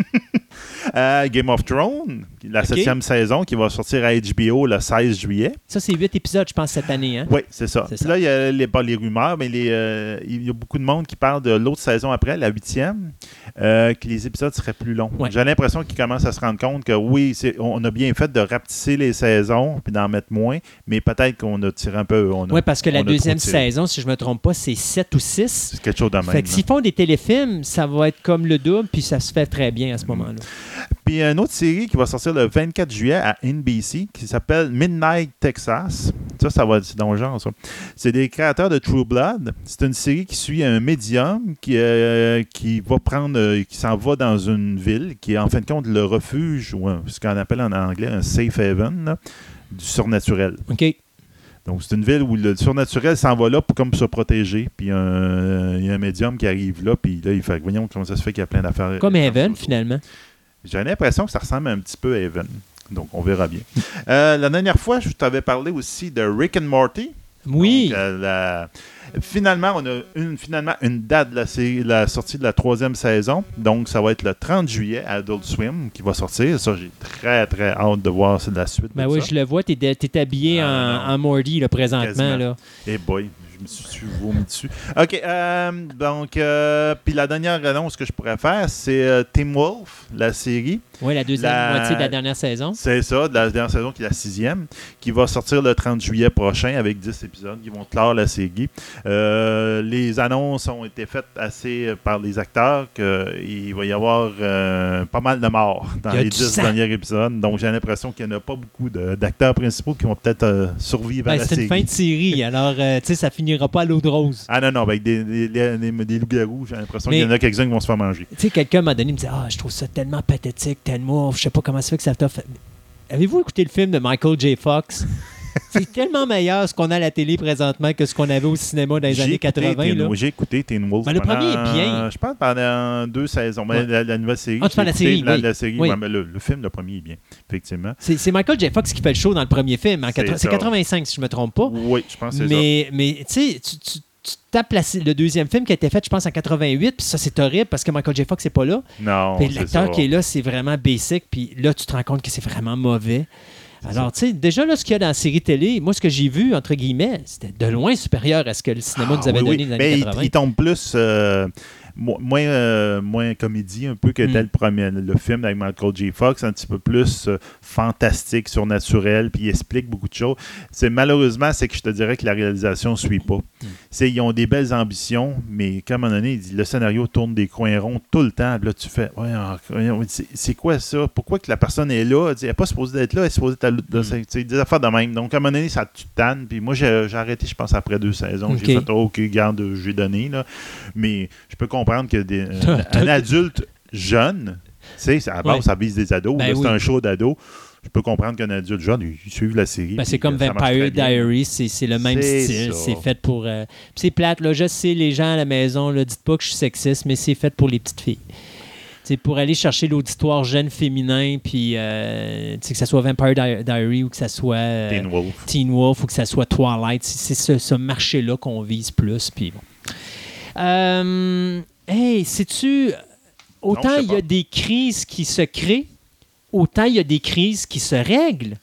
Euh, Game of Thrones, la septième saison qui va sortir à HBO le 16 juillet. Ça, c'est huit épisodes, je pense, cette année. Hein? Oui, c'est ça. Puis là, il y a les, pas les rumeurs, mais les, euh, il y a beaucoup de monde qui parle de l'autre saison après, la huitième, euh, que les épisodes seraient plus longs. J'ai l'impression qu'ils commencent à se rendre compte que oui, on a bien fait de rapetisser les saisons puis d'en mettre moins, mais peut-être qu'on a tiré un peu. Oui, parce que la deuxième saison, si je ne me trompe pas, c'est sept ou six. C'est quelque chose de même. Fait que s'ils font des téléfilms, ça va être comme le double, puis ça se fait très bien à ce moment-là. Puis une autre série qui va sortir le 24 juillet à NBC qui s'appelle Midnight Texas. Ça, ça va être dans le genre, ça. C'est des créateurs de True Blood. C'est une série qui suit un médium qui, euh, qui va prendre, euh, qui s'en va dans une ville qui est en fin de compte le refuge, ou ce qu'on appelle en anglais un safe haven, du surnaturel. OK. Donc, c'est une ville où le surnaturel s'en va là pour comme se protéger. Puis, il y a un médium qui arrive là. Puis là, il fait Voyons comment ça se fait qu'il y a plein d'affaires. Comme Haven, finalement. J'ai l'impression que ça ressemble un petit peu à Haven. Donc, on verra bien. Euh, la dernière fois, je t'avais parlé aussi de Rick and Morty. Oui. Euh, finalement, on a une, finalement une date de la, la sortie de la troisième saison. Donc, ça va être le 30 juillet à Adult Swim qui va sortir. Ça, j'ai très, très hâte de voir de la suite. Ben oui, je le vois. Tu es, habillé ah, en, Morty là, présentement. Là. Et eh boy, me suis dessus. OK. Euh, donc, euh, puis la dernière annonce que je pourrais faire, c'est euh, Team Wolf, la série. Oui, la deuxième moitié de la dernière saison. C'est ça, de la dernière saison qui est la sixième, qui va sortir le 30 juillet prochain avec 10 épisodes qui vont clore la série. les annonces ont été faites assez par les acteurs qu'il va y avoir pas mal de morts dans les 10 derniers épisodes. Donc, j'ai l'impression qu'il n'y en a pas beaucoup d'acteurs principaux qui vont peut-être survivre à ben, la série. C'est une fin de série, alors, tu sais, ça finit pas à l'eau de rose. Ah non, non, avec des, des, des, loups-garous, j'ai l'impression qu'il y en a quelques-uns qui vont se faire manger. Tu sais, quelqu'un m'a donné, il me dit Ah, je trouve ça tellement pathétique, tellement, je sais pas comment ça fait que ça t'a fait. Avez-vous écouté le film de Michael J. Fox? C'est tellement meilleur ce qu'on a à la télé présentement que ce qu'on avait au cinéma dans les années 80. J'ai écouté Teen Wolf. Ben, le premier est bien. Je pense pendant deux saisons. Mais la, nouvelle série. Ah, tu la série. La, la série le, film, le premier est bien, effectivement. C'est Michael J. Fox qui fait le show dans le premier film. C'est 85, si je ne me trompe pas. Oui, je pense que c'est ça. Mais tu sais, tu tu tapes le deuxième film qui a été fait, je pense, en 88, puis ça, c'est horrible parce que Michael J. Fox n'est pas là. Non. l'acteur qui est là, c'est vraiment basic, puis là, tu te rends compte que c'est vraiment mauvais. Alors, tu sais, déjà, là, ce qu'il y a dans la série télé, moi, ce que j'ai vu, entre guillemets, c'était de loin supérieur à ce que le cinéma ah nous avait donné dans les années 80. Il, tombe plus. Euh, moins, euh, moins comédie un peu que tel mm. premier. Le film avec Michael J. Fox, un petit peu plus euh, fantastique, surnaturel, puis il explique beaucoup de choses. C'est malheureusement, c'est que je te dirais que la réalisation ne suit pas. Mm. Ils ont des belles ambitions, mais comme à un moment donné, le scénario tourne des coins ronds tout le temps. Là, tu fais, c'est quoi ça? Pourquoi que la personne est là? Elle n'est pas supposée d'être là, elle est supposée être là. Mm. des affaires de même. Donc, à un moment donné, ça te tanne. Puis moi, j'ai arrêté, je pense, après deux saisons. J'ai fait, oh, OK, garde, j'ai donné. Là. Mais je peux comprendre que des, un, adulte jeune, tu sais, à la base, ça vise des ados. Ben c'est un show d'ados je peux comprendre qu'un adulte jeune, il suit la série. Ben, c'est comme Vampire Diaries, c'est le même style. C'est fait pour. Euh, c'est plate, là. Je sais, les gens à la maison, là, dites pas que je suis sexiste, mais c'est fait pour les petites filles. C'est pour aller chercher l'auditoire jeune féminin, puis euh, que ce soit Vampire Diaries ou que ce soit euh, Teen, Wolf. Teen Wolf ou que ce soit Twilight. C'est ce, ce marché-là qu'on vise plus. Puis bon. Euh, hey, sais-tu, autant il y a des crises qui se créent, autant il y a des crises qui se règlent.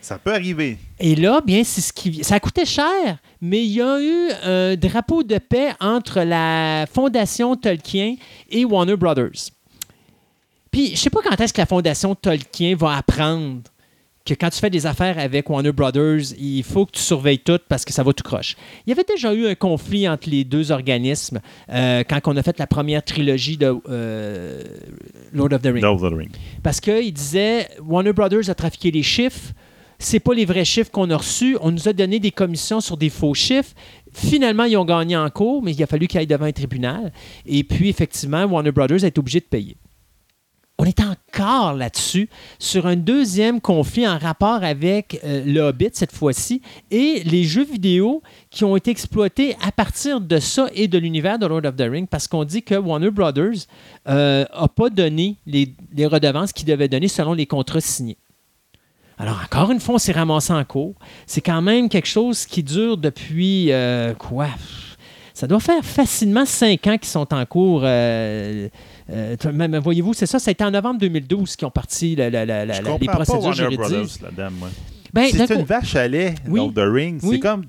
Ça peut arriver. Et là, bien, c'est ce qui. Ça a coûté cher, mais il y a eu un drapeau de paix entre la Fondation Tolkien et Warner Brothers. Puis, je sais pas quand est-ce que la Fondation Tolkien va apprendre que quand tu fais des affaires avec Warner Brothers, il faut que tu surveilles tout parce que ça va tout croche. Il y avait déjà eu un conflit entre les deux organismes euh, quand on a fait la première trilogie de euh, Lord of the Rings. Lord of the Rings. Parce qu'il disait Warner Brothers a trafiqué les chiffres. C'est pas les vrais chiffres qu'on a reçus. On nous a donné des commissions sur des faux chiffres. Finalement, ils ont gagné en cours, mais il a fallu qu'ils aillent devant un tribunal. Et puis, effectivement, Warner Brothers a été obligé de payer on est encore là-dessus, sur un deuxième conflit en rapport avec euh, le Hobbit cette fois-ci et les jeux vidéo qui ont été exploités à partir de ça et de l'univers de Lord of the Rings, parce qu'on dit que Warner Brothers n'a euh, pas donné les, redevances qu'il devait donner selon les contrats signés. Alors, encore une fois, on s'est ramassé en cours. C'est quand même quelque chose qui dure depuis euh, quoi? Ça doit faire facilement cinq ans qu'ils sont en cours. Euh, euh, voyez-vous, c'est ça, c'était en novembre 2012 qu'ils ont parti la, les procédures juridiques. Ben, c'est une vache à lait, oui. The Ring. C'est comme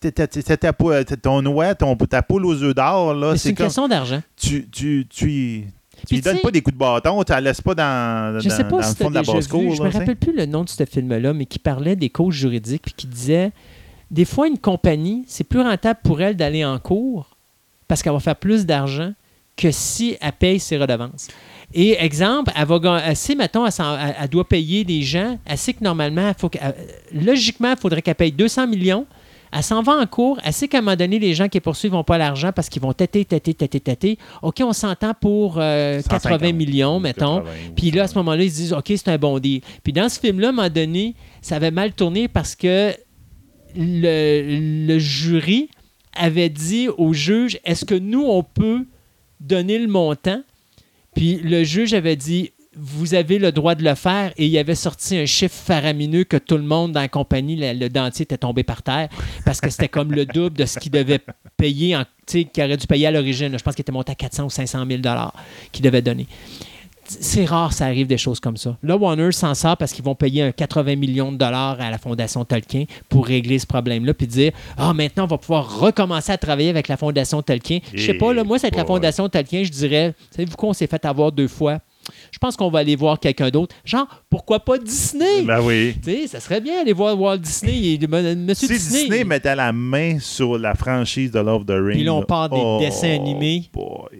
ta, ton oie, ton, ta poule aux œufs d'or. C'est une question d'argent. Tu, tu, tu, tu lui donnes pas des coups de bâton, tu la laisses pas dans, je sais pas si le fond de la basse-cour. Je me rappelle plus le nom de ce film-là, mais qui parlait des causes juridiques puis qui disait des fois, une compagnie, c'est plus rentable pour elle d'aller en cours parce qu'elle va faire plus d'argent que si elle paye ses redevances. Et exemple, elle va si, mettons, elle, doit payer des gens, elle sait que normalement, faut logiquement, il faudrait qu'elle paye 200 millions. Elle s'en va en cours. Elle sait qu'à un moment donné, les gens qui poursuivent n'ont pas l'argent parce qu'ils vont têter, têter, têter, têter. OK, on s'entend pour 80 euh, millions, mettons. Puis là, à ce moment-là, ils se disent OK, c'est un bon deal. Puis dans ce film-là, à un moment donné, ça avait mal tourné parce que le jury avait dit au juge est-ce que nous, on peut donner le montant Puis le juge avait dit vous avez le droit de le faire. Et il avait sorti un chiffre faramineux que tout le monde dans la compagnie, le, dentier était tombé par terre parce que c'était comme le double de ce qu'il devait payer, qu'il aurait dû payer à l'origine. Je pense qu'il était monté à 400 ou 500 000 qu'il devait donner. C'est rare, ça arrive des choses comme ça. Là, Warner s'en sort parce qu'ils vont payer un 80 millions de dollars à la Fondation Tolkien pour régler ce problème-là, puis dire Ah, maintenant, on va pouvoir recommencer à travailler avec la Fondation Tolkien. Je sais pas, là, moi, c'est la Fondation Tolkien, je dirais Savez-vous qu'on s'est fait avoir deux fois je pense qu'on va aller voir quelqu'un d'autre. Genre, pourquoi pas Disney? Ben oui. Tu sais, ça serait bien aller voir Walt Disney. Monsieur si Disney, Disney mettait la main sur la franchise de Love the Ring. Puis là, on parle des oh, dessins animés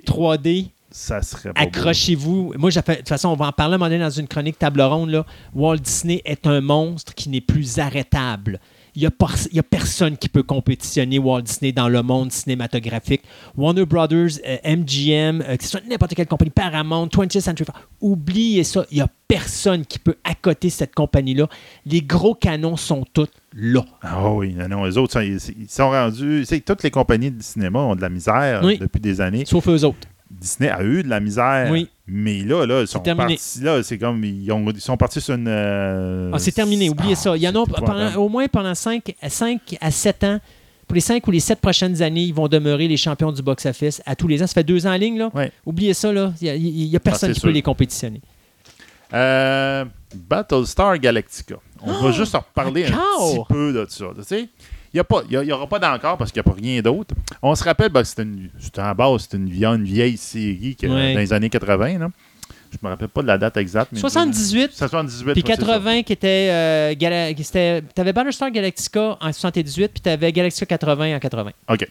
3D. Ça serait Accrochez-vous. Moi, de toute façon, on va en parler un moment donné dans une chronique table ronde. Là. Walt Disney est un monstre qui n'est plus arrêtable. Il n'y a, personne qui peut compétitionner Walt Disney dans le monde cinématographique. Warner Brothers, MGM, euh, que ce soit n'importe quelle compagnie, Paramount, 20th Century Fox, oubliez ça. Il n'y a personne qui peut accoter cette compagnie-là. Les gros canons sont tous là. Ah oui, non, non, les autres, ils, sont rendus. Toutes les compagnies de cinéma ont de la misère depuis des années. Sauf eux autres. Disney a eu de la misère. Oui. Mais là, là, ils sont partis. Là, c'est comme. Ils, ont, ils, sont partis sur une. Euh, ah, c'est terminé, oubliez ça. Il y en a au moins pendant 5, 5 à 7 ans. Pour les 5 ou les 7 prochaines années, ils vont demeurer les champions du box-office à tous les ans. Ça fait deux ans en ligne, là. Oubliez ça, là. Il n'y a, personne ah, qui peut les compétitionner. Euh, Battlestar Galactica. On va juste en reparler un petit peu de ça. Tu sais? Il n'y aura pas d'encore parce qu'il n'y a pas rien d'autre. On se rappelle, ben, c'était en base, c'était une, une, vieille série dans les années 80. Là. Je me rappelle pas de la date exacte. 78. 78. Puis 80 qui était. Euh, tu avais Bannerstar Galactica en 78, puis tu avais Galactica 80 en 80. OK.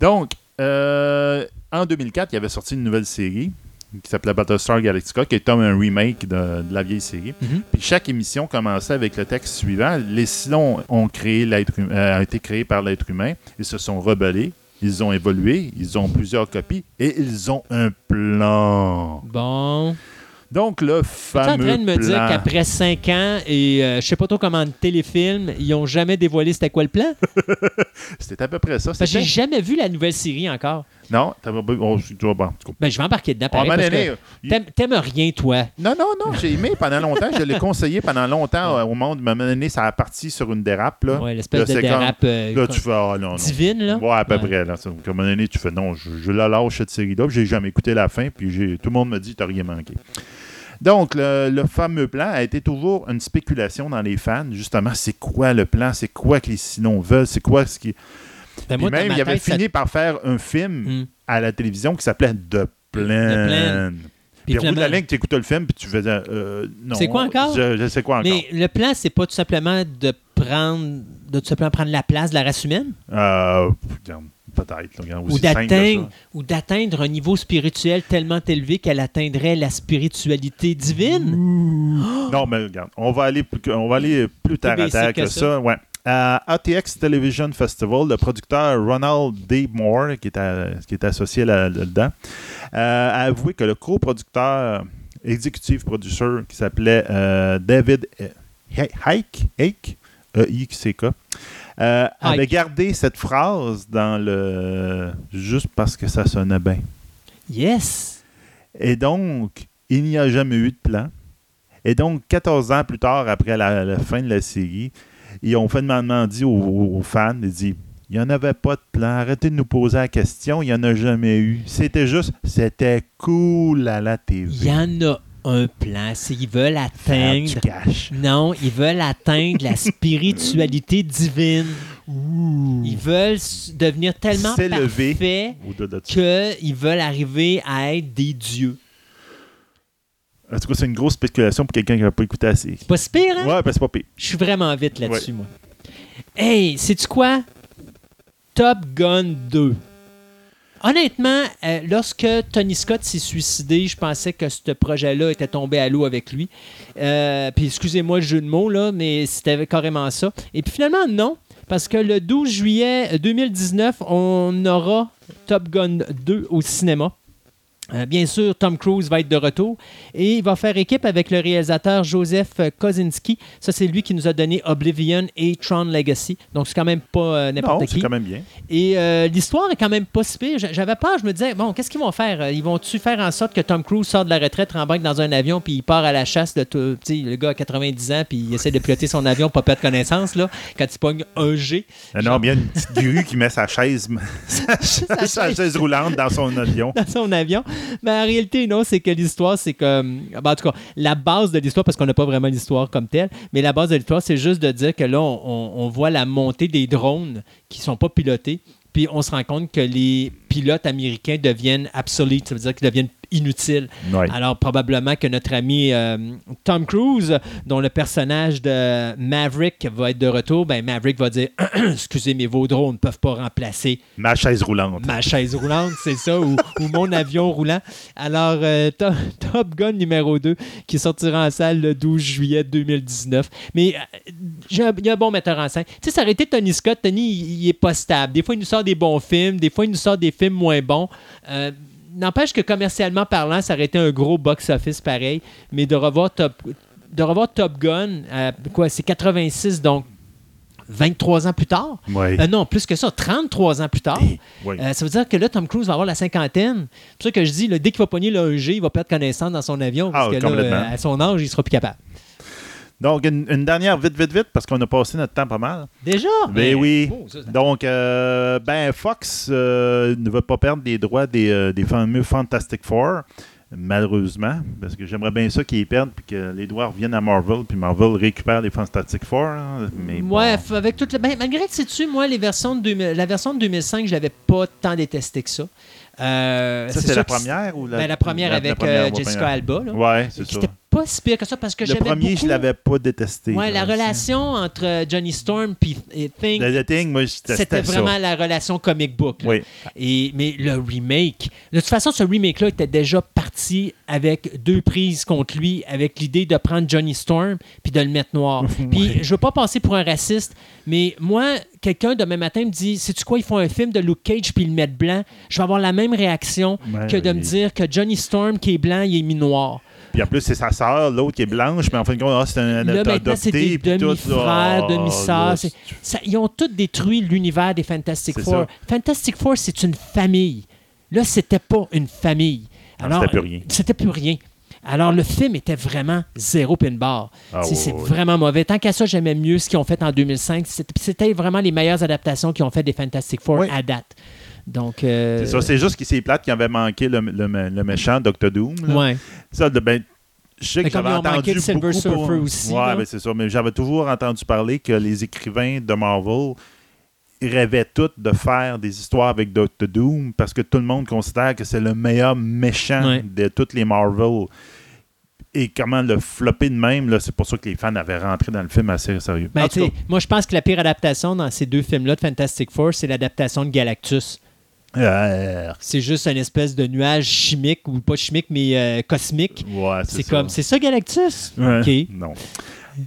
Donc, euh, en 2004, il y avait sorti une nouvelle série qui s'appelait Battlestar Galactica, qui est comme un remake de, la vieille série. Mhm. Puis chaque émission commençait avec le texte suivant. Les Silons ont, créé euh, été créés par l'être humain. Ils se sont rebellés. Ils ont évolué. Ils ont plusieurs copies. Et ils ont un plan. Bon. Donc, le fameux. Tu es en train de me dire qu'après cinq ans et euh, je sais pas trop comment de téléfilm, ils ont jamais dévoilé c'était quoi le plan? C'était à peu près ça. J'ai jamais vu la nouvelle série encore. Non, t'as pas. Oh, ben, je vais embarquer dedans. Pareil, T'aimes rien, toi. Non, non, non. J'ai aimé pendant longtemps. je l'ai conseillé pendant longtemps euh, au monde. À un moment donné, ça a parti sur une dérape. Là. Ouais, l'espèce de dérape. Euh, là, tu fais, ah, non, non. Divine, là? Ouais, à peu près. Là. À un moment donné, tu fais, non, je, la lâche cette série-là. J'ai jamais écouté la fin. Puis tout le monde me dit, t'as rien manqué. Donc, le, fameux plan a été toujours une spéculation dans les fans. Justement, c'est quoi le plan? C'est quoi que les Sinons veulent? C'est quoi ce qui. Ben, même, il avait fini par faire un film hmm. à la télévision qui s'appelait The Plan. Puis au bout de la ligne, tu écoutes le film, puis tu faisais euh, non. C'est quoi encore? Je, sais quoi encore. Mais le plan, c'est pas tout simplement de prendre de tout simplement prendre la place de la race humaine? Euh, peut-être. Ou d'atteindre, ou d'atteindre un niveau spirituel tellement élevé qu'elle atteindrait la spiritualité divine? Non, mais regarde, on va aller plus, on va aller plus tard à terre que, ça. Ouais. À ATX Television Festival, le producteur Ronald D. Moore, qui est, qui est associé là-dedans, euh, a avoué que le co-producteur exécutif producteur qui s'appelait euh, David Hike, Hike, E-I-C-K, euh, avait gardé cette phrase dans le. juste parce que ça sonnait bien. Yes! Et donc, il n'y a jamais eu de plan. Et donc, 14 ans plus tard, après la, fin de la série, ils ont finalement dit aux, fans, ils dit Il n'y en avait pas de plan. Arrêtez de nous poser la question. Il n'y en a jamais eu. C'était juste, c'était cool à la TV. Il y en a un plan. S'ils veulent atteindre. Cash. Non, ils veulent atteindre la spiritualité divine. Ils veulent devenir tellement parfaits qu'ils veulent arriver à être des dieux. En tout cas, c'est une grosse spéculation pour quelqu'un qui n'a pas écouté assez. Pas si pire, hein? Ouais, ben c'est pas pire. Je suis vraiment vite là-dessus, moi. Hey, sais-tu quoi? Top Gun 2. Honnêtement, euh, lorsque Tony Scott s'est suicidé, je pensais que ce projet-là était tombé à l'eau avec lui. Euh, puis excusez-moi le jeu de mots, là, mais c'était carrément ça. Et puis finalement, non. Parce que le 12 juillet 2019, on aura Top Gun 2 au cinéma. Euh, bien sûr, Tom Cruise va être de retour et il va faire équipe avec le réalisateur Joseph Kosinski. Ça, c'est lui qui nous a donné Oblivion et Tron Legacy. Donc, c'est quand même pas euh, n'importe c'est qui. quand même bien. Et euh, l'histoire est quand même pas si pire. J'a- J'avais peur, je me disais, bon, qu'est-ce qu'ils vont faire? Ils vont-tu faire en sorte que Tom Cruise sort de la retraite, rembarque dans un avion, puis il part à la chasse de tout. Tu sais, le gars a 90 ans, puis il essaie de piloter son avion, pas perdre connaissance, là, quand il pogne un G. Non, bien une petite grue qui met sa chaise, sa, chaise roulante dans son avion. dans son avion. Mais en réalité, non, c'est que l'histoire, c'est que. ben, en tout cas, la base de l'histoire, parce qu'on n'a pas vraiment l'histoire comme telle, mais la base de l'histoire, c'est juste de dire que là, on, voit la montée des drones qui sont pas pilotés. Puis on se rend compte que les pilotes américains deviennent obsolètes, ça veut dire qu'ils deviennent inutiles. Ouais. Alors, probablement que notre ami euh, Tom Cruise, dont le personnage de Maverick va être de retour, ben Maverick va dire Excusez, mais vos drones ne peuvent pas remplacer Ma chaise roulante. ma chaise roulante, c'est ça, ou, ou mon avion roulant. Alors, euh, To- Top Gun numéro 2, qui sortira en salle le 12 juillet 2019. Mais euh, il y a un bon metteur en scène. Tu sais, ça aurait été Tony Scott. Tony, il, il est pas stable. Des fois, il nous sort des bons films, des fois, il nous sort des films moins bons. Euh, N'empêche que commercialement parlant, ça aurait été un gros box-office pareil. Mais de revoir Top, de revoir Top Gun, euh, quoi, c'est 86, donc 23 ans plus tard? Euh, non, plus que ça, 33 ans plus tard. Euh, ça veut dire que là, Tom Cruise va avoir la cinquantaine. C'est pour ça que je dis, là, dès qu'il va pogner le 1G, il va perdre connaissance dans son avion. Parce Ah, que là, complètement. à son âge, il sera plus capable. Donc, une, une dernière vite, vite, vite, parce qu'on a passé notre temps pas mal. Déjà? Ben oui. Oh, ça, ça- Donc, euh, ben, Fox euh, ne veut pas perdre les droits des, euh, des fameux Fantastic Four, malheureusement, parce que j'aimerais bien ça qu'ils perdent puis que les droits reviennent à Marvel, puis Marvel récupère les Fantastic Four. hein, mais bon. Ouais, avec toute le... ben, malgré que sais-tu, moi, les versions de 2000 la version de 2005, je l'avais pas tant détesté que ça. Euh, ça, c'est la première ou la, ben, la première la- la avec première, euh, Jessica première? Alba. Là, Ouais, c'est qui ça. Pas si pire que ça parce que Le j'avais premier, beaucoup... je l'avais pas détesté. Ouais, la relation entre euh, Johnny Storm et Thing, Le, le Thing, moi, c'était c'était ça. vraiment la relation comic book. Oui. Et, mais le remake, de toute façon, ce remake-là était déjà parti avec deux prises contre lui, avec l'idée de prendre Johnny Storm puis de le mettre noir. Puis je veux pas passer pour un raciste, mais moi, quelqu'un demain matin me dit Sais-tu quoi, ils font un film de Luke Cage puis ils le mettent blanc, je vais avoir la même réaction Ouais, que de me dire que Johnny Storm qui est blanc, il est mis noir. Puis en plus, c'est sa sœur, l'autre qui est blanche, mais en fin de compte, ah, c'est un Là, adopté. c'est des demi-frères, ah, demi-sœurs. c'est- ils ont tous détruit l'univers des Fantastic C'est Four. ça. Fantastic Four, c'est une famille. Là, c'était pas une famille. Alors, c'était plus rien. C'était plus rien. Alors, le film était vraiment zéro pin bar. Ah, C'est- c'est vraiment mauvais. Tant qu'à ça, j'aimais mieux ce qu'ils ont fait en 2005. C'était vraiment les meilleures adaptations qu'ils ont fait des Fantastic Four Oui. à date. Donc, euh, C'est ça, c'est juste qu'il s'est plate qu'il avait manqué le, le, le méchant Doctor Doom. là. ouais. Ça, de- ben, je sais que j'avais entendu Silver beaucoup Surfer pour- aussi, Ouais, ben, c'est ça. Mais j'avais toujours entendu parler que les écrivains de Marvel rêvaient tous de faire des histoires avec Doctor Doom parce que tout le monde considère que c'est le meilleur méchant Ouais. de toutes les Marvel. Et comment le flopper de même, là, c'est pour ça que les fans avaient rentré dans le film assez sérieux. Ben, cas, moi, je pense que la pire adaptation dans ces deux films-là de Fantastic Four, c'est l'adaptation de Galactus. Euh, C'est juste une espèce de nuage chimique, ou pas chimique, mais euh, cosmique. ouais, C'est ça. comme, c'est ça Galactus? Ouais, OK. Non.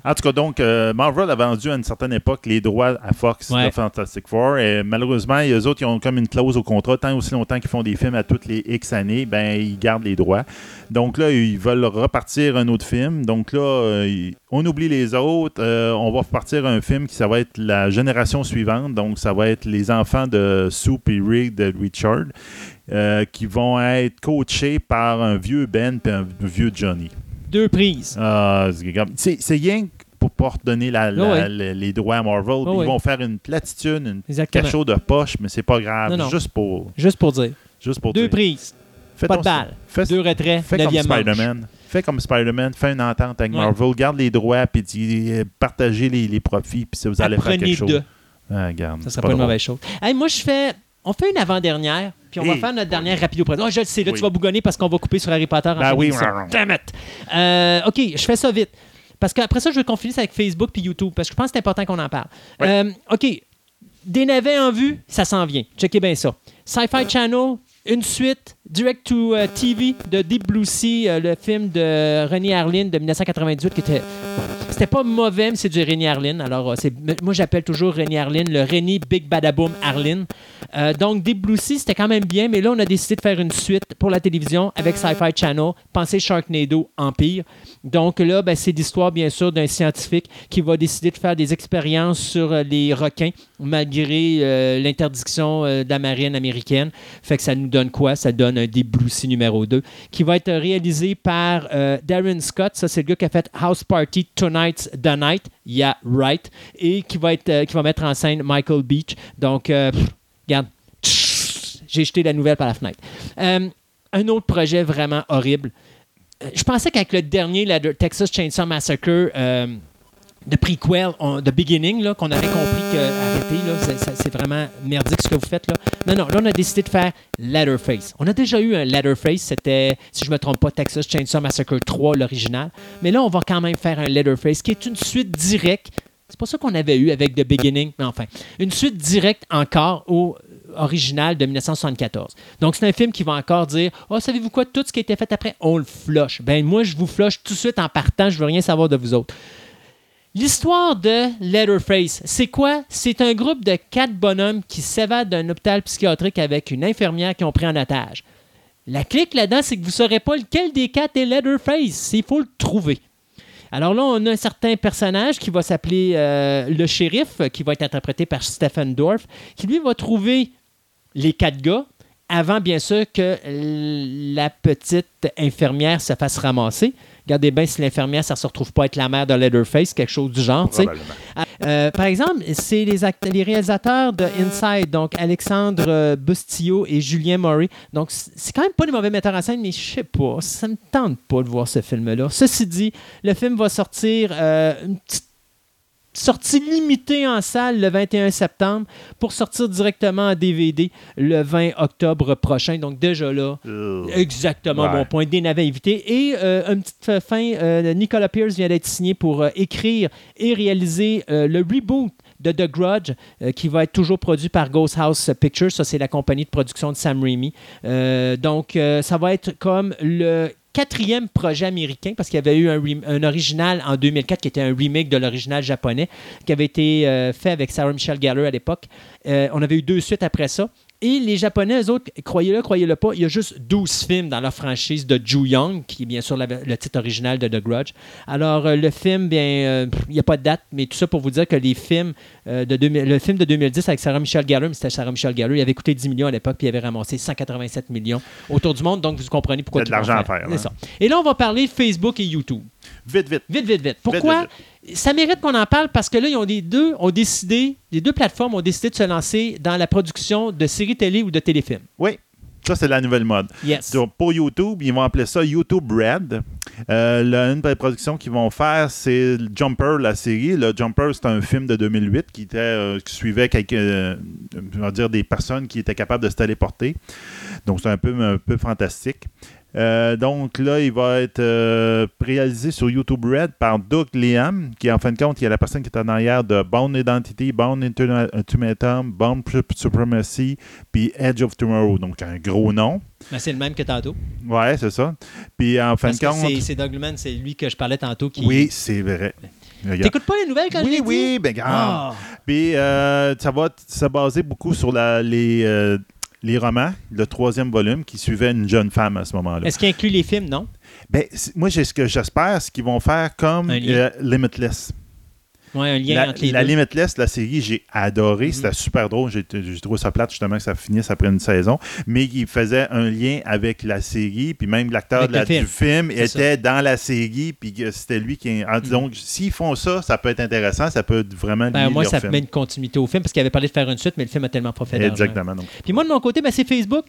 En tout cas, donc, euh, Marvel a vendu à une certaine époque les droits à Fox Ouais. de Fantastic Four. Et malheureusement, les autres, ils ont comme une clause au contrat. Tant aussi longtemps qu'ils font des films à toutes les X années, ben ils gardent les droits. Donc là, ils veulent repartir un autre film. Donc là, euh, on oublie les autres. Euh, on va repartir un film qui ça va être la génération suivante. Donc ça va être les enfants de Soup et Rick de Richard. qui vont être coachés par un vieux Ben et un vieux Johnny. Deux prises. Ah, c'est c'est rien que pour pas redonner la, la- Ouais, ouais. les- les droits à Marvel. Ouais, Ils vont faire une platitude, une Exactement. cachot de poche, mais c'est pas grave. Non, non. Juste pour, Juste pour dire. juste pour Deux dire. prises, Fais pas ton- de balle. Fais, Deux retraits, fais comme. Spider-Man. Fais comme Spider-Man. Fais une entente avec Ouais. Marvel. Garde les droits, puis dis, euh, partagez les, les profits, puis si vous allez faire quelque chose. Ah, regarde, Ça serait pas, une drôle. mauvaise chose. Hey, moi, je fais. On fait une avant-dernière, puis on va faire notre dernière rapido présent. Oh, je le sais, là, Oui. tu vas bougonner parce qu'on va couper sur Harry Potter en Ben fin oui. d'émission. Damn it! Euh, OK, je fais ça vite. Parce qu'après ça, je veux qu'on finisse avec Facebook puis YouTube, parce que je pense que c'est important qu'on en parle. Ouais. Euh, OK, des navets en vue, ça s'en vient. Checkez bien ça. Sci-Fi Channel, une suite, Direct to euh, TV de Deep Blue Sea, euh, le film de René Harlin de 1998 qui était. C'était pas mauvais, mais c'est du René Harlin. Alors, euh, c'est, moi, j'appelle toujours René Harlin le René Big Badaboom Harlin. Euh, donc, Deep Blue Sea, c'était quand même bien, mais là, on a décidé de faire une suite pour la télévision avec Sci-Fi Channel. Pensez Sharknado Empire. Donc, là, ben, c'est l'histoire, bien sûr, d'un scientifique qui va décider de faire des expériences sur euh, les requins malgré euh, l'interdiction euh, de la marine américaine. Fait que ça nous donne quoi? Ça donne un Deep Blue Sea numéro 2 qui va être réalisé par euh, Darren Scott. Ça, c'est le gars qui a fait House Party The Night. Yeah, right. Et qui va, être, euh, qui va mettre en scène Michael Beach. Donc, euh, regarde, j'ai jeté la nouvelle par la fenêtre. Euh, un autre projet vraiment horrible. Je pensais qu'avec le dernier, la Texas Chainsaw Massacre, de prequel, on- de beginning, qu'on avait compris que arrêtez, là, c'est- vraiment merdique ce que vous faites. Là. Non, non, là, on a décidé de faire Letterface. On a déjà eu un Letterface, c'était, si je ne me trompe pas, Texas Chainsaw Massacre 3, l'original. Mais là, on va quand même faire un Letterface qui est une suite directe. C'est pas ça qu'on avait eu avec The Beginning, mais enfin, une suite directe encore au original de 1974. Donc, c'est un film qui va encore dire Oh, savez-vous quoi, tout ce qui a été fait après, on le flush. Ben, moi, je vous flush tout de suite en partant, je veux rien savoir de vous autres. L'histoire de Letterface, c'est quoi? C'est un groupe de quatre bonhommes qui s'évadent d'un hôpital psychiatrique avec une infirmière qui ont pris en otage. La clique là-dedans, c'est que vous ne saurez pas lequel des quatre est Letterface. Il faut le trouver. Alors là, on a un certain personnage qui va s'appeler euh, le shérif, qui va être interprété par Stephen Dorff, qui lui va trouver les quatre gars avant, bien sûr, que la petite infirmière se fasse ramasser. Regardez bien si l'infirmière, ça ne se retrouve pas être la mère de Leatherface, quelque chose du genre. tu sais. Probablement. Euh, par exemple, c'est les, réalisateurs de Inside, donc Alexandre euh, Bustillo et Julien Murray. Donc, c'est quand même pas des mauvais metteurs en scène, mais je sais pas, ça me tente pas de voir ce film-là. Ceci dit, le film va sortir euh, une petite sortie limitée en salle le 21 septembre pour sortir directement en DVD le 20 octobre prochain. Donc, déjà là, Ugh. Exactement Ouais. mon point. Des navets invités. Et euh, une petite fin, euh, Nicolas Pierce vient d'être signé pour euh, écrire et réaliser euh, le reboot de The Grudge, euh, qui va être toujours produit par Ghost House Pictures. Ça, c'est la compagnie de production de Sam Raimi. Euh, donc, euh, ça va être comme le quatrième projet américain, parce qu'il y avait eu un, original en 2004 qui était un remake de l'original japonais, qui avait été euh, fait avec Sarah Michelle Gellar à l'époque. Euh, on avait eu deux suites après ça. Et les Japonais, eux autres, croyez-le, croyez-le pas, il y a juste 12 films dans leur franchise de Ju Young, qui est bien sûr la- le titre original de The Grudge. Alors, euh, le film, bien, euh, il n'y a pas de date, mais tout ça pour vous dire que les films, euh, de 2000 le film de 2010 avec Sarah Michelle Gellar, mais c'était Sarah Michelle Gellar, il avait coûté 10 millions à l'époque, puis il avait ramassé 187 millions autour du monde, donc vous comprenez pourquoi Il y a de l'argent à faire, hein. ça. Et là, on va parler Facebook et YouTube. Vite, vite. Vite, vite, vite. Pourquoi? vite, Ça mérite qu'on en parle parce que là, ils ont des deux ont décidé, les deux plateformes ont décidé de se lancer dans la production de séries télé ou de téléfilms. Oui. Ça, c'est la nouvelle mode. Yes. Donc, pour YouTube, ils vont appeler ça YouTube Red. Euh, une des productions qu'ils vont faire, c'est Jumper, la série. Le Jumper, c'est un film de 2008 qui, était, euh, qui suivait quelques, euh, on va dire des personnes qui étaient capables de se téléporter. Donc, c'est un peu, un peu fantastique. Euh, donc là, il va être euh, réalisé sur YouTube Red par Doug Liam, qui en fin de compte, il y a la personne qui est en arrière de Bound Identity, Bound Ultimatum, Bound Supremacy, puis Edge of Tomorrow. Donc un gros nom. Ben, c'est le même que tantôt. Ouais, c'est ça. Puis en fin Parce de compte. c'est- Doug Liman, c'est lui que je parlais tantôt qui. Oui, c'est vrai. T'écoutes pas les nouvelles quand je Oui, l'ai oui, dit? ben. Ah! Puis euh, ça va se baser beaucoup sur la- les, euh, les romans, le troisième volume qui suivait une jeune femme à ce moment-là. Est-ce qu'il inclut les films, non? Ben, moi, ce que j'espère, c'est qu'ils vont faire comme euh, Limitless. Ouais, un lien la, entre les la deux. Limitless, la série, j'ai adoré. Mhm. C'était super drôle. J'ai trouvé ça plate, justement, que ça finisse après une saison. Mais il faisait un lien avec la série. Puis même l'acteur la- film. du film était dans la série. Puis c'était lui qui. ah, Mhm. Donc, s'ils font ça, ça peut être intéressant. Ça peut vraiment Ben, moi, ça film. met une continuité au film parce qu'il avait parlé de faire une suite, mais le film a tellement pas fait. Exactement. Donc, Puis moi, de mon côté, ben, c'est Facebook.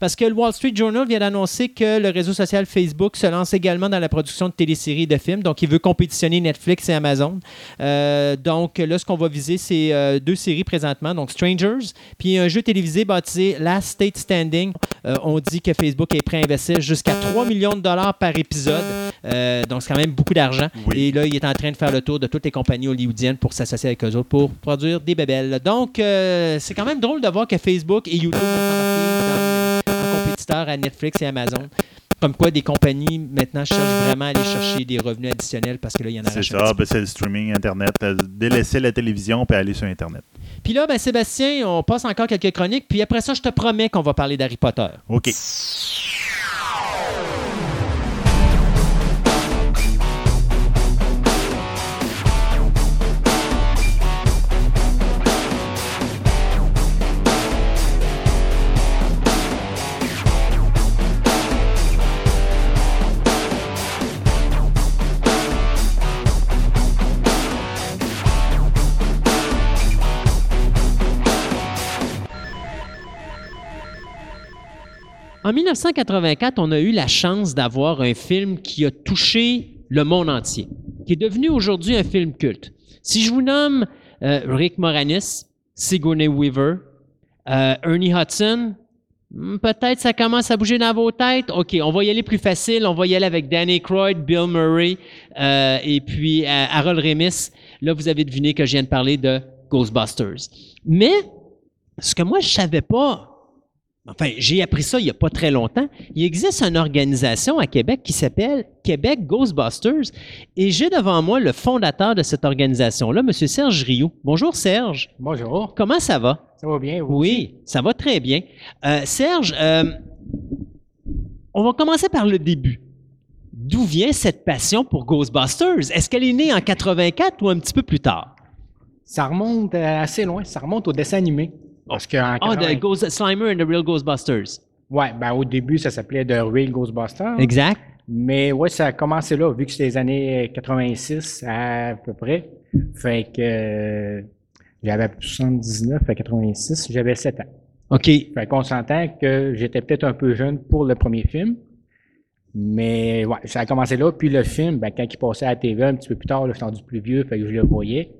Parce que le Wall Street Journal vient d'annoncer que le réseau social Facebook se lance également dans la production de téléséries et de films. Donc, il veut compétitionner Netflix et Amazon. Euh, donc, là, ce qu'on va viser, c'est euh, deux séries présentement. Donc, Strangers, puis un jeu télévisé baptisé Last State Standing. Euh, on dit que Facebook est prêt à investir jusqu'à 3 millions de dollars par épisode. Euh, donc, c'est quand même beaucoup d'argent. Oui. Et là, il est en train de faire le tour de toutes les compagnies hollywoodiennes pour s'associer avec eux autres pour produire des bébelles. Donc, euh, c'est quand même drôle de voir que Facebook et YouTube dans- en compétiteurs à Netflix et Amazon. Comme quoi, des compagnies maintenant cherchent vraiment à aller chercher des revenus additionnels parce que là, il y en a c'est ça. Ben, c'est le streaming Internet. euh, Délaisser la télévision puis aller sur Internet. Puis là, ben, Sébastien, on passe encore quelques chroniques. Puis après ça, je te promets qu'on va parler d'Harry Potter. OK. En 1984, on a eu la chance d'avoir un film qui a touché le monde entier, qui est devenu aujourd'hui un film culte. Si je vous nomme euh, Rick Moranis, Sigourney Weaver, euh, Ernie Hudson, hmm, peut-être ça commence à bouger dans vos têtes. OK, on va y aller plus facile. On va y aller avec Danny Croyd, Bill Murray euh, et puis euh, Harold Ramis. Là, vous avez deviné que je viens de parler de Ghostbusters. Mais ce que moi, je savais pas, Enfin, j'ai appris ça il n'y a pas très longtemps. Il existe une organisation à Québec qui s'appelle Québec Ghostbusters et j'ai devant moi le fondateur de cette organisation-là, M. Serge Rioux. Bonjour Serge. Bonjour, Comment ça va? ça va bien? vous Oui, ça va très bien. Euh, Serge, euh, on va commencer par le début. D'où vient cette passion pour Ghostbusters? Est-ce qu'elle est née en 84 ou un petit peu plus tard? Ça remonte euh, assez loin, ça remonte au dessin animé. Parce que en Ah, 80 The Ghost, Slimer and the Real Ghostbusters. Ouais, ben au début, ça s'appelait The Real Ghostbusters. Exact. Mais ouais, ça a commencé là, vu que c'était les années 86 à peu près. Fait que euh, j'avais 79 à 86, j'avais 7 ans. OK. Fait qu'on s'entend que j'étais peut-être un peu jeune pour le premier film. Mais ouais, ça a commencé là. Puis le film, ben, quand il passait à la TV un petit peu plus tard, là, je suis rendu plus vieux, fait que je le voyais.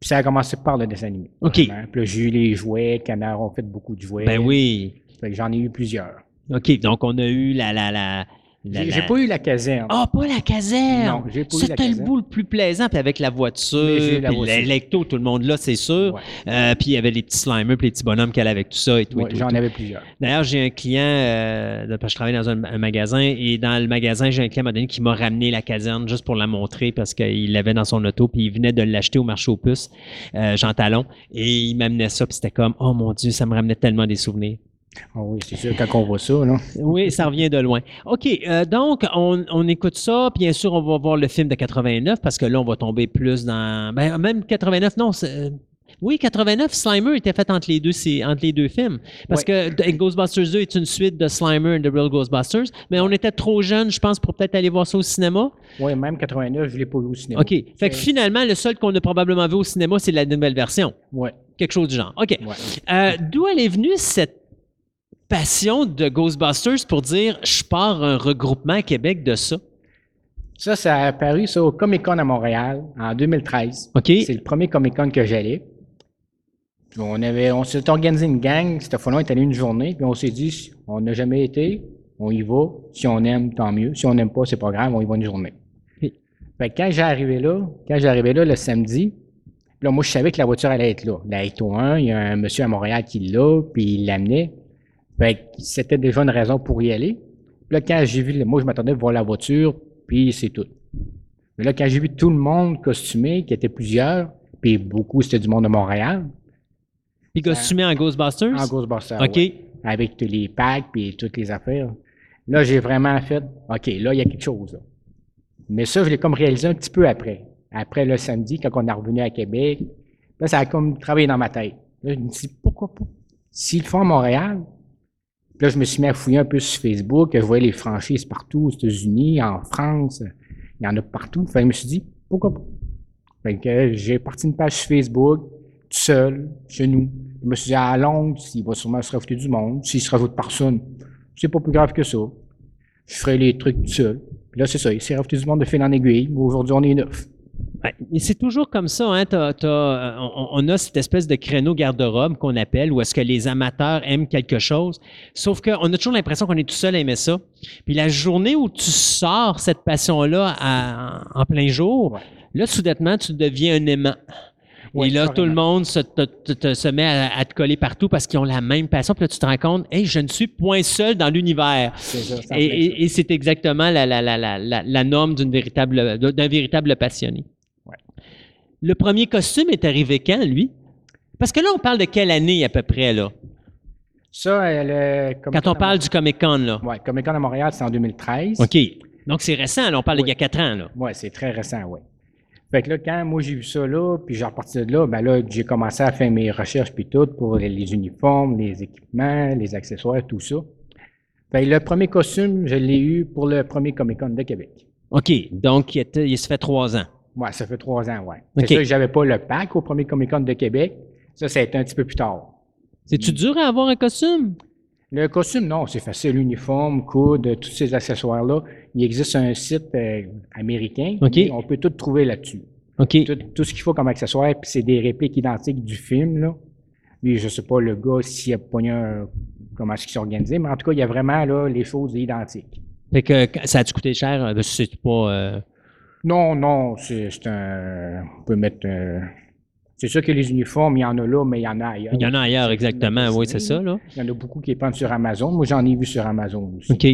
Puis ça a commencé par le dessin animé. OK. Vraiment. Puis là, j'ai eu les jouets, Canard ont fait beaucoup de jouets. Ben oui. Fait que j'en ai eu plusieurs. OK, donc on a eu la... la, la, la- J'ai pas eu la caserne. Ah, pas la caserne! Non, j'ai pas eu la C'était le caserne. bout le plus plaisant, puis avec la voiture, l'électo, tout le monde là, c'est sûr. Ouais. Euh, puis il y avait les petits slimers, puis les petits bonhommes qu'elle avait avec tout ça et tout. Ouais, J'en avais plusieurs. D'ailleurs, j'ai un client, euh, de- parce que je travaille dans un, un magasin, et dans le magasin, j'ai un client à un moment donné, qui m'a ramené la caserne juste pour la montrer parce qu'il l'avait dans son auto, puis il venait de l'acheter au marché aux puces, euh, Jean Talon, et il m'amenait ça, puis c'était comme, oh mon Dieu, ça me ramenait tellement des souvenirs. Ah oui, c'est sûr, quand on voit ça, là. Oui, ça revient de loin. OK, euh, donc, on, on écoute ça. Bien sûr, on va voir le film de 89 parce que là, on va tomber plus dans. Ben, même 89, non. c'est- euh, Oui, 89, Slimer était fait entre les deux, entre les deux films. Parce que Ghostbusters 2 est une suite de Slimer and the Real Ghostbusters, mais on était trop jeunes, je pense, pour peut-être aller voir ça au cinéma. Oui, même 89, je l'ai pas vu au cinéma. OK. Fait que finalement, le seul qu'on a probablement vu au cinéma, c'est la nouvelle version. Ouais, Quelque chose du genre. OK. ouais. Euh, D'où elle est venue cette passion de Ghostbusters pour dire je pars un regroupement à Québec de ça? Ça, ça a apparu ça, au Comic Con à Montréal en 2013. OK. C'est le premier Comic Con que j'allais. Puis on avait, on s'est organisé une gang. Cette fois-là, on est allé une journée. Puis on s'est dit, on n'a jamais été, on y va. Si on aime, tant mieux. Si on n'aime pas, c'est pas grave, on y va une journée. OK. Fait que quand j'ai arrivé là, quand arrivé là le samedi, là, moi, je savais que la voiture allait être là. La Ecto 1, il y a un monsieur à Montréal qui l'a, puis il l'amenait. Fait que c'était déjà une raison pour y aller. Puis là, quand j'ai vu, le- moi, je m'attendais à voir la voiture, puis c'est tout. Mais là, quand j'ai vu tout le monde costumé, qui était plusieurs, puis beaucoup, c'était du monde de Montréal, Puis costumé en Ghostbusters? en Ghostbusters, OK. ouais, avec tous les packs, puis toutes les affaires. Là, j'ai vraiment fait, OK, là, il y a quelque chose. là. Mais ça, je l'ai comme réalisé un petit peu après. Après le samedi, quand on est revenu à Québec, là, ça a comme travaillé dans ma tête. Là, je me dis, pourquoi pas? S'ils le font à Montréal, là, je me suis mis à fouiller un peu sur Facebook, je voyais les franchises partout, aux États-Unis, en France, il y en a partout. Fait que je me suis dit, pourquoi pas? Fait que j'ai parti une page sur Facebook, tout seul, chez nous. Je me suis dit, à Londres, il va sûrement se rajouter du monde. S'il se rajoute personne, c'est pas plus grave que ça. Je ferai les trucs tout seul. Puis là, c'est ça, il s'est rajouté du monde de fil en aiguille. Aujourd'hui, on est neuf. Mais c'est toujours comme ça. Hein? Euh, on, a cette espèce de créneau garde-robe qu'on appelle, où est-ce que les amateurs aiment quelque chose. Sauf qu'on a toujours l'impression qu'on est tout seul à aimer ça. Puis la journée où tu sors cette passion-là en, plein jour, là, soudainement, tu deviens un aimant. et là, tout le monde se, se met à, te coller partout parce qu'ils ont la même passion. Puis là, tu te rends compte, hey, je ne suis point seul dans l'univers. Et, et c'est exactement la, la, la, la norme d'un véritable, véritable passionné. Le premier costume est arrivé quand, lui? Parce que là, on parle de quelle année à peu près, là? Ça, euh, le Quand on parle du Comic-Con, là. Oui, Comic-Con à Montréal, c'est en 2013. OK. Donc, c'est récent, là. On parle d'il y a quatre ans, là. Oui, c'est très récent, oui. Fait que là, quand moi j'ai vu ça là, puis j'ai reparti de là, ben là, j'ai commencé à faire mes recherches puis tout pour les, uniformes, les équipements, les accessoires, tout ça. Fait que le premier costume, je l'ai eu pour le premier Comic-Con de Québec. OK. Donc, il, il se fait trois ans. Oui, ça fait trois ans, oui. C'est ça que j'avais pas le pack au premier Comic Con de Québec. Ça, ça a été un petit peu plus tard. C'est-tu dur à avoir un costume? Le costume, non, c'est facile. Uniforme, coude, tous ces accessoires-là. Il existe un site euh, américain. On peut tout trouver là-dessus. Tout, ce qu'il faut comme accessoire, puis c'est des répliques identiques du film, là. Lui, je sais pas, le gars, s'il a pogné un, comment est-ce qu'il s'est organisé, mais en tout cas, il y a vraiment, là, les choses identiques. Fait que ça a-tu coûté cher? Euh, c'est pas... Euh, non, non, c'est un. On peut mettre. c'est sûr que les uniformes, il y en a là, mais il y en a ailleurs. Il y en a ailleurs, exactement. Oui, c'est ça, là. Il y en a beaucoup qui pendent sur Amazon. Moi, j'en ai vu sur Amazon aussi. OK.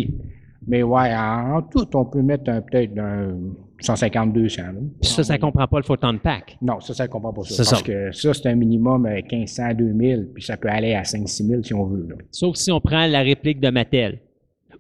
Mais ouais, en, tout, on peut mettre peut-être un 150, 200. Puis ça, ça ne comprend pas le photon pack? Non, ça, ça ne comprend pas ça. Parce que ça, c'est un minimum 1500, 2000, puis ça peut aller à 5 6 000 si on veut. Sauf si on prend la réplique de Mattel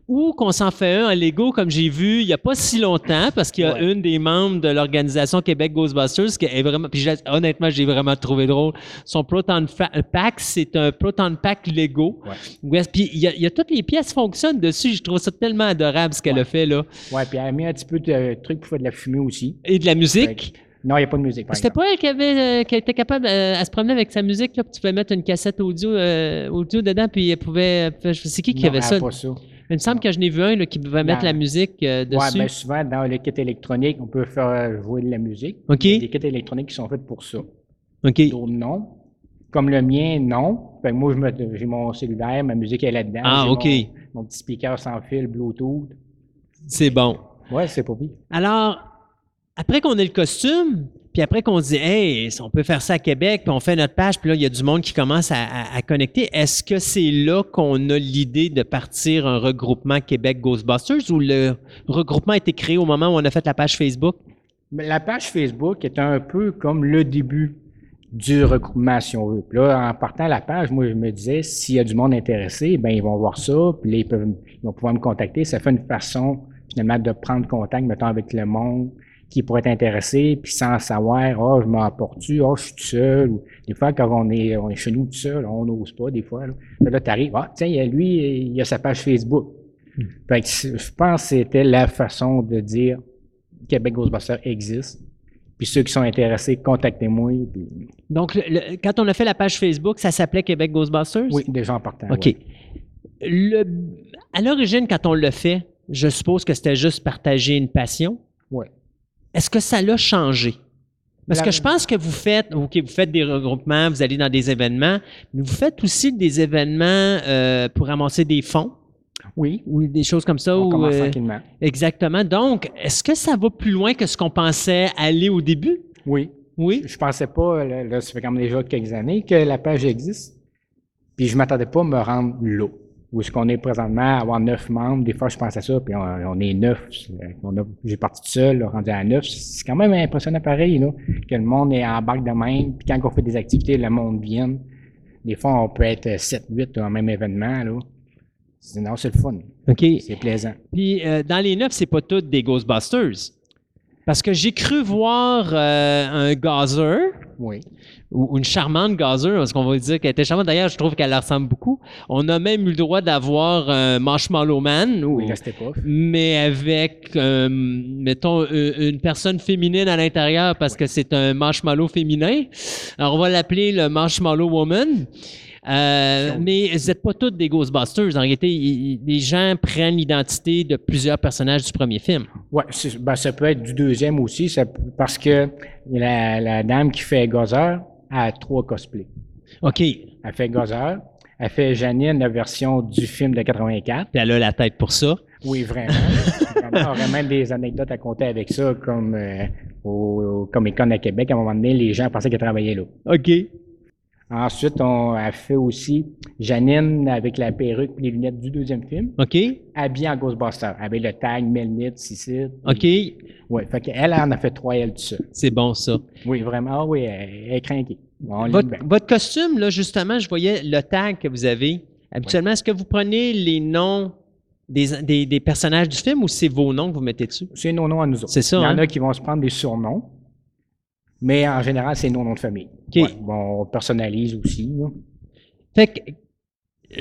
ou qu'on s'en fait un en Lego, comme j'ai vu il n'y a pas si longtemps, parce qu'il y a une des membres de l'organisation Québec Ghostbusters qui est vraiment, puis honnêtement, j'ai vraiment trouvé drôle. Son Proton Pack, c'est un Proton Pack Lego. Ouais. Puis il y, a, toutes les pièces fonctionnent dessus. Je trouve ça tellement adorable ce qu'elle a fait là. Ouais, puis elle a mis un petit peu de trucs pour faire de la fumée aussi. Et de la musique? Non, il n'y a pas de musique. C'était pas elle qui, avait, euh, qui était capable euh, à se promener avec sa musique, là, puis tu pouvais mettre une cassette audio, euh, audio dedans, puis elle pouvait. C'est qui qui avait ça? Pas ça. Il me semble que je n'ai vu un qui pouvait mettre la musique dessus. Oui, bien souvent, dans les kits électroniques, on peut faire jouer de la musique. OK. Il y a des kits électroniques qui sont faits pour ça. OK. D'autres non. Comme le mien, non. Ben, moi, j'ai mon cellulaire, ma musique est là-dedans. Ah, OK. Mon, petit speaker sans fil, Bluetooth. C'est bon. Oui, c'est pas pire. Alors, après qu'on ait le costume, puis après qu'on dit, hey, on peut faire ça à Québec, puis on fait notre page, puis là, il y a du monde qui commence à, connecter. Est-ce que c'est là qu'on a l'idée de partir un regroupement Québec Ghostbusters ou le regroupement a été créé au moment où on a fait la page Facebook? La page Facebook est un peu comme le début du regroupement, si on veut. Puis là, en partant la page, moi, je me disais, s'il y a du monde intéressé, ben ils vont voir ça, puis là, ils, peuvent, ils vont pouvoir me contacter. Ça fait une façon, finalement, de prendre contact, mettons, avec le monde, qui pourrait être intéressé, puis sans savoir, oh, je m'emporte-tu, oh, je suis tout seul. des fois, quand on est, on est chez nous tout seul, on n'ose pas, des fois. Là, là tu arrives, ah, tiens, lui, il a sa page Facebook. Hmm. Fait que je pense que c'était la façon de dire Québec Ghostbusters existe. Puis ceux qui sont intéressés, contactez-moi. Donc, quand on a fait la page Facebook, ça s'appelait Québec Ghostbusters? Oui, déjà en partant. OK. Le, à l'origine, quand on l'a fait, je suppose que c'était juste partager une passion? Oui. Est-ce que ça l'a changé? Parce que je pense que vous faites, OK, vous faites des regroupements, vous allez dans des événements, mais vous faites aussi des événements euh, pour ramasser des fonds. Oui. Ou des choses comme ça. On euh, tranquillement. Exactement. Donc, est-ce que ça va plus loin que ce qu'on pensait aller au début? Oui. Oui. Je, ne pensais pas, là, ça fait quand même déjà quelques années que la page existe. Puis je m'attendais pas à me rendre là où est-ce qu'on est présentement, avoir neuf membres. Des fois, je pense à ça, puis on, est neuf. J'ai parti tout seul, rendu à neuf. C'est quand même impressionnant pareil, là, que le monde est en barque de même. Puis quand on fait des activités, le monde vient. Des fois, on peut être 7, 8 dans même événement. Là. Non, c'est le fun. OK. C'est plaisant. Puis euh, dans les neuf, c'est pas toutes des Ghostbusters. Parce que j'ai cru voir euh, un gazer. Oui. Ou une charmante gazer, parce qu'on va dire qu'elle était charmante. D'ailleurs, je trouve qu'elle ressemble beaucoup. On a même eu le droit d'avoir un Marshmallow Man. Oui. Mais avec, euh, mettons, une personne féminine à l'intérieur parce que c'est un marshmallow féminin. Alors, on va l'appeler le Marshmallow Woman. Euh, mais vous n'êtes pas tous des Ghostbusters. En réalité, les gens prennent l'identité de plusieurs personnages du premier film. Oui, ben, ça peut être du deuxième aussi, parce que la, dame qui fait Gozer a trois cosplays. OK. Elle fait Gozer, elle fait Janine, la version du film de 84. elle a la tête pour ça. Oui, vraiment. On aurait même des anecdotes à compter avec ça, comme euh, au, Comic Con à Québec. À un moment donné, les gens pensaient qu'elle travaillait là. OK. Ensuite, on a fait aussi Janine avec la perruque et les lunettes du deuxième film. OK. Habillée en Ghostbuster, avec le tag Melnit, Cicide. OK. Oui, fait qu'elle en a fait trois, elle, tout ça. C'est bon, ça. Oui, vraiment, oui, elle, est craquée. votre, costume, là, justement, je voyais le tag que vous avez. Habituellement, est-ce que vous prenez les noms des, des, personnages du film ou c'est vos noms que vous mettez dessus? C'est nos noms à nous autres. C'est ça. Il y en hein? a qui vont se prendre des surnoms. Mais en général, c'est nos noms de famille. bon, on personnalise aussi. Là. Fait que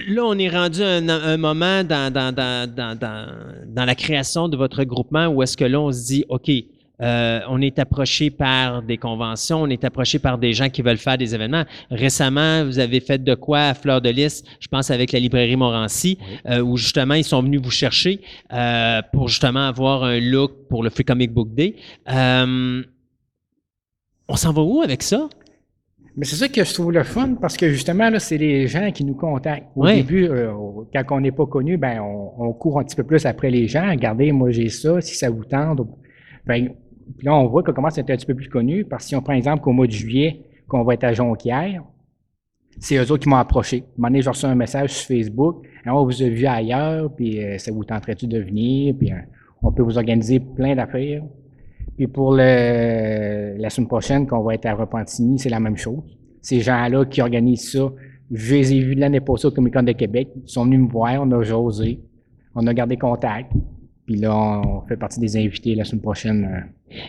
là, on est rendu à un, moment dans, dans, dans, dans, la création de votre groupement où est-ce que là, on se dit, OK, euh, on est approché par des conventions, on est approché par des gens qui veulent faire des événements. Récemment, vous avez fait de quoi à Fleur de Lys, je pense avec la librairie Morancy, euh, où justement ils sont venus vous chercher euh, pour justement avoir un look pour le Free Comic Book Day. On s'en va où avec ça? Mais c'est ça que je trouve le fun parce que justement, là, c'est les gens qui nous contactent. Au début, euh, quand on n'est pas connu, ben, on, court un petit peu plus après les gens. Regardez, moi, j'ai ça, si ça vous tente. Ben, puis là, on voit qu'on commence à être un petit peu plus connu parce que si on prend exemple qu'au mois de juillet, qu'on va être à Jonquière, c'est eux autres qui m'ont approché. Un moment donné, j'ai reçu un message sur Facebook. on vous a vu ailleurs, puis euh, ça vous tenterait-tu de venir? Puis euh, on peut vous organiser plein d'affaires. Puis pour le, la semaine prochaine, qu'on va être à Repentigny, c'est la même chose. Ces gens-là qui organisent ça, je les ai vus l'année passée au Comic Con de Québec. Ils sont venus me voir, on a josé, on a gardé contact. Puis là, on fait partie des invités la semaine prochaine.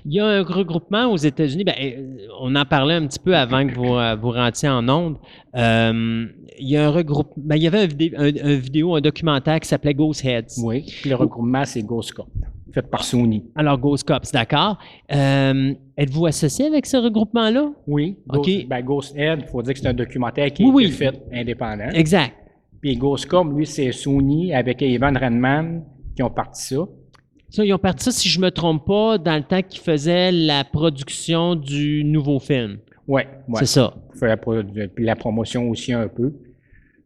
Il y a un regroupement aux États-Unis. Ben, euh, on en parlait un petit peu avant que vous, euh, vous rentiez en ondes. Euh, il y a un regroupement. Ben, il y avait un, vidéo, un, documentaire qui s'appelait Ghost Heads. Oui. Puis le regroupement, c'est Ghost Corp par Sony. Alors, Ghost Cops, d'accord. Euh, êtes-vous associé avec ce regroupement-là? Oui. OK. Ben, Ghost Head, il faut dire que c'est un documentaire qui est fait indépendant. Exact. Puis Ghost Cop, lui, c'est Sony avec Evan Redman qui ont parti ça. Ça, ils ont parti ça, si je ne me trompe pas, dans le temps qu'ils faisaient la production du nouveau film. Oui, ouais. c'est ça. Puis la promotion aussi un peu.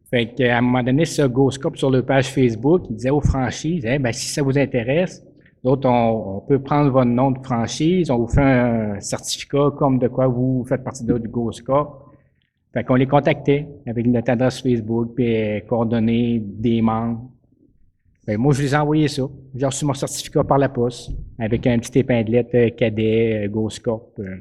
Fait qu'à un moment donné, ce Ghost Cop sur leur page Facebook, il disait aux franchises, eh, ben, si ça vous intéresse, D'autres, on, peut prendre votre nom de franchise, on vous fait un certificat comme de quoi vous faites partie de, du GoScore. Fait qu'on les contactait avec notre adresse Facebook, puis coordonnées des membres. Ben, moi, je les ai envoyé ça. J'ai reçu mon certificat par la poste avec un petit épinglette euh, cadet, euh, GoScope. Euh.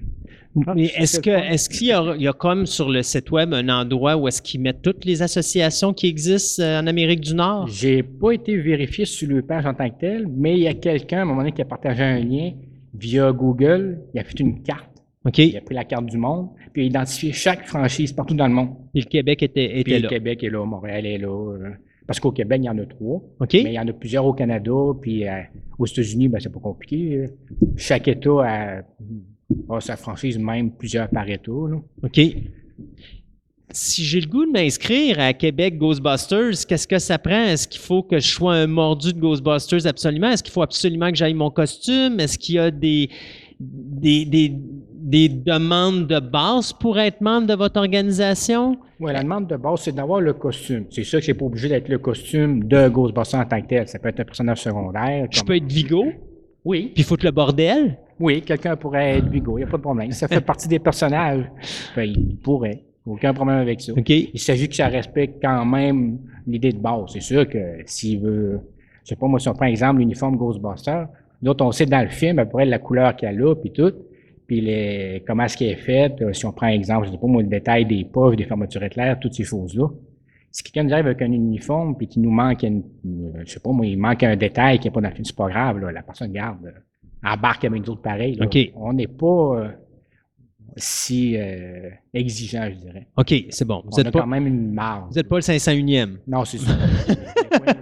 Ah, Mais est-ce que est-ce qu'il y a, il y a comme sur le site web un endroit où est-ce qu'ils mettent toutes les associations qui existent en Amérique du Nord? J'ai pas été vérifié sur le page en tant que tel, mais il y a quelqu'un à un moment donné qui a partagé un lien via Google. Il a fait une carte. OK. Il a pris la carte du monde, puis il a identifié chaque franchise partout dans le monde. Et le Québec était, était là. Le Québec est là, Montréal est là. Euh, parce qu'au Québec, il y en a trois. OK. Mais il y en a plusieurs au Canada, puis euh, aux États-Unis, ben, c'est pas compliqué. Chaque État a ah, sa franchise, même plusieurs par État. OK. Si j'ai le goût de m'inscrire à Québec Ghostbusters, qu'est-ce que ça prend? Est-ce qu'il faut que je sois un mordu de Ghostbusters? Absolument? Est-ce qu'il faut absolument que j'aille mon costume? Est-ce qu'il y a des, des, des, demandes de base pour être membre de votre organisation? Oui, la demande de base, c'est d'avoir le costume. C'est sûr que c'est pas obligé d'être le costume de Ghostbusters en tant que tel. Ça peut être un personnage secondaire. Je peux être Vigo? Oui. Puis foutre le bordel? Oui, quelqu'un pourrait être Vigo, il n'y a pas de problème. Ça fait partie des personnages. Ben, il pourrait. Aucun problème avec ça. Il s'agit que ça respecte quand même l'idée de base. C'est sûr que s'il veut, je sais pas, moi, si on prend exemple l'uniforme Ghostbuster, d'autres, on sait dans le film à peu près la couleur qu'elle a, puis tout, puis les, comment est-ce qu'elle est faite, euh, si on prend exemple, je sais pas moi, le détail des poches, des fermetures éclairs, toutes ces choses-là. Si quelqu'un nous arrive avec un uniforme, puis qu'il nous manque, une, je sais pas moi, il manque un détail qui n'est pas dans le film, c'est pas grave, là, la personne garde embarquent avec nous autres pareil. là. OK. On n'est pas euh, si euh, exigeant, je dirais. OK, c'est bon. Vous on a n'êtes pas, quand même une marge. vous êtes pas le 501e. Non, c'est ça.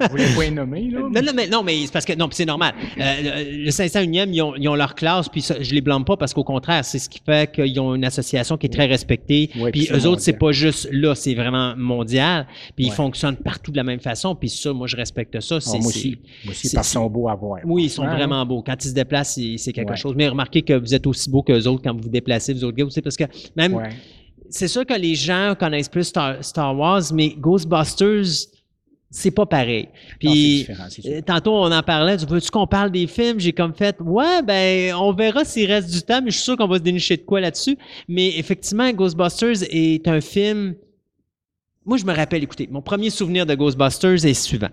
Je voulais pas nommer, là? Non, non, mais, non, mais c'est parce que non, c'est normal. Euh, le, le 501e, ils ont, ils ont leur classe, puis ça, je les blâme pas parce qu'au contraire, c'est ce qui fait qu'ils ont une association qui est très respectée. Ouais, puis eux autres, c'est pas juste là, c'est vraiment mondial. Puis ils fonctionnent partout de la même façon. Puis ça, moi, je respecte ça. Ah, moi aussi. Moi aussi, parce qu'ils sont beaux à voir. Oui, ils sont vraiment beaux. Quand ils se déplacent, c'est, quelque Ouais. chose. Mais remarquez que vous êtes aussi beaux qu'eux autres quand vous vous déplacez, vous autres gars aussi, parce que même. C'est sûr que les gens connaissent plus Star, Star Wars, mais Ghostbusters, c'est pas pareil. Puis euh, tantôt on en parlait, tu veux-tu qu'on parle des films? J'ai comme fait Ouais, ben on verra s'il reste du temps, mais je suis sûr qu'on va se dénicher de quoi là-dessus. Mais effectivement, Ghostbusters est un film. Moi, je me rappelle, écoutez, mon premier souvenir de Ghostbusters est suivant.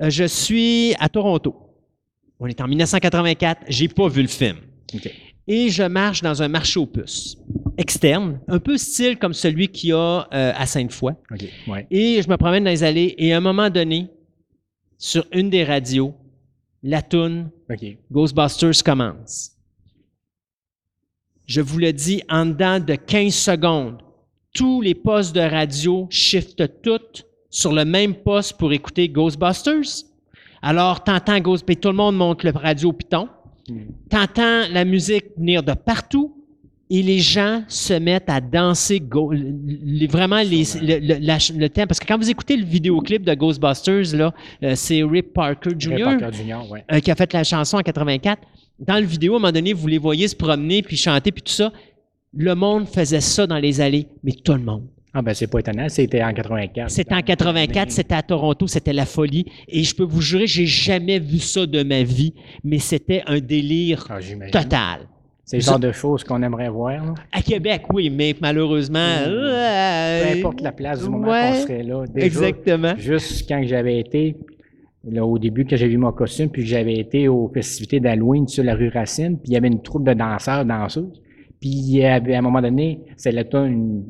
Euh, je suis à Toronto. On est en 1984, j'ai pas vu le film et je marche dans un marché aux puces externe, un peu style comme celui qu'il y a euh, à Sainte-Foy. OK. Ouais. Et je me promène dans les allées et à un moment donné, sur une des radios, la toune. Ghostbusters commence. Je vous le dis, en dedans de 15 secondes, tous les postes de radio shiftent toutes sur le même poste pour écouter Ghostbusters. Alors, t'entends Ghost, puis tout le monde monte le radio au piton. Mm. T'entends la musique venir de partout et les gens se mettent à danser go- les- vraiment les- le, le- la- le temps. Parce que quand vous écoutez le vidéoclip de Ghostbusters, là, euh, c'est Rip Parker Jr. Ray Parker Jr., ouais. euh, qui a fait la chanson en 84. Dans le vidéo, à un moment donné, vous les voyez se promener puis chanter puis tout ça. Le monde faisait ça dans les allées, mais tout le monde. Ah, ben, c'est pas étonnant. C'était en 84. C'était en 84, c'était à Toronto, c'était la folie. Et je peux vous jurer, j'ai jamais vu ça de ma vie, mais c'était un délire Ah, total. C'est le genre de choses qu'on aimerait voir. là. À Québec, oui, mais malheureusement. euh, Peu importe la place du moment ouais, qu'on serait là. Déjà, Exactement. Juste quand j'avais été, là, au début, que j'avais vu mon costume, puis que j'avais été aux festivités d'Halloween sur la rue Racine, puis il y avait une troupe de danseurs, danseuses. Puis il y avait, à un moment donné, c'est temps une-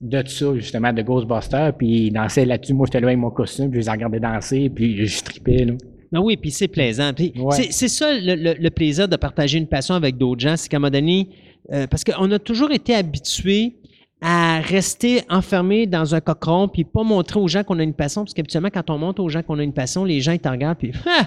de ça, justement, de Ghostbusters, puis ils dansaient là-dessus. Moi, j'étais là avec mon costume, puis je les regardais danser, puis je tripais, là. Ben oui, puis c'est plaisant. Ouais. c'est- ça le, le- le plaisir de partager une passion avec d'autres gens, c'est qu'à un moment donné, euh, parce qu'on a toujours été habitués à rester enfermé dans un cochon puis pas montrer aux gens qu'on a une passion, parce qu'habituellement, quand on montre aux gens qu'on a une passion, les gens ils te regardent puis Ah!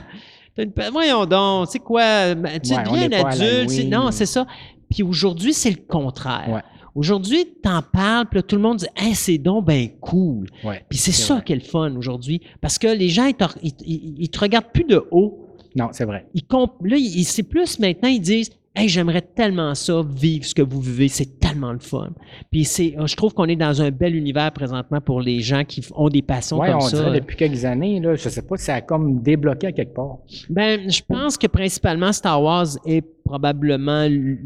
T'as une voyons donc, c'est quoi, tu Ouais, deviens adulte, non, c'est ça. Puis aujourd'hui, c'est le contraire. Ouais. Aujourd'hui, t'en parles, puis là, tout le monde dit Hey, c'est donc ben cool. Ouais. Puis c'est ça qui est le fun aujourd'hui. Parce que les gens, ils te, ils- ils- ils te regardent plus de haut. Non, c'est vrai. Ils là, ils- c'est plus maintenant, ils disent Hey, j'aimerais tellement ça, vivre ce que vous vivez, c'est tellement le fun. Puis c'est, je trouve qu'on est dans un bel univers présentement pour les gens qui ont des passions Oui, comme on ça. dirait depuis quelques années, là, je sais pas si ça a comme débloqué à quelque part. Ben, je pense que principalement Star Wars est probablement le,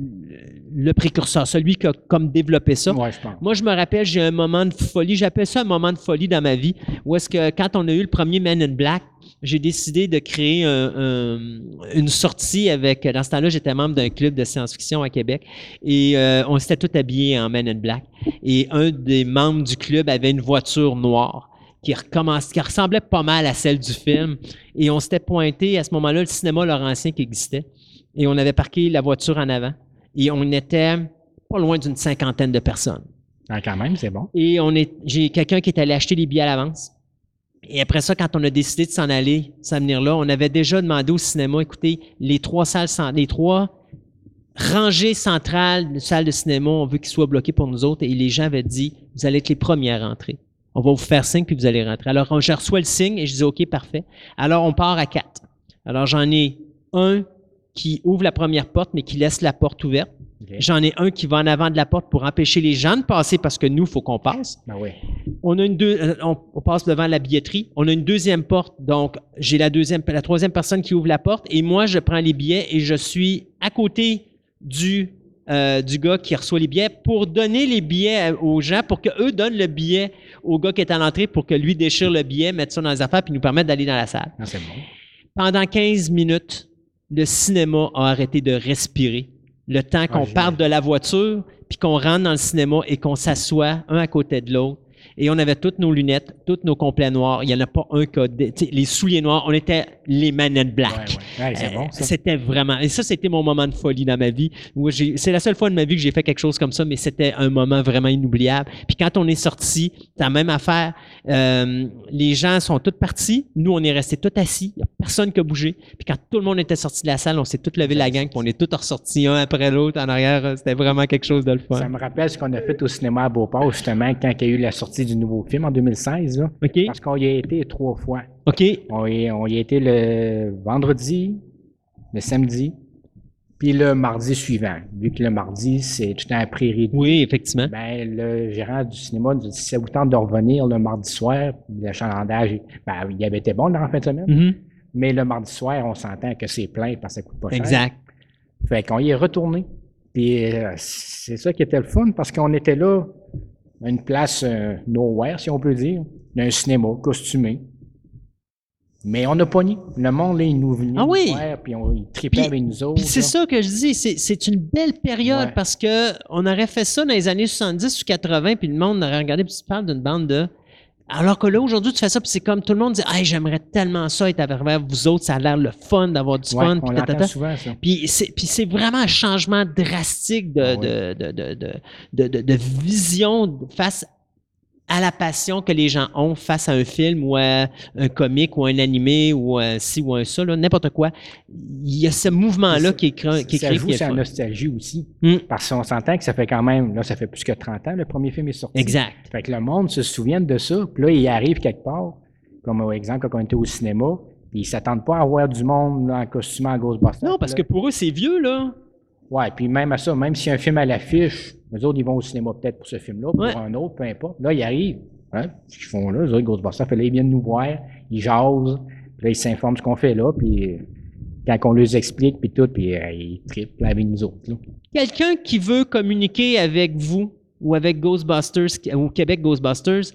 le précurseur, celui qui a comme développé ça. Ouais, je pense. Moi, je me rappelle, j'ai un moment de folie. J'appelle ça un moment de folie dans ma vie. Où est-ce que quand on a eu le premier Men in Black, j'ai décidé de créer un- un- une sortie avec. Dans ce temps-là, j'étais membre d'un club de science-fiction à Québec et euh, on s'était tous habillés en Men in Black. Et un des membres du club avait une voiture noire qui, recommence, qui ressemblait pas mal à celle du film. Et on s'était pointé à ce moment-là le cinéma Laurentien qui existait. Et on avait parqué la voiture en avant. Et on était pas loin d'une cinquantaine de personnes. Ah, quand même, c'est bon. Et on est, j'ai quelqu'un qui est allé acheter les billets à l'avance. Et après ça, quand on a décidé de s'en aller, s'en venir là, on avait déjà demandé au cinéma, écoutez, les trois salles, les trois rangées centrales de salles de cinéma, on veut qu'ils soient bloqués pour nous autres. Et les gens avaient dit, vous allez être les premiers à rentrer. On va vous faire signe, puis vous allez rentrer. Alors, on- je reçois le signe et je dis, OK, parfait. Alors, on part à quatre. Alors, j'en ai un qui ouvre la première porte, mais qui laisse la porte ouverte. J'en ai un qui va en avant de la porte pour empêcher les gens de passer parce que nous, il faut qu'on passe. Ben oui. On a une deux, euh, on, on passe devant la billetterie. On a une deuxième porte, donc j'ai la deuxième, la troisième personne qui ouvre la porte et moi je prends les billets et je suis à côté du euh, du gars qui reçoit les billets pour donner les billets aux gens pour que eux donnent le billet au gars qui est à l'entrée pour que lui déchire le billet, mette ça dans les affaires puis nous permette d'aller dans la salle. Non, bon. Pendant 15 minutes, le cinéma a arrêté de respirer. Le temps qu'on parte de la voiture, puis qu'on rentre dans le cinéma et qu'on s'assoit un à côté de l'autre. Et on avait toutes nos lunettes, toutes nos complets noirs. Il n'y en a pas un cas. De, les souliers noirs, on était les manettes black. Ouais, c'est bon, ça. C'était vraiment. Et ça, c'était mon moment de folie dans ma vie. C'est la seule fois de ma vie que j'ai fait quelque chose comme ça, mais c'était un moment vraiment inoubliable. Puis quand on est sorti, c'est la même affaire. Euh, les gens sont tous partis. Nous, on est restés tous assis. Il n'y a personne qui a bougé. Puis quand tout le monde était sorti de la salle, on s'est tous levé la gang, puis on est tous ressortis un après l'autre en arrière. C'était vraiment quelque chose de le fun. Ça me rappelle ce qu'on a fait au cinéma à Beauport, justement, quand il y a eu la sortie du nouveau film en 2016. Là, OK. Parce qu'on y a été trois fois. OK. On y, on y a été le vendredi, le samedi, puis le mardi suivant. Vu que le mardi, c'est tout un prairie. Oui, effectivement. Ben, le gérant du cinéma nous a dit vous tente de revenir le mardi soir, le chalandage, ben, il avait été bon dans la fin de semaine. Mhm. Mais le mardi soir, on s'entend que c'est plein parce que ça coûte pas cher. Exact. Fait qu'on y est retourné. Puis euh, c'est ça qui était le fun parce qu'on était là, une place euh, nowhere, si on peut dire, d'un cinéma costumé. Mais on n'a pas ni. Le monde, là, il nous venait Ah oui? puis on, il tripait avec nous autres. C'est ça que je dis, c'est, c'est une belle période Ouais. parce que on aurait fait ça dans les années 70 ou 80, puis le monde aurait regardé, puis tu parles d'une bande de. Alors que là, aujourd'hui, tu fais ça, puis c'est comme tout le monde dit Hey, j'aimerais tellement ça être avec vous autres, ça a l'air le fun d'avoir du Ouais, fun, puis c'est, puis c'est vraiment un changement drastique de, Ah de, de, de, de, de- de- de vision face à la passion que les gens ont face à un film ou à un comique ou un animé ou un ci ou un ça, là, n'importe quoi. Il y a ce mouvement-là qui est, cré- qui est ça créé. joue qui nostalgie aussi. Mm. Parce qu'on s'entend que ça fait quand même, là, ça fait plus que 30 ans, le premier film est sorti. Exact. Fait que le monde se souvient de ça, puis là, il arrive quelque part, comme par exemple quand on était au cinéma, puis ils s'attendent pas à voir du monde en costume en Ghostbusters. Non, parce que pour eux, c'est vieux, là. Ouais, puis même à ça, même a un film à l'affiche, les autres, ils vont au cinéma peut-être pour ce film-là, pour Ouais. un autre, peu importe. Là, ils arrivent. Hein, ce qu'ils font là, les autres Ghostbusters, fait là, ils viennent nous voir, ils jasent, puis là, ils s'informent de ce qu'on fait là, puis quand on leur explique, puis tout, puis euh, ils trippent avec nous autres. là. Quelqu'un qui veut communiquer avec vous ou avec Ghostbusters ou Québec Ghostbusters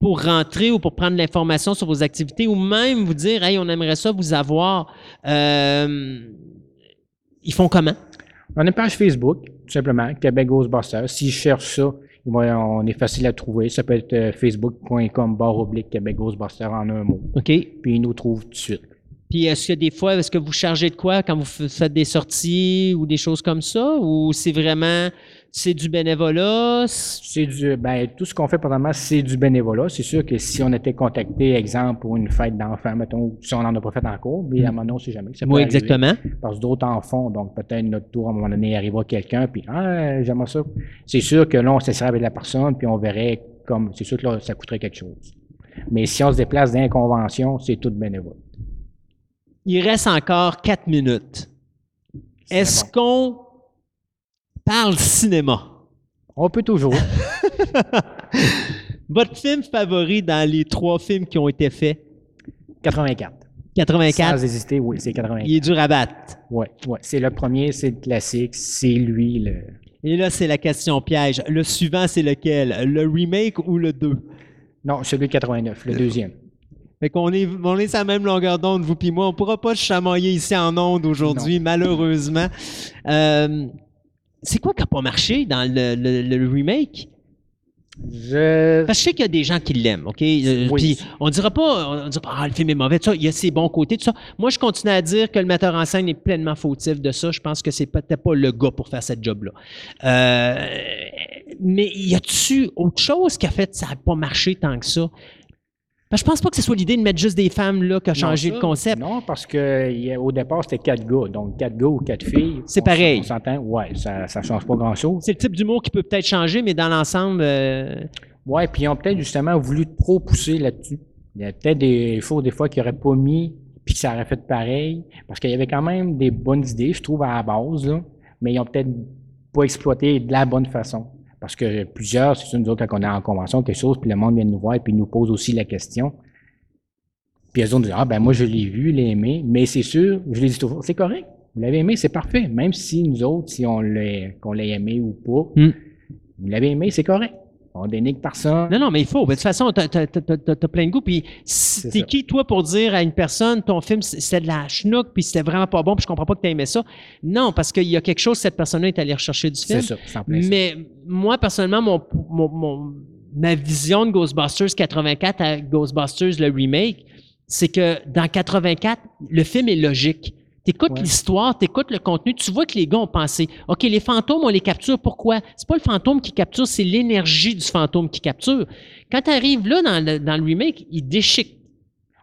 pour rentrer ou pour prendre l'information sur vos activités ou même vous dire, hey, on aimerait ça vous avoir, euh, ils font comment? On a une page Facebook, tout simplement, Québec Ghostbusters. S'ils cherchent ça, ils vont- on est facile à trouver. Ça peut être euh, facebook.com barre oblique Québec Ghostbusters en un mot. OK? Puis ils nous trouvent tout de suite. Puis est-ce que des fois, est-ce que vous chargez de quoi quand vous faites des sorties ou des choses comme ça? Ou c'est vraiment, c'est du bénévolat? C'est du, ben, tout ce qu'on fait pendant c'est du bénévolat. C'est sûr que si on était contacté, exemple, pour une fête d'enfants, mettons, si on n'en a pas fait encore, mais à un moment donné, on ne sait jamais. Ça Oui, arriver. exactement. Parce que d'autres en font. Donc, peut-être notre tour, à un moment donné, il arrivera quelqu'un, puis Ah, j'aimerais ça. C'est sûr que là, on s'essaierait avec la personne, puis on verrait comme. C'est sûr que là, ça coûterait quelque chose. Mais si on se déplace dans une convention, c'est tout bénévole. Il reste encore quatre minutes. Est-ce bon. qu'on parle cinéma? On peut toujours. Votre film favori dans les trois films qui ont été faits? 84. 84, Sans hésiter, oui, c'est 84. il est dur à battre. Ouais. C'est le premier, c'est le classique, c'est lui le. Et là, c'est la question piège. Le suivant, c'est lequel? Le remake ou le 2? Non, celui de 89, le deuxième. Fait qu'on est, on est sur la même longueur d'onde, vous puis moi. On pourra pas se chamailler ici en onde aujourd'hui, malheureusement. Euh, c'est quoi qui n'a pas marché dans le, le- le remake? Je. Parce que je sais qu'il y a des gens qui l'aiment, OK? Euh, Oui. Puis on dira pas, on dira pas, ah, le film est mauvais, tout ça. Il y a ses bons côtés, tout ça. Moi, je continue à dire que le metteur en scène est pleinement fautif de ça. Je pense que c'est peut-être pas le gars pour faire cette job-là. Euh, mais y a-tu autre chose qui a fait que ça n'a pas marché tant que ça? Que je pense pas que ce soit l'idée de mettre juste des femmes là qui a changé Non, le ça, concept. Non, parce que il y a- au départ, c'était quatre gars. Donc, quatre gars ou quatre filles. C'est pareil. On s'entend, ouais, ça ne change pas grand-chose. C'est le type d'humour qui peut peut-être changer, mais dans l'ensemble, euh, Ouais, puis ils ont peut-être justement voulu trop pousser là-dessus. Il y a peut-être des choses, des fois, qu'ils n'auraient pas mis, puis que ça aurait fait pareil. Parce qu'il y avait quand même des bonnes idées, je trouve, à la base, là, mais ils ont peut-être pas exploité de la bonne façon. Parce que plusieurs, c'est sûr, nous autres, quand on est en convention, quelque chose, puis le monde vient nous voir, puis nous pose aussi la question. Puis eux autres disent, ah ben moi, je l'ai vu, l'ai aimé, mais c'est sûr, je l'ai dit toujours, c'est correct. Vous l'avez aimé, c'est parfait. Même si nous autres, si on l'a, qu'on l'a aimé ou pas, Hmm. vous l'avez aimé, c'est correct. On dénigre personne. Non, non, mais il faut. De toute façon, t'as as, plein de goût. Puis, C'est t'es qui, toi, pour dire à une personne, ton film, c'était de la schnook, puis c'était vraiment pas bon, puis je comprends pas que tu aimé ça. Non, parce qu'il y a quelque chose, cette personne-là est allée rechercher du film. C'est ça. Mais moi, personnellement, mon, mon, mon, ma vision de Ghostbusters 84 à Ghostbusters le remake, c'est que dans 84, le film est logique. T'écoutes Ouais. l'histoire, t'écoutes le contenu, tu vois que les gars ont pensé, OK, les fantômes, on les capture, pourquoi? C'est pas le fantôme qui capture, c'est l'énergie du fantôme qui capture. Quand tu arrives là dans le, dans le remake, il déchiquent.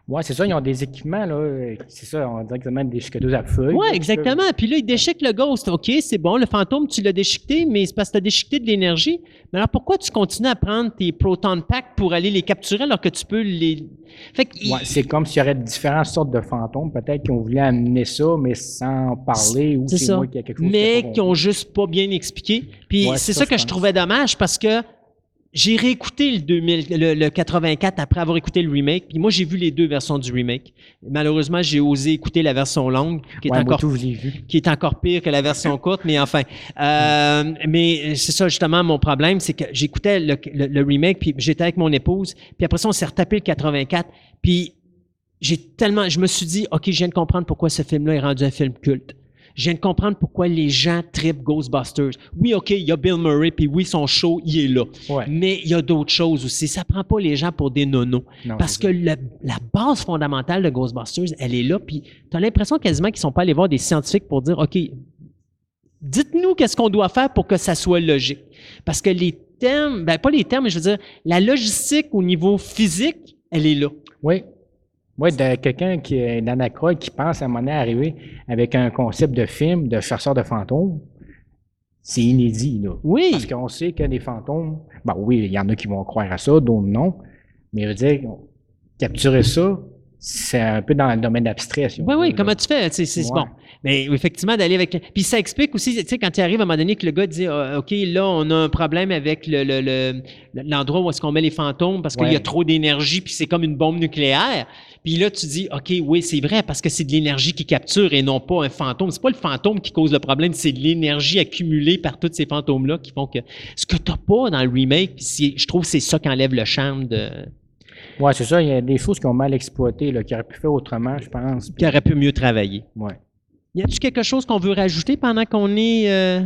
Ouais, c'est ça, ils ont des équipements, là. euh, C'est ça, on dirait qu'ils mettent des chiqueteuses à feuilles. Là, exactement. Puis là, il déchiquent le ghost. OK, c'est bon, le fantôme, tu l'as déchiqueté, mais c'est parce que tu as déchiqueté de l'énergie. Mais alors pourquoi tu continues à prendre tes proton packs pour aller les capturer alors que tu peux les. Fait que. Ouais, c'est comme s'il y aurait différentes sortes de fantômes, peut-être qui ont voulu amener ça, mais sans parler, ou C'est moi qui a quelque chose mais qui ont juste pas bien expliqué. Puis Ouais, c'est ça, que je trouvais dommage parce que j'ai réécouté le, 2000, le, le 84 après avoir écouté le remake. Puis moi, j'ai vu les deux versions du remake. Malheureusement, j'ai osé écouter la version longue, qui est Ouais, encore tout, qui est encore pire que la version courte, mais enfin. Euh, mais c'est ça justement mon problème, c'est que j'écoutais le, le- le remake, puis j'étais avec mon épouse, puis après ça, on s'est retapé le 84, puis j'ai tellement, je me suis dit, OK, je viens de comprendre pourquoi ce film-là est rendu un film culte. Je viens de comprendre pourquoi les gens tripent Ghostbusters. Oui, OK, il y a Bill Murray, puis oui, son show, il est là. Ouais. Mais il y a d'autres choses aussi. Ça prend pas les gens pour des nonos. Non, Parce que le- la base fondamentale de Ghostbusters, elle est là. Puis tu as l'impression quasiment qu'ils sont pas allés voir des scientifiques pour dire OK, dites-nous qu'est-ce qu'on doit faire pour que ça soit logique. Parce que les termes, ben pas les termes, mais je veux dire, la logistique au niveau physique, elle est là. Oui. Oui, de quelqu'un qui est d'Anacroy qui pense à un moment donné arriver avec un concept de film de chasseur de fantômes, c'est inédit, là. Oui. Parce qu'on sait que des fantômes, ben oui, il y en a qui vont croire à ça, d'autres non. Mais je veux dire, capturer ça, c'est un peu dans le domaine abstrait. si on Oui, oui, là. comment tu fais? C'est Ouais. bon. Mais effectivement, d'aller avec. Puis ça explique aussi, tu sais, quand tu arrives à un moment donné que le gars dit Ah, OK, là, on a un problème avec le- le- le- l'endroit où est-ce qu'on met les fantômes parce qu'il y a trop d'énergie, puis c'est comme une bombe nucléaire. Puis là, tu dis OK, oui, c'est vrai, parce que c'est de l'énergie qui capture et non pas un fantôme. C'est pas le fantôme qui cause le problème, c'est de l'énergie accumulée par tous ces fantômes-là qui font que. Ce que tu pas dans le remake, je trouve que c'est ça qui enlève le charme de. Ouais, c'est ça. Il y a des choses qui ont mal exploité, là, qui auraient pu faire autrement, je pense. qui aurait pu mieux travailler. Ouais. Y a-tu quelque chose qu'on veut rajouter pendant qu'on est. euh,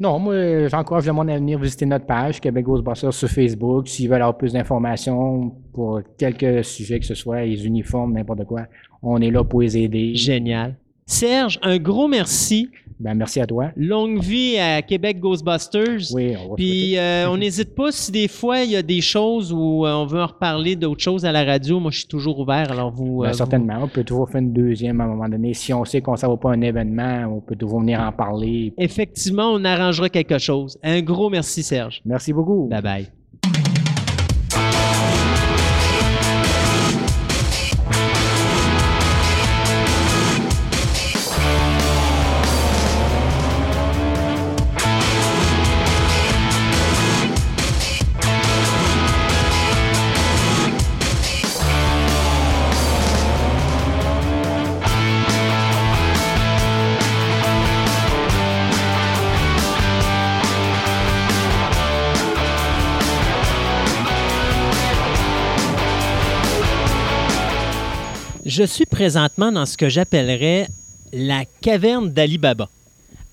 Non, moi, j'encourage le monde à venir visiter notre page, Québec Ghostbusters sur Facebook, s'ils veulent avoir plus d'informations pour quelques sujets que ce soit, les uniformes, n'importe quoi. On est là pour les aider. Génial. Serge, un gros merci. Ben, merci à toi. Longue vie à Québec Ghostbusters. Oui, on va Puis euh, on n'hésite pas si des fois il y a des choses où euh, on veut en reparler d'autres choses à la radio. Moi, je suis toujours ouvert. Alors vous. Ben, euh, certainement. On peut toujours faire une deuxième à un moment donné. Si on sait qu'on ne va pas un événement, on peut toujours venir en parler. effectivement, on arrangera quelque chose. Un gros merci, Serge. Merci beaucoup. Bye bye. Je suis présentement dans ce que j'appellerais la caverne d'Ali Baba.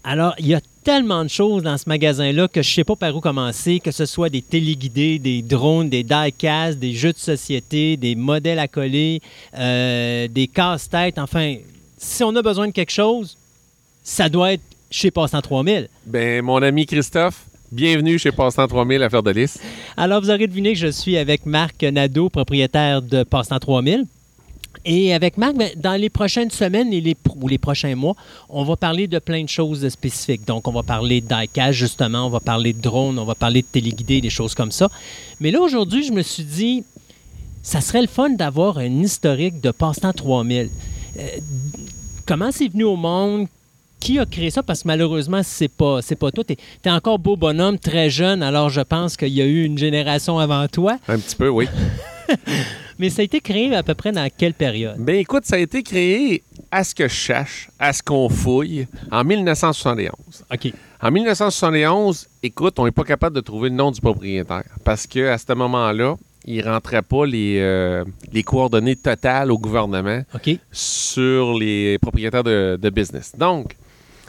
Alors, il y a tellement de choses dans ce magasin-là que je ne sais pas par où commencer, que ce soit des téléguidés, des drones, des die-casts, des jeux de société, des modèles à coller, euh, des casse-têtes. Enfin, si on a besoin de quelque chose, ça doit être chez Passant 3000. Ben, mon ami Christophe, bienvenue chez Passant 3000 à Fleur de Lys. Alors, vous aurez deviné que je suis avec Marc Nadeau, propriétaire de Passant 3000. Et avec Marc, ben, dans les prochaines semaines et les, ou les prochains mois, on va parler de plein de choses spécifiques. Donc, on va parler de diecast, justement, on va parler de drones, on va parler de téléguidés, des choses comme ça. Mais là, aujourd'hui, je me suis dit, ça serait le fun d'avoir un historique de Passe-temps 3000. Euh, comment c'est venu au monde? Qui a créé ça? Parce que malheureusement, c'est pas, c'est pas toi. Tu es, encore beau bonhomme, très jeune, alors je pense qu'il y a eu une génération avant toi. Un petit peu, oui. Mais ça a été créé à peu près dans quelle période? Ben, écoute, ça a été créé, à ce que je cherche, à ce qu'on fouille, en 1971. OK. En 1971, écoute, on n'est pas capable de trouver le nom du propriétaire parce que à ce moment-là, il ne rentrait pas les, euh, les coordonnées totales au gouvernement sur les propriétaires de, de business. Donc,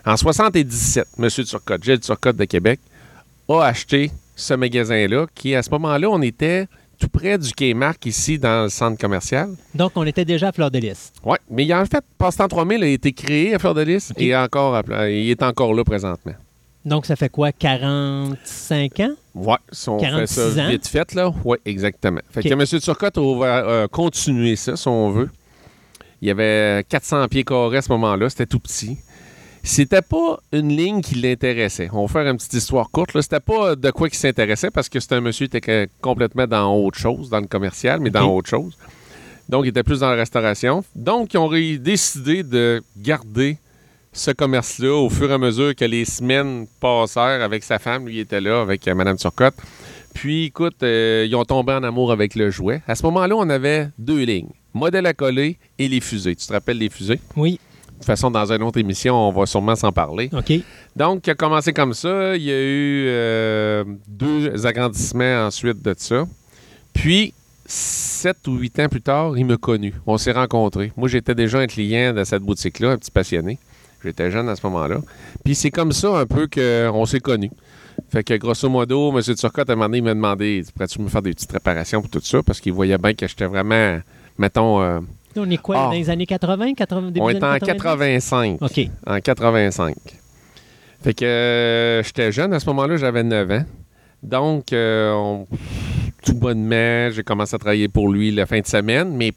en 77, M. Turcotte, Gilles Turcotte de Québec, a acheté ce magasin-là, qui à ce moment-là, on était tout près du Kmart ici dans le centre commercial. Donc, on était déjà à Fleur de Lys. Oui, mais en fait, Passe-temps 3000 a été créé à Fleur de Lys OK. et encore à- il est encore là présentement. Donc, ça fait quoi, 45 ans? Oui, si on 46 fait ça ans? vite fait, là. Oui, exactement. Fait OK. que M. Turcotte a ouvert- euh, continué ça, si on veut. Il y avait 400 pieds carrés à ce moment-là, c'était tout petit. C'était pas une ligne qui l'intéressait. On va faire une petite histoire courte. Là. C'était pas de quoi qui s'intéressait parce que c'était un monsieur qui était complètement dans autre chose, dans le commercial, mais dans autre chose. Donc, il était plus dans la restauration. Donc, ils ont décidé de garder ce commerce-là au fur et à mesure que les semaines passèrent avec sa femme. Lui, il était là avec euh, Mme Turcotte. Puis, écoute, euh, ils ont tombé en amour avec le jouet. À ce moment-là, on avait deux lignes. Modèle à coller et les fusées. Tu te rappelles les fusées? Oui. De toute façon, dans une autre émission, on va sûrement s'en parler. OK. Donc, il a commencé comme ça. Il y a eu euh, deux agrandissements ensuite de ça. Puis, sept ou huit ans plus tard, il m'a connu. On s'est rencontrés. Moi, j'étais déjà un client de cette boutique-là, un petit passionné. J'étais jeune à ce moment-là. Puis, c'est comme ça un peu qu'on s'est connus. Fait que, grosso modo, M. Turcotte, à un moment donné, il m'a demandé Pourrais-tu me faire des petites réparations pour tout ça? Parce qu'il voyait bien que j'étais vraiment, mettons, euh, On est quoi, Ah. dans les années 80, 80 début on était en années 85 OK. en 85. Fait que euh, j'étais jeune à ce moment-là, j'avais 9 ans. Donc, euh, on- tout bonnement, j'ai commencé à travailler pour lui la fin de semaine, mais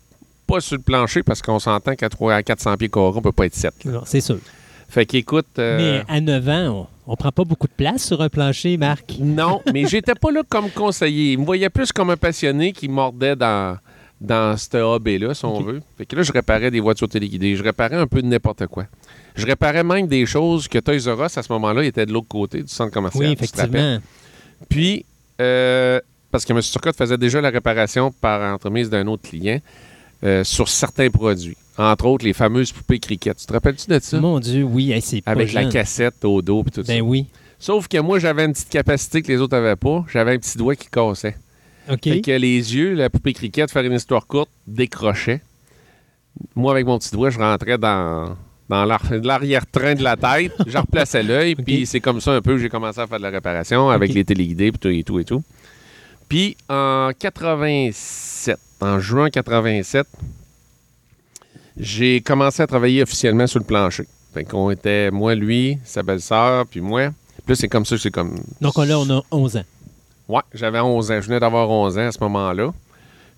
pas sur le plancher parce qu'on s'entend qu'à 3 à 400 pieds carrés, on peut pas être 7. Non, C'est sûr. Fait qu'écoute. euh, Mais à 9 ans, on, on prend pas beaucoup de place sur un plancher, Marc. Non, mais j'étais pas là comme conseiller. Il me voyait plus comme un passionné qui mordait dans, dans ce hobby-là, si on veut. Fait que là, je réparais des voitures téléguidées. Je réparais un peu de n'importe quoi. Je réparais même des choses que Toys R Us, à ce moment-là, était de l'autre côté du centre commercial. Oui, effectivement. Puis, euh, parce que M. Turcotte faisait déjà la réparation par entremise d'un autre client euh, sur certains produits. Entre autres, les fameuses poupées cricket. Tu te rappelles-tu de ça? Mon Dieu, oui, hey, c'est pas Avec la jeune. cassette au dos et tout ça. Ben oui. Sauf que moi, j'avais une petite capacité que les autres n'avaient pas. J'avais un petit doigt qui cassait. OK. Fait que les yeux, la poupée cricket, faire une histoire courte, décrochait. Moi, avec mon petit doigt, je rentrais dans, dans l'ar- l'arrière-train de la tête. je replaçais l'œil, puis c'est comme ça un peu que j'ai commencé à faire de la réparation avec les téléguidés, puis tout et tout et tout. Puis en 87, en juin 87, j'ai commencé à travailler officiellement sur le plancher. Fait qu'on était, moi, lui, sa belle-sœur, puis moi. Puis là, c'est comme ça, c'est comme Donc là, on a 11 ans. Ouais, j'avais 11 ans. Je venais d'avoir 11 ans à ce moment-là.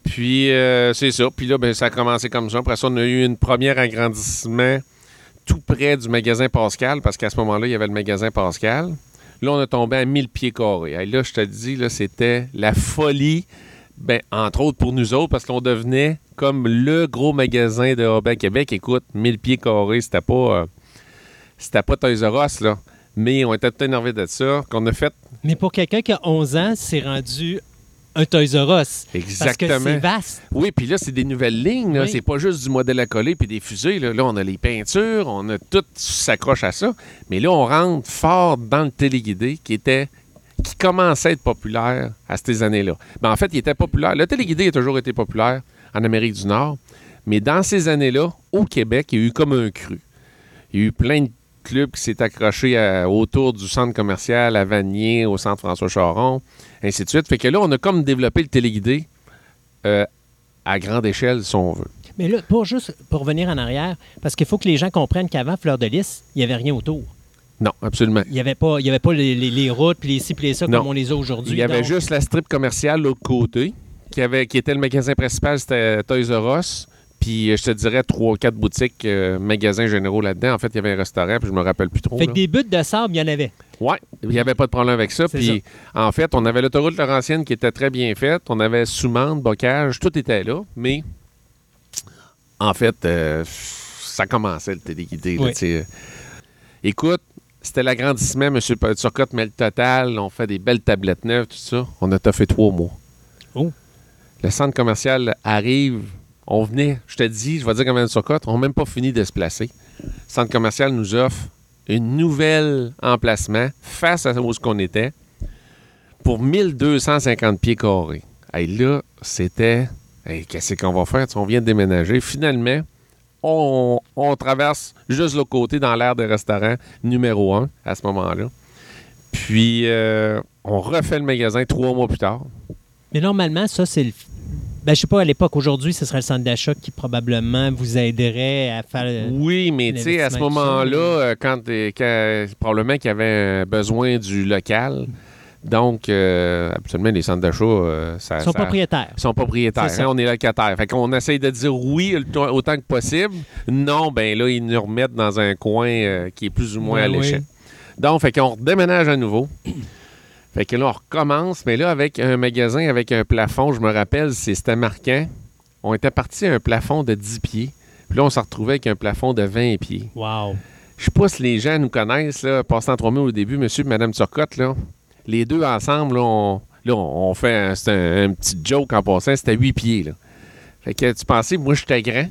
Puis, euh, c'est ça. Puis là, ben, ça a commencé comme ça. Après ça, on a eu une première agrandissement tout près du magasin Pascal, parce qu'à ce moment-là, il y avait le magasin Pascal. Là, on a tombé à 1000 pieds carrés. Hey, là, je te dis, là, c'était la folie, ben, entre autres pour nous autres, parce qu'on devenait comme le gros magasin de Robin Québec. Écoute, 1000 pieds carrés, c'était pas, euh, c'était pas Toys là. Mais on était tout énervés de ça, qu'on a fait Mais pour quelqu'un qui a 11 ans, c'est rendu un Toys R Us. Parce que exactement. c'est vaste. Oui, puis là, c'est des nouvelles lignes. Oui. C'est pas juste du modèle à coller puis des fusées. Là. Là, on a les peintures, on a tout s'accroche à ça. Mais là, on rentre fort dans le téléguidé qui était qui commençait à être populaire à ces années-là. Ben, en fait, il était populaire. Le téléguidé a toujours été populaire en Amérique du Nord. Mais dans ces années-là, au Québec, il y a eu comme un cru. Il y a eu plein de clubs qui s'est accroché à- autour du centre commercial à Vanier, au centre François Charon, ainsi de suite. Fait que là, on a comme développé le téléguidé euh, à grande échelle, si on veut. Mais là, pour juste pour revenir en arrière, parce qu'il faut que les gens comprennent qu'avant Fleur de Lys, il n'y avait rien autour. Non, absolument. Il n'y avait pas, il y avait pas les, les- les routes, puis les ci, puis les ça, Non. comme on les a aujourd'hui. Il y avait Donc, juste la strip commerciale de l'autre côté, qui, avait, qui était le magasin principal, c'était Toys R Us. Puis euh, je te dirais trois, quatre boutiques, euh, magasins généraux là-dedans. En fait, il y avait un restaurant, puis je me rappelle plus trop. Fait que là. des buts de sable, il y en avait. Ouais, il n'y avait pas de problème avec ça. Puis en fait, on avait l'autoroute Laurentienne qui était très bien faite. On avait Soumande, Bocage, tout était là. Mais en fait, euh, ça commençait le téléguidé. Oui. Écoute, c'était l'agrandissement, M. Turcotte, mais le total, on fait des belles tablettes neuves, tout ça. On a fait trois mois. Oh. Le centre commercial arrive. On venait, je te dis, je vais dire comme M. Turcotte, on n'a même pas fini de se placer. Le centre commercial nous offre une nouvelle emplacement face à où ce qu'on était pour 1250 pieds carrés. Hey, là, c'était... Hey, qu'est-ce qu'on va faire? On vient de déménager. Finalement, on, traverse juste l'autre côté dans l'aire des restaurants numéro un à ce moment-là. Puis, euh, On refait le magasin trois mois plus tard. Mais normalement, ça, c'est le. Ben, je sais pas, à l'époque, aujourd'hui, ce serait le centre d'achat qui probablement vous aiderait à faire. Oui, mais tu sais, à ce moment-là, euh, quand, euh, quand- probablement qu'il y avait besoin du local. Donc, euh, absolument, les centres d'achat, euh, ça, Ils sont ça- propriétaires. sont propriétaires. Hein, on est locataire. Fait qu'on essaye de dire oui autant que possible. Non, ben là, ils nous remettent dans un coin euh, qui est plus ou moins à Ouais, l'échelle. oui. Donc, fait qu'on redéménage à nouveau. Fait que là, on recommence, mais là, avec un magasin avec un plafond, je me rappelle, c'est- c'était marquant. On était parti à un plafond de 10 pieds. Puis là, on s'est retrouvé avec un plafond de 20 pieds. Wow. Je sais pas si les gens nous connaissent, là, passant 3000 au début, monsieur et madame Turcotte, là. Les deux ensemble, là, on, là, on on fait un, c'est un, un petit joke en passant, c'était 8 pieds, là. Fait que tu pensais, moi, j'étais grand.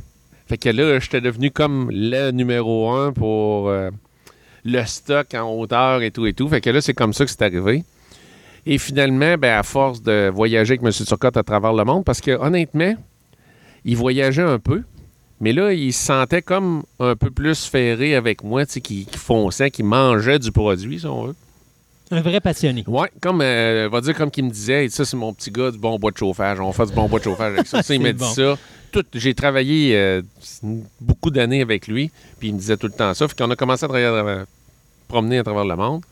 Fait que là, j'étais devenu comme le numéro un pour euh, le stock en hauteur et tout et tout. Fait que là, c'est comme ça que c'est arrivé. Et finalement, ben, à force de voyager avec M. Turcotte à travers le monde, parce que honnêtement, il voyageait un peu, mais là, il se sentait comme un peu plus ferré avec moi, tu sais, qui, qui fonçait, qui mangeait du produit, si on veut. Un vrai passionné. Ouais, comme, euh, va dire comme qu'il me disait, ça, c'est mon petit gars du bon bois de chauffage. On fait du bon bois de chauffage avec ça. Ça, il m'a dit ça. J'ai travaillé euh, beaucoup d'années avec lui, puis il me disait tout le temps ça. Fait qu'on a commencé à travailler à promener à travers le monde.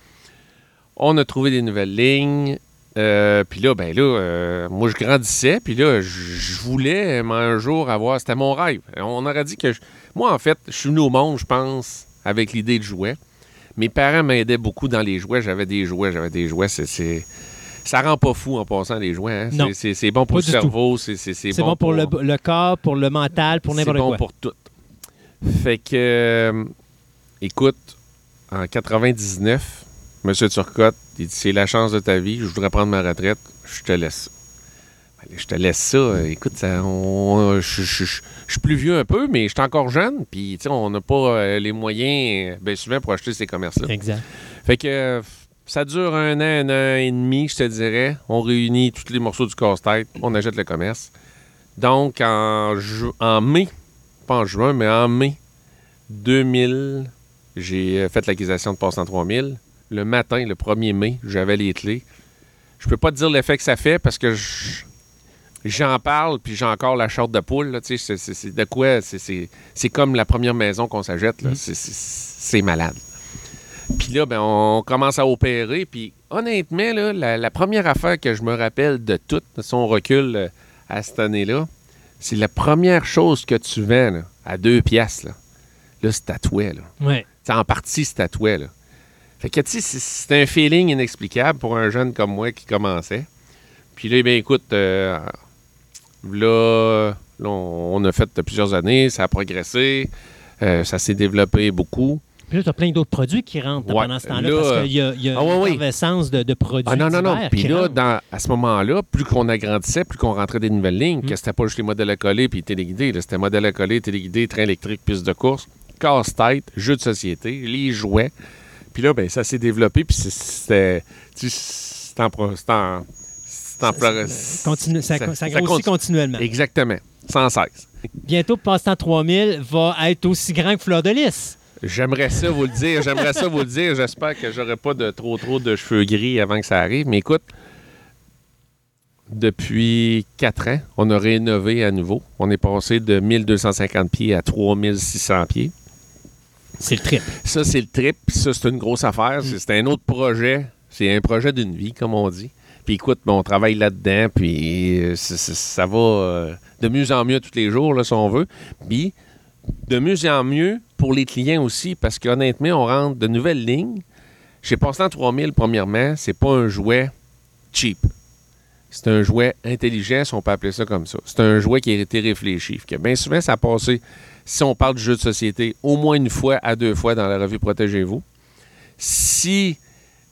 On a trouvé des nouvelles lignes. Euh, puis là, ben là, euh, moi, je grandissais. Puis là, je voulais euh, un jour avoir... C'était mon rêve. On aurait dit que... je- moi, en fait, je suis venu au monde, je pense, avec l'idée de jouets. Mes parents m'aidaient beaucoup dans les jouets. J'avais des jouets, j'avais des jouets. C'est... Ça rend pas fou en passant les jouets. hein. C'est- bon pour Pas le cerveau. C'est c'est- c'est C'est bon, pour, le, le corps, pour le mental, pour n'importe c'est bon quoi. pour tout. Fait que, euh, écoute, en 99, M. Turcotte, il dit c'est la chance de ta vie, je voudrais prendre ma retraite, je te laisse ça. Ben, Je te laisse ça. Écoute, ça, on- je, je- je- je suis plus vieux un peu, mais je suis encore jeune. Puis, on n'a pas euh, les moyens, euh, bien souvent, pour acheter ces commerces-là. Exact. Fait que ça dure un an, un an et demi, je te dirais. On réunit tous les morceaux du casse-tête, on achète le commerce. Donc, en, ju- en mai, pas en juin, mais en mai 2000, j'ai euh, fait l'acquisition de Passant 3000. Le matin, le 1er mai, j'avais les clés. Je peux pas te dire l'effet que ça fait parce que je- j'en parle, puis j'ai encore la short de poule. là, tu sais, C'est de quoi? c'est- C'est c'est comme la première maison qu'on s'achète. là. C'est- malade. Puis là, ben, on commence à opérer. Puis honnêtement, là, la, la première affaire que je me rappelle de tout, de son recul euh, à cette année-là, c'est la première chose que tu vends là, à deux piastres. Là, là c'est tatoué. Là. Ouais. C'est en partie, c'est tatoué. Là. Fait que, tu sais, c'est- un feeling inexplicable pour un jeune comme moi qui commençait. Puis là, ben, écoute, euh, là, là, on a fait plusieurs années, ça a progressé, euh, ça s'est développé beaucoup. Puis là, tu as plein d'autres produits qui rentrent Ouais. pendant ce temps-là Là, parce qu'il y a, y a ah une oui. de, de produits. Ah non, non, non. Puis là, dans- à ce moment-là, plus qu'on agrandissait, plus qu'on rentrait des nouvelles lignes, Mm. que c'était pas juste les modèles à coller puis téléguidés. C'était modèles à coller, téléguidés, train électrique, piste de course, casse-tête, jeux de société, les jouets. Puis là, ben, ça s'est développé, puis c'était... tu sais, C'est en... en... Ça, continue, ça, ça, ça grossit continue. continuellement. Exactement. Sans cesse. Bientôt, Passe-temps 3000 va être aussi grand que Fleur de Lys. J'aimerais ça vous le dire. J'aimerais ça vous le dire. J'espère que j'aurai pas de trop trop de cheveux gris avant que ça arrive. Mais écoute, depuis quatre ans, on a rénové à nouveau. On est passé de 1250 pieds à 3600 pieds. C'est le trip. Ça, c'est le trip. Ça, c'est une grosse affaire. C'est- C'est un autre projet. C'est un projet d'une vie, comme on dit. Puis écoute, on travaille là-dedans. Puis euh, ça va euh, de mieux en mieux tous les jours, là, si on veut. Puis de mieux en mieux pour les clients aussi, parce qu'honnêtement, on rentre de nouvelles lignes. Chez Passant 3000, premièrement, c'est pas un jouet cheap. C'est un jouet intelligent, si on peut appeler ça comme ça. C'est un jouet qui a été réfléchi. Que bien souvent, ça a passé, si on parle de jeu de société, au moins une fois à deux fois dans la revue Protégez-vous. Si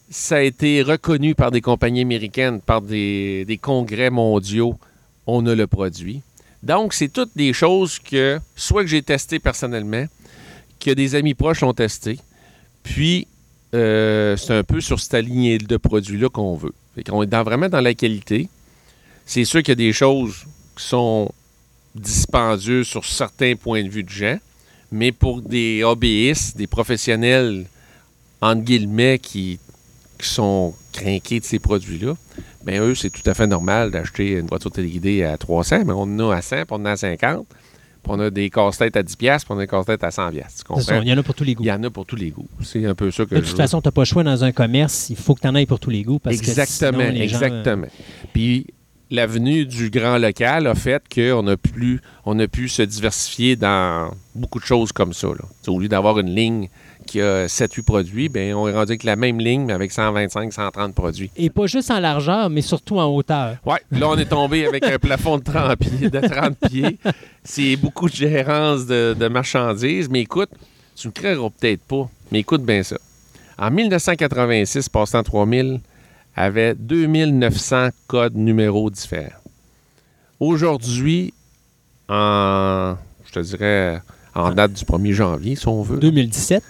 ça a été reconnu par des compagnies américaines, par des, congrès mondiaux, on a le produit. Donc, c'est toutes des choses que, soit que j'ai testé personnellement, que des amis proches ont testé, puis euh, c'est un peu sur cette lignée de produits-là qu'on veut. Fait qu'on est dans- vraiment dans la qualité. C'est sûr qu'il y a des choses qui sont dispendieuses sur certains points de vue de gens, mais pour des hobbyistes, des professionnels, entre guillemets, qui, qui sont craquer de ces produits-là, bien, eux, c'est tout à fait normal d'acheter une voiture téléguidée à 300, mais on en a à 100, puis on en a à 50. Puis on a des casse-têtes à 10$, puis on a des casse-têtes à 100$. Tu C'est comprends? ça, Il y en a pour tous les goûts. Il y en a pour tous les goûts. C'est un peu ça que De je toute veux. façon, tu n'as pas le choix dans un commerce. Il faut que tu en ailles pour tous les goûts. Parce exactement, que sinon, les gens, euh, exactement. Puis l'avenue du grand local a fait qu'on a, plus, on a pu se diversifier dans beaucoup de choses comme ça. Là. Au lieu d'avoir une ligne qui a 7-8 produits, ben on est rendu avec la même ligne, mais avec 125, 130 produits. Et pas juste en largeur, mais surtout en hauteur. Ouais, là, on est tombé avec un plafond de 30 pieds, de 30 pieds. C'est beaucoup de gérance de, de marchandises. Mais écoute, tu ne créeras peut-être pas, mais écoute bien ça. En 1986, Passant 3000 avait 2900 codes numéros différents. Aujourd'hui, en, je te dirais, en date du 1er janvier, si on veut, 2017.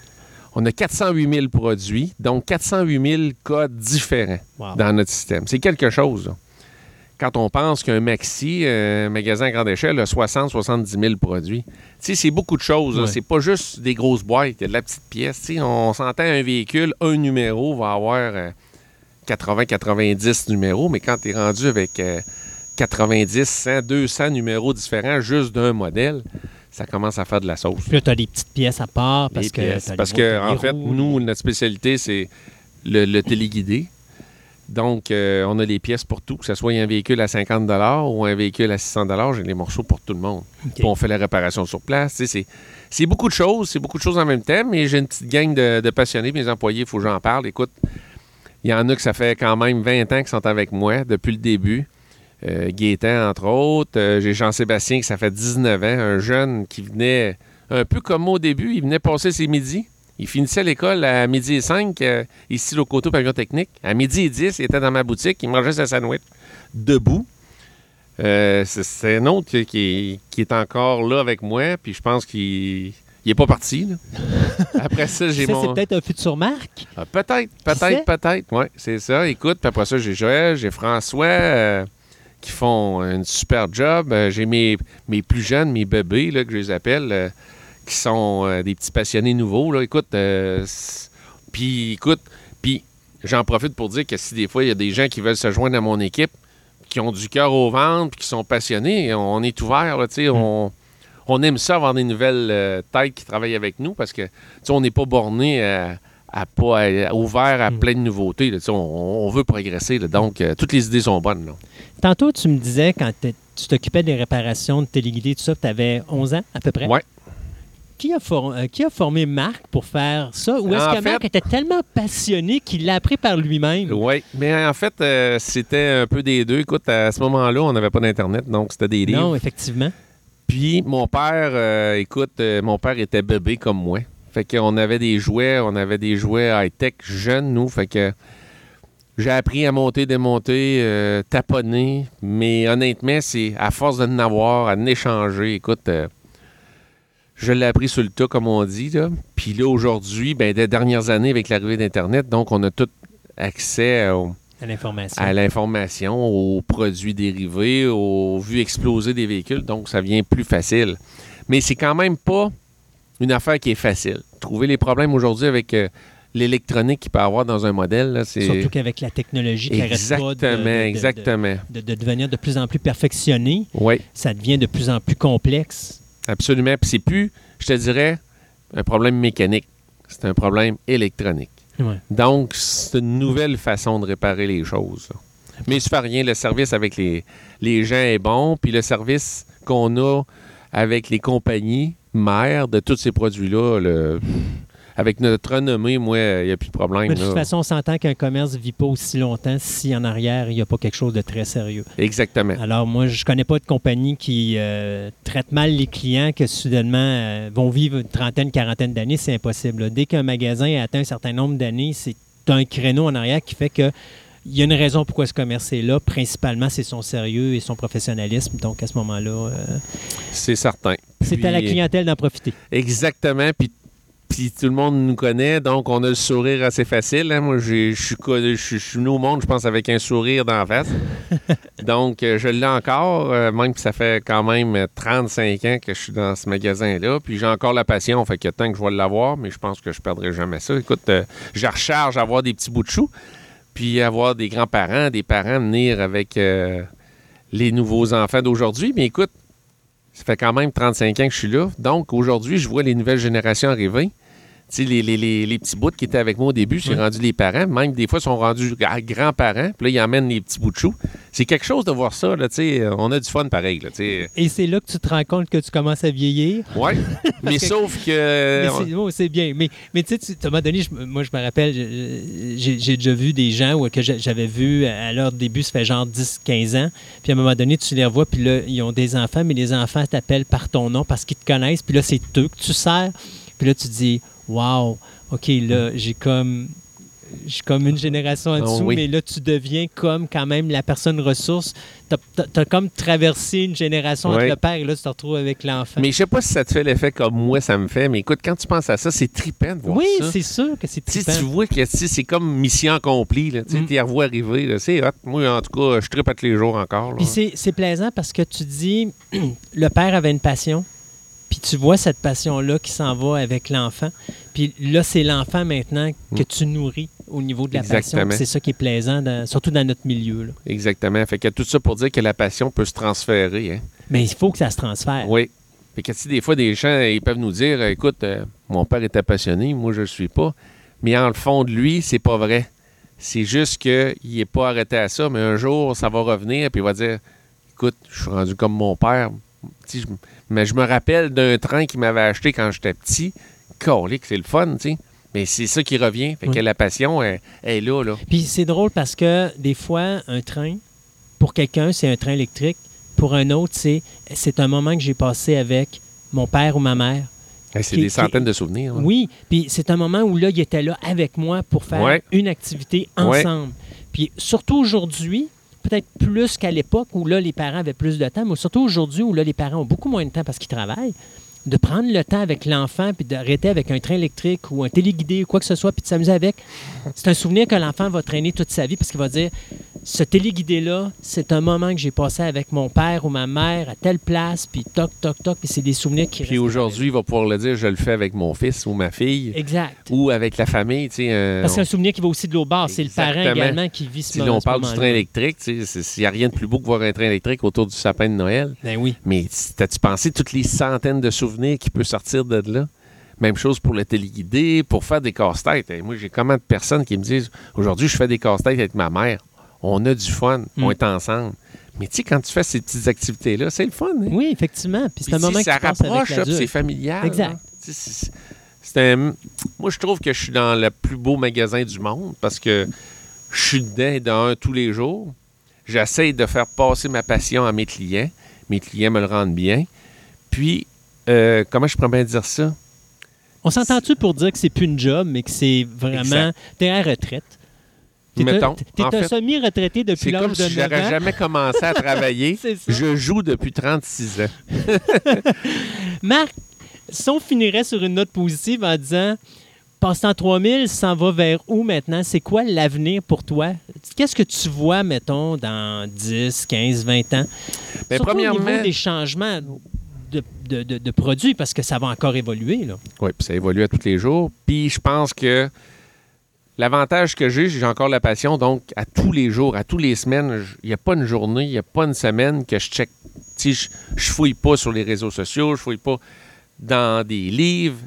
on a 408 000 produits, donc 408 000 codes différents Wow. dans notre système. C'est quelque chose. là. Quand on pense qu'un maxi, un magasin à grande échelle, a 60-70 000 produits, c'est beaucoup de choses. Ouais. C'est pas juste des grosses boîtes, il y a de la petite pièce. On s'entend un véhicule, un numéro va avoir 80-90 numéros, mais quand tu es rendu avec euh, 90, 100, 200 numéros différents juste d'un modèle, ça commence à faire de la sauce. Puis tu as des petites pièces à part. Parce Les que, pièces. Parce que, en fait, roues, nous, notre spécialité, c'est le, le téléguidé. Donc, euh, on a les pièces pour tout, que ce soit un véhicule à 50 ou un véhicule à 600 j'ai les morceaux pour tout le monde. Puis on fait la réparation sur place. C'est beaucoup de choses, c'est beaucoup de choses en même temps, mais j'ai une petite gang de, de passionnés, mes employés, il faut que j'en parle. Écoute, il y en a que ça fait quand même 20 ans qu'ils sont avec moi depuis le début. Euh, entre autres. Euh, j'ai Jean-Sébastien, qui ça fait 19 ans, un jeune qui venait un peu comme moi au début, il venait passer ses midis. Il finissait l'école à midi et 5, euh, ici, au Coteau Pavillon Technique. À midi et 10, il était dans ma boutique, il mangeait sa sandwich debout. Euh, c'est, un autre qui- qui est encore là avec moi, puis je pense qu'il n'est pas parti. là. Après ça, j'ai Ça, mon... c'est peut-être un futur marque. Ah, peut-être, peut-être, peut-être. Oui, c'est ça. Écoute, puis après ça, j'ai Joël, j'ai François euh, qui font une super job. Euh, j'ai mes, mes plus jeunes, mes bébés, là, que je les appelle, euh, qui sont euh, des petits passionnés nouveaux. Là. Écoute, euh, puis écoute, puis j'en profite pour dire que si des fois, il y a des gens qui veulent se joindre à mon équipe, qui ont du cœur au ventre, puis qui sont passionnés, on est ouvert, tu sais, on... On aime ça avoir des nouvelles euh, têtes qui travaillent avec nous parce que tu sais, on n'est pas borné à, à pas à- ouvert à Mm. plein de nouveautés. là. Tu sais, On, on veut progresser. là. donc, euh, toutes les idées sont bonnes. là. Tantôt, tu me disais, quand tu t'occupais des réparations de téléguidés, tout ça, tu avais 11 ans à peu près. Ouais. Qui a, for- euh, qui a formé Marc pour faire ça? Ou est-ce que fait- Marc était tellement passionné qu'il l'a appris par lui-même? Oui, mais en fait, euh, c'était un peu des deux. Écoute, à ce moment-là, on n'avait pas d'Internet, donc c'était des livres. Non, effectivement. Puis mon père, euh, écoute, euh, mon père était bébé comme moi. Fait qu'on avait des jouets, on avait des jouets high-tech jeunes, nous. Fait que j'ai appris à monter, démonter, euh, taponner. Mais honnêtement, c'est à force de en avoir, à en échanger. Écoute, je l'ai appris sur le tas, comme on dit. Là. Puis là, aujourd'hui, ben, des dernières années, avec l'arrivée d'Internet, donc on a tout accès au- À l'information. à l'information, aux produits dérivés, aux vues exploser des véhicules, donc ça vient plus facile. Mais c'est quand même pas une affaire qui est facile. Trouver les problèmes aujourd'hui avec euh, l'électronique qu'il peut y avoir dans un modèle, là, c'est... Surtout qu'avec la technologie qui n'arrête pas Exactement, de, de- de- de- exactement. de- de devenir de plus en plus perfectionné, Oui, ça devient de plus en plus complexe. absolument. Puis c'est plus, je te dirais, un problème mécanique. C'est un problème électronique. Donc, c'est une nouvelle façon de réparer les choses. Mais ça fait rien, le service avec les, gens est bon, puis le service qu'on a avec les compagnies mères de tous ces produits-là, avec notre renommée, moi, il n'y a plus de problème. Mais de toute là. façon, on s'entend qu'un commerce ne vit pas aussi longtemps si en arrière, il n'y a pas quelque chose de très sérieux. Exactement. Alors, moi, je connais pas de compagnie qui euh, traite mal les clients que soudainement euh, vont vivre une trentaine, quarantaine d'années. C'est impossible. là. Dès qu'un magasin a atteint un certain nombre d'années, c'est un créneau en arrière qui fait que il y a une raison pourquoi ce commerce est là. Principalement, c'est son sérieux et son professionnalisme. Donc, à ce moment-là, euh, C'est certain. c'est à la clientèle d'en profiter. Exactement. Puis, puis tout le monde nous connaît, donc on a le sourire assez facile. hein. Moi, je suis venu au monde, je pense, avec un sourire d'en face. donc, euh, je l'ai encore, euh, même que ça fait quand même euh, 35 ans que je suis dans ce magasin-là. Puis j'ai encore la passion, fait a tant que je vais l'avoir, mais je pense que je perdrai jamais ça. Écoute, euh, je recharge à avoir des petits bouts de chou. puis avoir des grands-parents, des parents venir avec euh, les nouveaux enfants d'aujourd'hui. Mais écoute, ça fait quand même 35 ans que je suis là. Donc, aujourd'hui, je vois les nouvelles générations arriver. Sais, les, les, les, les petits bouts qui étaient avec moi au début, j'ai rendu les parents. Même des fois, ils sont rendus grands-parents. Puis là, ils emmènent les petits bouts de chou. C'est quelque chose de voir ça. Là, tu sais. on a du fun pareil. Là. Et c'est là que tu te rends compte que tu commences à vieillir? ouais. Mais que- sauf que. c'est oh, c'est bien. Mais, mais tu sais, tu- à un moment donné, je- moi, je me rappelle, j'ai déjà vu des gens que j'a- j'avais vu à leur début, ça fait genre 10-15 ans. Puis à un moment donné, tu les revois, puis là, ils ont des enfants, mais les enfants t'appellent par ton nom parce qu'ils te connaissent. Puis là, c'est eux que tu sers. Puis là, tu dis, waouh, OK, là, j'ai comme. J'ai comme une génération en Oh, dessous, oui. mais là, tu deviens comme quand même la personne ressource. Tu as, comme traversé une génération Ouais. le père et là, tu te retrouves avec l'enfant. Mais je sais pas si ça te fait l'effet comme moi, ça me fait. Mais écoute, quand tu penses à ça, c'est trippant de voir Oui, ça. c'est sûr que c'est Tu trippant. tu vois que tu c'est comme mission accomplie. là. Tu Mm. la revois arriver. C'est hot. Moi, en tout cas, je trippe à tous les jours encore. là. Puis c'est c'est plaisant parce que tu dis, le père avait une passion, puis tu vois cette passion-là qui s'en va avec l'enfant. Puis là, c'est l'enfant maintenant que Mm. tu nourris au niveau de la passion. Exactement. C'est ça qui est plaisant, dans- surtout dans notre milieu. là. Exactement. Fait que tout ça pour dire que la passion peut se transférer. Hein. Mais il faut que ça se transfère. Oui. Fait que si des fois, des gens, ils peuvent nous dire écoute, euh, mon père était passionné, moi, je ne le suis pas. Mais en le fond de lui, c'est pas vrai. C'est juste qu'il n'est pas arrêté à ça, mais un jour, ça va revenir, puis il va dire écoute, je suis rendu comme mon père. Je- mais je me rappelle d'un train qu'il m'avait acheté quand j'étais petit. Colique, c'est le fun, tu sais. Mais c'est ça qui revient. Fait que la passion, elle est là, là. Puis c'est drôle parce que des fois, un train, pour quelqu'un, c'est un train électrique. Pour un autre, c'est c'est un moment que j'ai passé avec mon père ou ma mère. Hey, c'est des centaines de souvenirs. Oui, puis c'est un moment où là, il était là avec moi pour faire Ouais. une activité Ouais. ensemble. Puis surtout aujourd'hui, peut-être plus qu'à l'époque où les parents avaient plus de temps, mais surtout aujourd'hui où les parents ont beaucoup moins de temps parce qu'ils travaillent, de prendre le temps avec l'enfant puis d'arrêter avec un train électrique ou un téléguidé ou quoi que ce soit puis de s'amuser avec. C'est un souvenir que l'enfant va traîner toute sa vie parce qu'il va dire ce téléguidé-là, c'est un moment que j'ai passé avec mon père ou ma mère à telle place, puis toc, toc, toc, puis c'est des souvenirs qui Puis aujourd'hui, il va pouvoir le dire je le fais avec mon fils ou ma fille. Exact. ou avec la famille. tu sais, euh, Parce que c'est un souvenir qui va aussi de l'autre bord. C'est le parent également qui vit ce si moment. là, on parle du train électrique, tu sais, il n'y a rien de plus beau que voir un train électrique autour du sapin de Noël. Ben oui. Mais t'as-tu pensé toutes les centaines de souvenirs qui peuvent sortir de là? Même chose pour le téléguidé, pour faire des casse-têtes. Et moi, j'ai comment de personnes qui me disent aujourd'hui, je fais des casse-têtes avec ma mère. On a du fun, on Mm. est ensemble. Mais tu sais, quand tu fais ces petites activités-là, c'est le fun. hein? Oui, effectivement. Puis c'est un moment que ça tu rapproche, c'est familial. Exact. c'est un- Moi, je trouve que je suis dans le plus beau magasin du monde parce que je suis dedans dans un tous les jours. J'essaie de faire passer ma passion à mes clients. Mes clients me le rendent bien. Puis, euh, comment je pourrais bien dire ça? On s'entend-tu pour dire que c'est plus une job, mais que c'est vraiment. T'es à la retraite. T'es un, Mettons, t'es en un fait, semi-retraité depuis C'est l'âge comme de si 9 j'aurais ans. jamais commencé à travailler. C'est. Je joue depuis 36 ans. Marc, si on finirait sur une note positive en disant Passe-temps 3000 s'en va vers où maintenant? C'est quoi l'avenir pour toi? Qu'est-ce que tu vois, mettons, dans 10, 15, 20 ans? Ben, Surtout au niveau premièrement- des changements de, produits, parce que ça va encore évoluer. Là. Oui, puis ça évolue à tous les jours. Puis je pense que l'avantage que j'ai, j'ai encore la passion. Donc, à tous les jours, à tous les semaines, il n'y a pas une journée, il n'y a pas une semaine que je check. Je, je fouille pas sur les réseaux sociaux, je fouille pas dans des livres,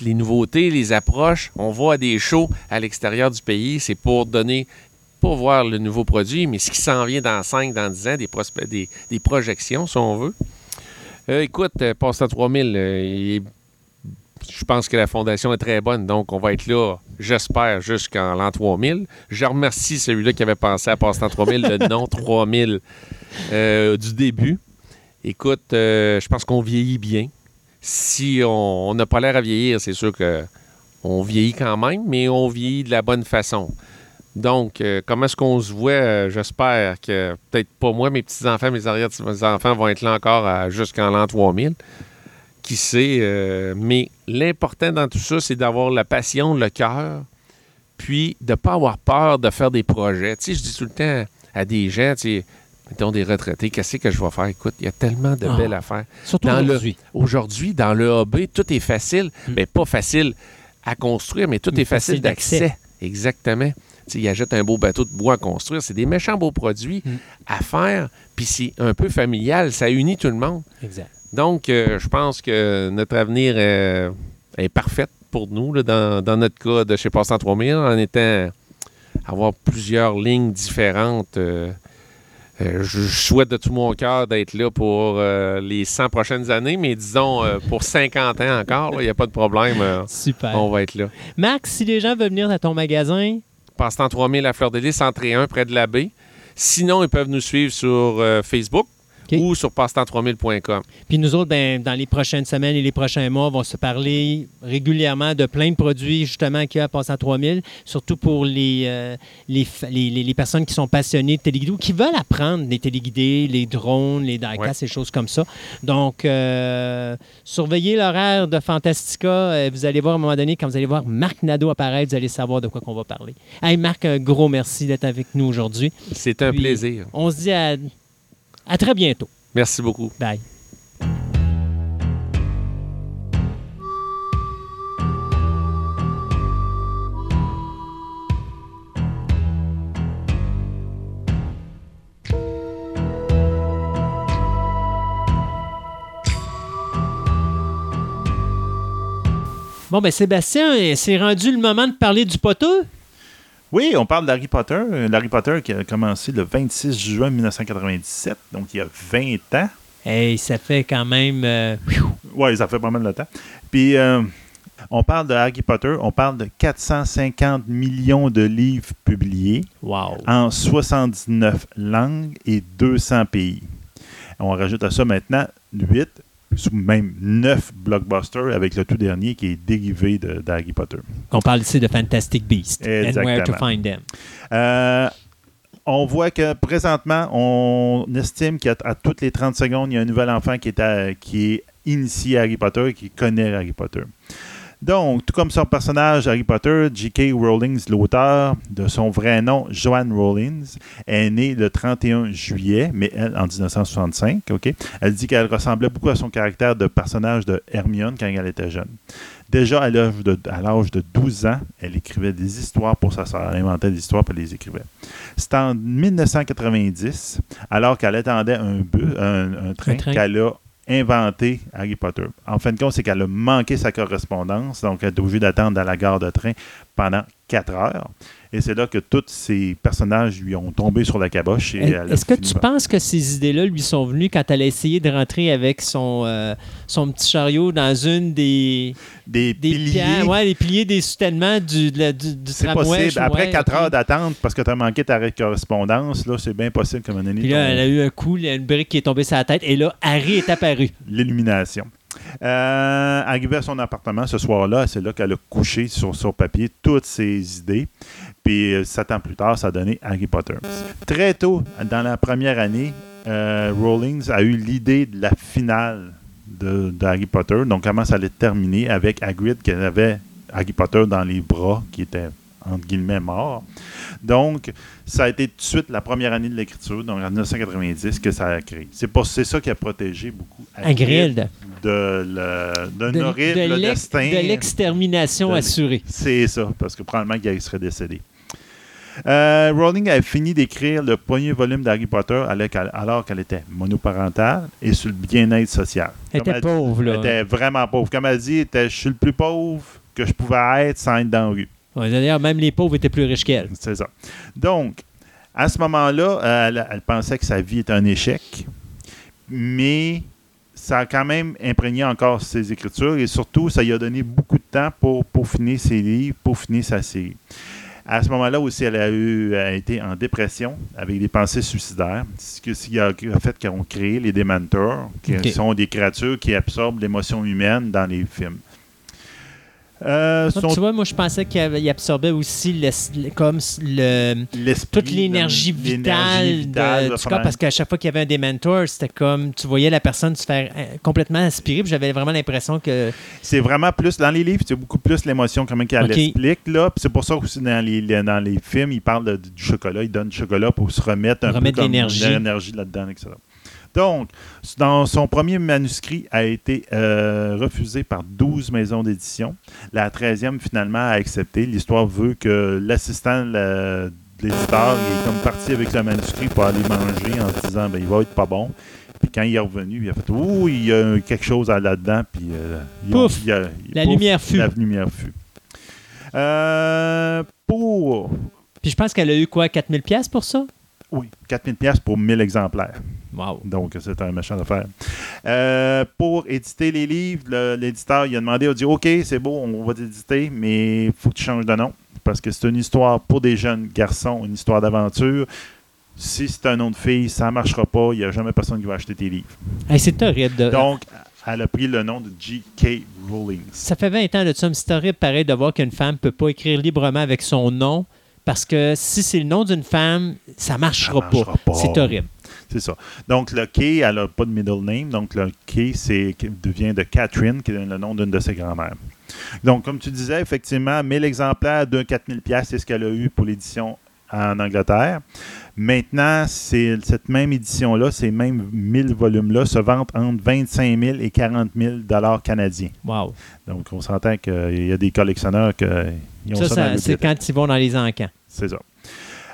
les nouveautés, les approches. On à des shows à l'extérieur du pays. C'est pour donner, pour voir le nouveau produit, mais ce qui s'en vient dans 5, dans 10 ans, des, des projections, si on veut. Euh, écoute, euh, Passe-temps 3000, euh, je pense que la fondation est très bonne, donc on va être là, j'espère, jusqu'en l'an 3000. Je remercie celui-là qui avait pensé à Passe-temps 3000, le nom 3000 euh, du début. Écoute, euh, je pense qu'on vieillit bien. Si on on n'a pas l'air à vieillir, c'est sûr que on vieillit quand même, mais on vieillit de la bonne façon. Donc, euh, comment est-ce qu'on se voit? Euh, J'espère que peut-être pas moi, mes petits-enfants, mes arrière-petits-enfants vont être là encore jusqu'en l'an 3000 qui sait. euh, mais l'important dans tout ça, c'est d'avoir la passion, le cœur, puis de ne pas avoir peur de faire des projets. Tu sais, je dis tout le temps à des gens, tu sais, mettons des retraités, qu'est-ce que je vais faire? Écoute, il y a tellement de Ah. belles affaires. Surtout aujourd'hui. Aujourd'hui, dans le hobby, tout est facile. Mm. Mais pas facile à construire, mais tout Mais est facile facile d'accès. d'accès. Exactement. ils achètent un beau bateau de bois à construire. C'est des méchants beaux produits Mm. à faire. Puis c'est un peu familial. Ça unit tout le monde. Exact. Donc, euh, je pense que notre avenir euh, est parfait pour nous, là, dans, dans notre cas de chez Passant 3000, en étant avoir plusieurs lignes différentes. euh, euh, je, souhaite de tout mon cœur d'être là pour euh, les 100 prochaines années, mais disons euh, pour 50 ans encore, il n'y a pas de problème. Super. on va être là. Max, si les gens veulent venir à ton magasin, Passe-temps 3000 à Fleur de Lys, entrée 1 près de la baie. Sinon, ils peuvent nous suivre sur euh, Facebook OK. ou sur passetemps3000.com. Puis nous autres, ben, dans les prochaines semaines et les prochains mois, on va se parler régulièrement de plein de produits justement qu'il y a à Passant 3000, surtout pour les, euh, les, les, les- personnes qui sont passionnées de téléguidés ou qui veulent apprendre les téléguidés, les drones, les diecast, Ouais. ces choses comme ça. Donc, euh, surveillez l'horaire de Fantastica. Euh, vous allez voir à un moment donné, quand vous allez voir Marc Nadeau apparaître, vous allez savoir de quoi qu'on va parler. Hey Marc, un gros merci d'être avec nous aujourd'hui. C'est un Puis- plaisir. On se dit à, à très bientôt. Merci beaucoup. Bye. Bon, ben Sébastien, c'est rendu le moment de parler du poteux. Oui, on parle d'Harry Potter. Euh, L'Harry Potter qui a commencé le 26 juin 1997, donc il y a 20 ans. Hey, ça fait quand même... euh, Oui, ça fait pas mal de temps. Puis, euh, on parle de Harry Potter, on parle de 450 millions de livres publiés wow. en 79 langues et 200 pays. On rajoute à ça maintenant 8, ou même 9 blockbusters avec le tout dernier qui est dérivé de- d'Harry Potter. On parle ici de Fantastic Beasts and Where to. Find Them. Euh, on voit que présentement, on estime qu'à toutes les 30 secondes, il y a un nouvel enfant qui est, à- qui est initié à Harry Potter et qui connaît Harry Potter. Donc, tout comme son personnage Harry Potter, J.K. Rowling, l'auteur de son vrai nom, Joanne Rowling, est née le 31 juillet, mais elle en 1965. ok? Elle dit qu'elle ressemblait beaucoup à son caractère de personnage de Hermione quand elle était jeune. Déjà à l'âge de, de 12 ans, elle écrivait des histoires pour sa sœur. Elle inventait des histoires et les écrivait. C'est en 1990, alors qu'elle attendait un, bus, un, un train, Un train. qu'elle a inventé Harry Potter. En fin de compte, c'est qu'elle a manqué sa correspondance, donc elle est obligée d'attendre à la gare de train pendant 4 heures. Et c'est là que tous ces personnages lui ont tombé sur la caboche. Est-ce que tu par- penses que ces idées-là lui sont venues quand elle a essayé de rentrer avec son, euh, son petit chariot dans une des, Des, des piliers, pierres, ouais, les piliers des soutènements du, de la- du, du c'est possible. je- Après ouais, 4 ok. heures d'attente, parce que tu as manqué ta correspondance, là, c'est bien possible un moment donné, Puis là, elle a eu un coup, il y a une brique qui est tombée sur la tête, et là, Harry est apparu. l'illumination. Euh, arrivée à son appartement ce soir-là, c'est là qu'elle a couché sur, papier toutes ses idées. Puis euh, ans plus tard, ça a donné Harry Potter. Très tôt, dans la première année, euh, Rowling a eu l'idée de la finale de, de Harry Potter. Donc, comment ça allait terminer avec Hagrid qui avait Harry Potter dans les bras, qui était entre guillemets mort. Donc, ça a été tout de suite la première année de l'écriture, donc en 1990, que ça a créé. C'est ça qui a protégé beaucoup Hagrid. de le- d'un De, horrible de destin. de l'extermination De- assurée. C'est ça, parce que probablement qu'il serait décédé. Euh, Rowling a fini d'écrire le premier volume d'Harry Potter alors qu'elle- était monoparentale et sur le bien-être social. Elle Comme était pauvre, Elle là. était vraiment pauvre. Comme elle dit, elle était, je suis le plus pauvre que je pouvais être sans être dans la rue. D'ailleurs, même les pauvres étaient plus riches qu'elle. C'est ça. Donc, à ce moment-là, elle, elle pensait que sa vie était un échec, mais ça a quand même imprégné encore ses écritures et surtout, ça lui a donné beaucoup de temps pour peaufiner ses livres, peaufiner sa série. À ce moment-là aussi, elle a, eu, a été en dépression avec des pensées suicidaires, ce qui a, fait qu'ils ont créé les Dementors, qui sont des créatures qui absorbent l'émotion humaine dans les films. Euh, Ah, Tu vois, moi, je pensais qu'il absorbait aussi le, comme le, toute l'énergie vitale, vitale, de, du corps, parce qu'à chaque fois qu'il y avait un Dementor, c'était comme tu voyais la personne se faire euh, complètement aspirer, j'avais vraiment l'impression que C'est vraiment plus, dans les livres, c'est beaucoup plus l'émotion comment qu'elle Ok. l'explique. Là. C'est pour ça aussi dans les, dans les films, il parle de- du chocolat, il donne du chocolat pour se remettre un Remettre peu comme l'énergie là-dedans, etc. Donc, dans son premier manuscrit a été euh, refusé par 12 maisons d'édition. La 13e, finalement, a accepté. L'histoire veut que l'assistant de l'éditeur est comme parti avec le manuscrit pour aller manger en se disant ben, il va être pas bon. Puis quand il est revenu, il a fait Ouh, il y a quelque chose là-dedans. Puis, euh, pouf, la lumière fut. La lumière fut. Euh, pour. Puis je pense qu'elle a eu quoi, 4000$ pour ça? Oui, 4000 pièces pour 1000 exemplaires. Wow. Donc, c'est un méchant affaire. Euh, pour éditer les livres, l'éditeur, il a demandé, il a dit, OK, c'est beau, on va t'éditer, mais il faut que tu changes de nom. Parce que c'est une histoire pour des jeunes garçons, une histoire d'aventure. Si c'est un nom de fille, ça ne marchera pas. Il n'y a jamais personne qui va acheter tes livres. c'est horrible. De... Donc, elle a pris le nom de G.K. Rowling. Ça fait 20 ans de ça, mais c'est horrible pareil de voir qu'une femme ne peut pas écrire librement avec son nom parce que si c'est le nom d'une femme, ça ne marchera, pas. C'est horrible. C'est ça. Donc, le Kay, elle n'a pas de middle name. Donc, le Kay devient de Catherine, qui est le nom d'une de ses grand-mères. Donc, comme tu disais, effectivement, 1000 exemplaires de 4000 pièces, c'est ce qu'elle a eu pour l'édition en Angleterre. Maintenant, cette même édition-là, ces mêmes 1000 volumes-là, se vendent entre 25 000 et 40 000 dollars canadiens. Wow. Donc, on s'entend qu'il y a des collectionneurs qui ont ça. ça c'est quand ils vont dans les encans. C'est ça.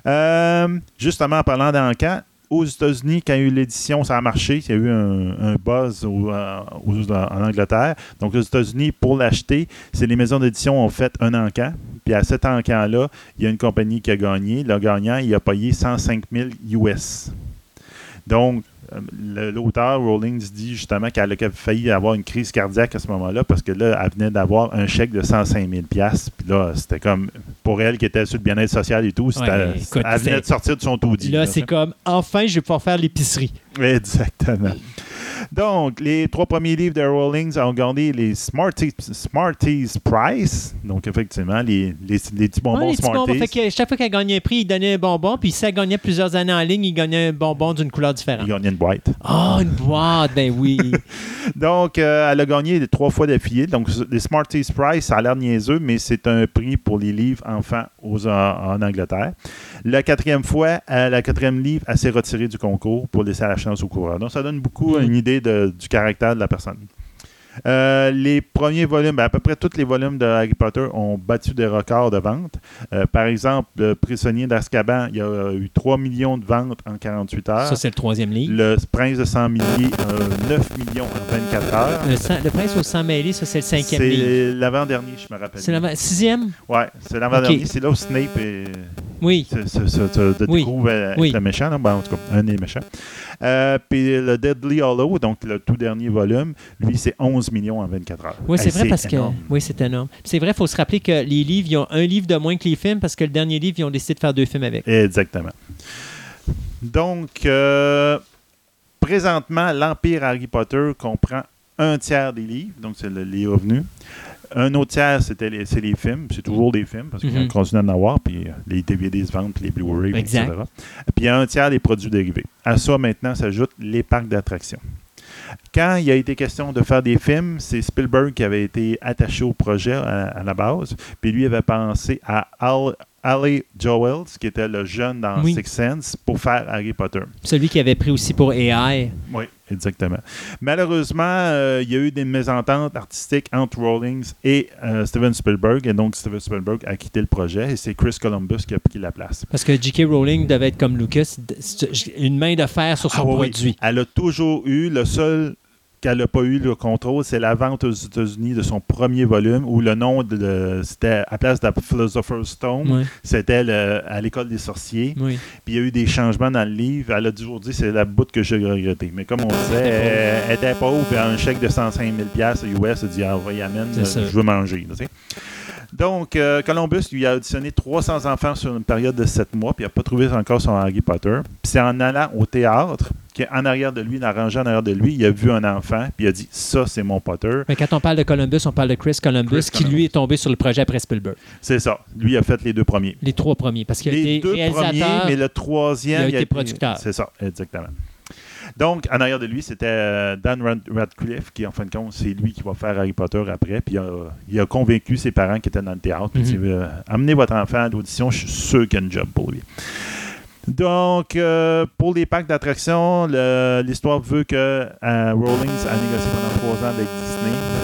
Euh, justement, en parlant d'encans, aux États-Unis, quand il y a eu l'édition, ça a marché. Il y a eu un, buzz euh, en Angleterre. Donc, aux États-Unis, pour l'acheter, c'est les maisons d'édition ont fait un encan. Puis à cet encan-là, il y a une compagnie qui a gagné. Le gagnant, il a payé 105 000 US. Donc, l'auteur Rawlings dit justement qu'elle a failli avoir une crise cardiaque à ce moment-là parce que là, elle venait d'avoir un chèque de 105 000 Puis là, c'était comme, pour elle qui était sur le bien-être social et tout, elle venait de sortir de son taudis. Là, c'est comme, enfin, je vais pouvoir faire l'épicerie. Exactement. Donc, les trois premiers livres de Rawlings ont gagné les Smarties, Smarties Prize. Donc, effectivement, les, les, petits bonbons Smarties. Fait que chaque fois qu'elle gagnait un prix, il donnait un bonbon. Puis si elle gagnait plusieurs années en ligne, il gagnait un bonbon d'une couleur différente. Il gagnait une boîte. Ah, oh, une boîte, ben oui. Donc, euh, elle a gagné trois fois d'affilée. Donc, les Smarties Prize, ça a l'air niaiseux, mais c'est un prix pour les livres enfants aux, en, Angleterre. La quatrième fois, la quatrième livre, elle s'est retirée du concours pour laisser la chance au coureur. Donc, ça donne beaucoup mm. une idée du caractère de la personne. Euh, les premiers volumes, ben, à peu près tous les volumes de Harry Potter ont battu des records de vente. Euh, par exemple, Le Prisonnier d'Azkaban, il y a eu 3 millions de ventes en 48 heures. Ça, c'est le troisième livre. Le Prince de 100 milliers, 9 millions en 24 heures. Le, Prince au 100 milliers, ça, c'est le cinquième livre. C'est l'avant-dernier, je me rappelle. C'est le sixième? Oui, c'est l'avant-dernier. C'est là où Snape est... Oui. Se, découvre être le méchant. Ben, en tout cas, un des méchants. Euh, puis le Deadly Hollow, donc le tout dernier volume, lui, c'est 11 millions en 24 heures. Oui, c'est vrai parce que. Oui, c'est énorme. C'est vrai, il faut se rappeler que les livres, ils ont un livre de moins que les films parce que le dernier livre, ils ont décidé de faire deux films avec. Exactement. Donc, euh, présentement, l'Empire Harry Potter comprend un tiers des livres, donc c'est les revenus. Un autre tiers, c'était les, c'est les films. C'est toujours des films, parce qu'on mm-hmm. continue d'en avoir, puis euh, les DVD se vendent, puis les Blu-ray, etc. Puis un tiers des produits dérivés. À ça, maintenant, s'ajoutent les parcs d'attractions. Quand il a été question de faire des films, c'est Spielberg qui avait été attaché au projet à, la base. Puis lui avait pensé à Al, Ali Joels, qui était le jeune dans Six Sense, pour faire Harry Potter. Celui qui avait pris aussi pour AI. Oui, exactement. Malheureusement, euh, il y a eu des mésententes artistiques entre Rawlings et euh, Steven Spielberg, et donc Steven Spielberg a quitté le projet, et c'est Chris Columbus qui a pris la place. Parce que J.K. Rowling devait être comme Lucas, une main de fer sur son ah produit. Elle a toujours eu le seul qu'elle n'a pas eu le contrôle, c'est la vente aux États-Unis de son premier volume où le nom de, c'était à place de Philosopher's Stone, c'était à l'école des sorciers. Puis il y a eu des changements dans le livre. Elle a toujours dit c'est la bout que j'ai regretté. Mais comme on disait, elle, était pauvre, puis un chèque de 105 000 US, elle dit ah, va y amène, je veux manger. Donc, euh, Columbus lui a auditionné 300 enfants sur une période de 7 mois, puis il n'a pas trouvé encore son Harry Potter. Puis c'est en allant au théâtre en arrière de lui, dans en arrière de lui, il a vu un enfant, puis il a dit Ça, c'est mon Potter. Mais quand on parle de Columbus, on parle de Chris Columbus, qui lui est tombé sur le projet après Spielberg. C'est ça. Lui a fait les deux premiers. Les trois premiers, parce qu'il a été deux premiers, mais le troisième. Il a été producteur. C'est ça, exactement. Donc, en arrière de lui, c'était euh, Dan Radcliffe, qui, en fin de compte, c'est lui qui va faire Harry Potter après. Puis il a, convaincu ses parents qui étaient dans le théâtre. Puis il dit Amenez votre enfant à l'audition, je suis sûr qu'il y a une job pour lui. Donc, euh, pour les parcs d'attractions, l'histoire veut que euh, Rawlings a négocié pendant trois ans avec Disney.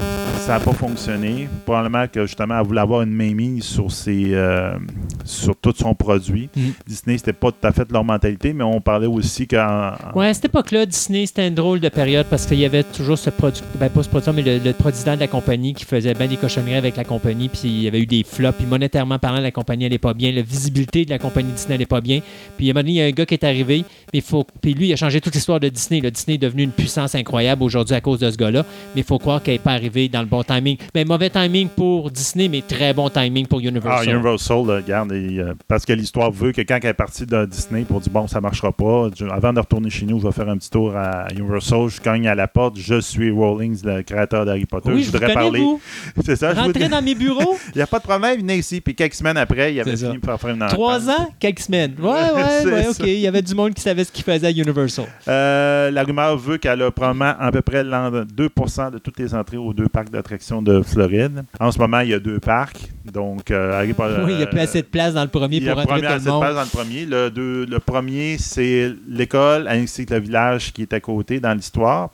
Ça n'a pas fonctionné. Probablement que justement, elle voulait avoir une mainmise sur, ses, euh, sur tout son produit. Mm. Disney, c'était pas tout à fait leur mentalité, mais on parlait aussi qu'en. Ouais, à cette époque-là, Disney, c'était une drôle de période parce qu'il y avait toujours ce producteur, ben pas ce producteur, mais le, le président de la compagnie qui faisait bien des cochonneries avec la compagnie, puis il y avait eu des flops, puis monétairement parlant, la compagnie n'allait pas bien, la visibilité de la compagnie Disney n'allait pas bien. Puis à un moment donné, il y a un gars qui est arrivé, mais faut, puis lui, il a changé toute l'histoire de Disney. Le Disney est devenu une puissance incroyable aujourd'hui à cause de ce gars-là, mais il faut croire qu'il n'est pas arrivé dans le bon timing. Mais mauvais timing pour Disney, mais très bon timing pour Ah, Universal. Universal, là, regarde, et, euh, parce que l'histoire veut que quand elle est partie de Disney pour dire bon, ça marchera pas, je- avant de retourner chez nous, je vais faire un petit tour à Universal. Je cogne à la porte, je suis Rawlings, le créateur d'Harry Potter. oui, je voudrais parler. C'est ça, je Rentrez dans mes bureaux. Il n'y a pas de problème, venez ici. Puis quelques semaines après, il avait fini faire une Trois ans, quelques semaines. Ouais, ouais, ouais, ok. Il y avait du monde qui savait ce qu'il faisait à Universal. Euh, la rumeur veut qu'elle a probablement à peu près l'an- 2% de toutes les entrées aux deux parcs d'attractions de Floride. En ce moment, il y a deux parcs. Donc, euh, Harry Potter. oui, il n'y a plus assez de place dans le premier Il y a pour rentrer premier tout assez le de monde. place dans le premier. Le, deux- le premier, c'est l'école ainsi que le village qui est à côté dans l'histoire.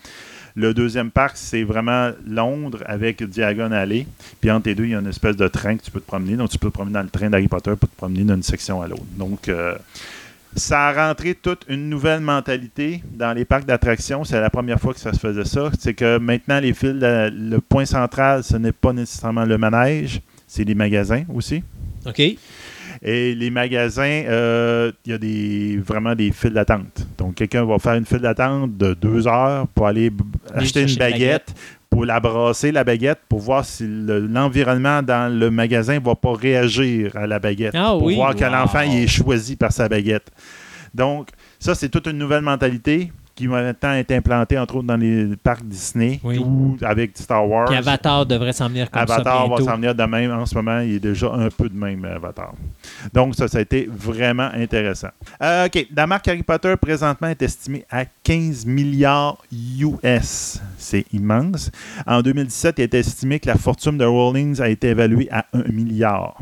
Le deuxième parc, c'est vraiment Londres avec Diagon Alley. Puis entre les deux, il y a une espèce de train que tu peux te promener. Donc, tu peux te promener dans le train d'Harry Potter pour te promener d'une section à l'autre. Donc, euh, ça a rentré toute une nouvelle mentalité dans les parcs d'attractions. C'est la première fois que ça se faisait ça. C'est que maintenant, les fils, le, le point central, ce n'est pas nécessairement le manège, c'est les magasins aussi. OK. Et les magasins, euh, il y a des, vraiment des files d'attente. Donc, quelqu'un va faire une file d'attente de deux heures pour aller acheter une baguette, pour la brasser, la baguette, pour voir si le- l'environnement dans le magasin ne va pas réagir à la baguette. Ah pour oui, voir que wow. l'enfant il est choisi par sa baguette. Donc, ça, c'est toute une nouvelle mentalité qui maintenant est implantée, entre autres, dans les parcs Disney Oui. ou avec Star Wars. Puis Avatar devrait s'en venir comme Avatar ça va s'en venir de même. En ce moment, il est déjà un peu de même, Avatar. Donc, ça, ça a été vraiment intéressant. Euh, OK. La marque Harry Potter, présentement, est estimée à 15 milliards US. C'est immense. En 2017, il est estimé que la fortune de Rawlings a été évaluée à 1 milliard.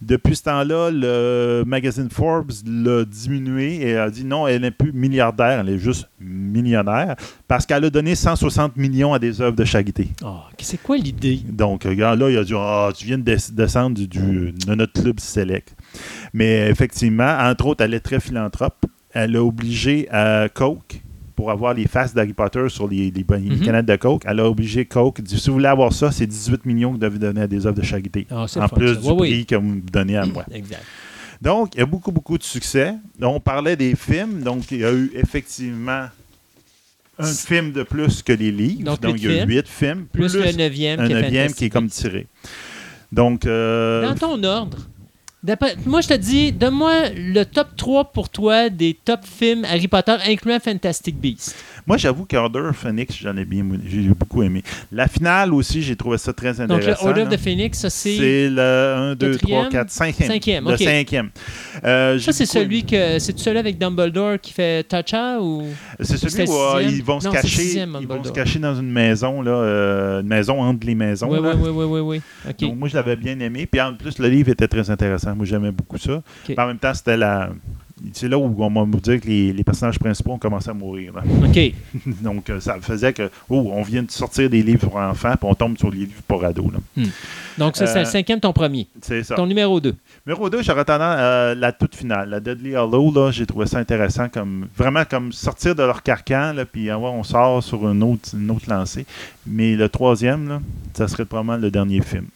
Depuis ce temps-là, le magazine Forbes l'a diminué et a dit non, elle n'est plus milliardaire, elle est juste millionnaire parce qu'elle a donné 160 millions à des œuvres de charité. Oh, c'est quoi l'idée? Donc, regarde, là, il a dit Ah, tu viens de des- descendre du, du- de notre club select. Mais effectivement, entre autres, elle est très philanthrope. Elle a obligé euh, Coke pour avoir les faces d'Harry Potter sur les, les, les Mhm. canettes de Coke. Elle a obligé Coke. dit, si vous voulez avoir ça, c'est 18 millions que vous devez donner à des œuvres de charité. Ah, en plus du Oui, oui. prix que vous me donnez à moi. Exact. Donc, il y a beaucoup, beaucoup de succès. On parlait des films. Donc, il y a eu effectivement un film de plus que les livres. Donc, il y a films, huit films. Plus, le neuvième un qui est neuvième qui est comme tiré. Donc, euh, Dans ton ordre, moi, je te dis, donne-moi le top 3 pour toi des top films Harry Potter, incluant Fantastic Beasts. moi, j'avoue qu'Order Phoenix, j'en ai bien, j'ai beaucoup aimé. La finale aussi, j'ai trouvé ça très Donc, intéressant. le Order of the Phoenix, ça, c'est. C'est le 1, 2, 3, Quatrième? 4, 5e. Cinquième, Le ok. cinquième. Euh, Ça, c'est celui que. C'est celui avec Dumbledore qui fait Toucha ou? C'est celui où euh, ils vont se Non, cacher. sixième, Ils vont se cacher dans une maison, là, euh, une maison entre les maisons. Oui, là. oui, oui, oui, oui, oui. Donc, moi, je l'avais bien aimé. Puis, en plus, le livre était très intéressant. Moi, j'aimais beaucoup ça. Puis, en même temps, c'était la. C'est là où on m'a dit que les, les personnages principaux ont commencé à mourir. là. OK. Donc, euh, ça faisait que, oh, on vient de sortir des livres pour enfants, puis on tombe sur les livres pour ados. là. Donc, ça, c'est Euh, le cinquième, ton premier. C'est ça. Ton numéro 2. Numéro 2, j'aurais tendance à la toute finale, la Deadly Hollow, là, j'ai trouvé ça intéressant, comme vraiment comme sortir de leur carcan, là, puis ah ouais, on sort sur une autre, une autre lancée. Mais le troisième, là, ça serait probablement le dernier film.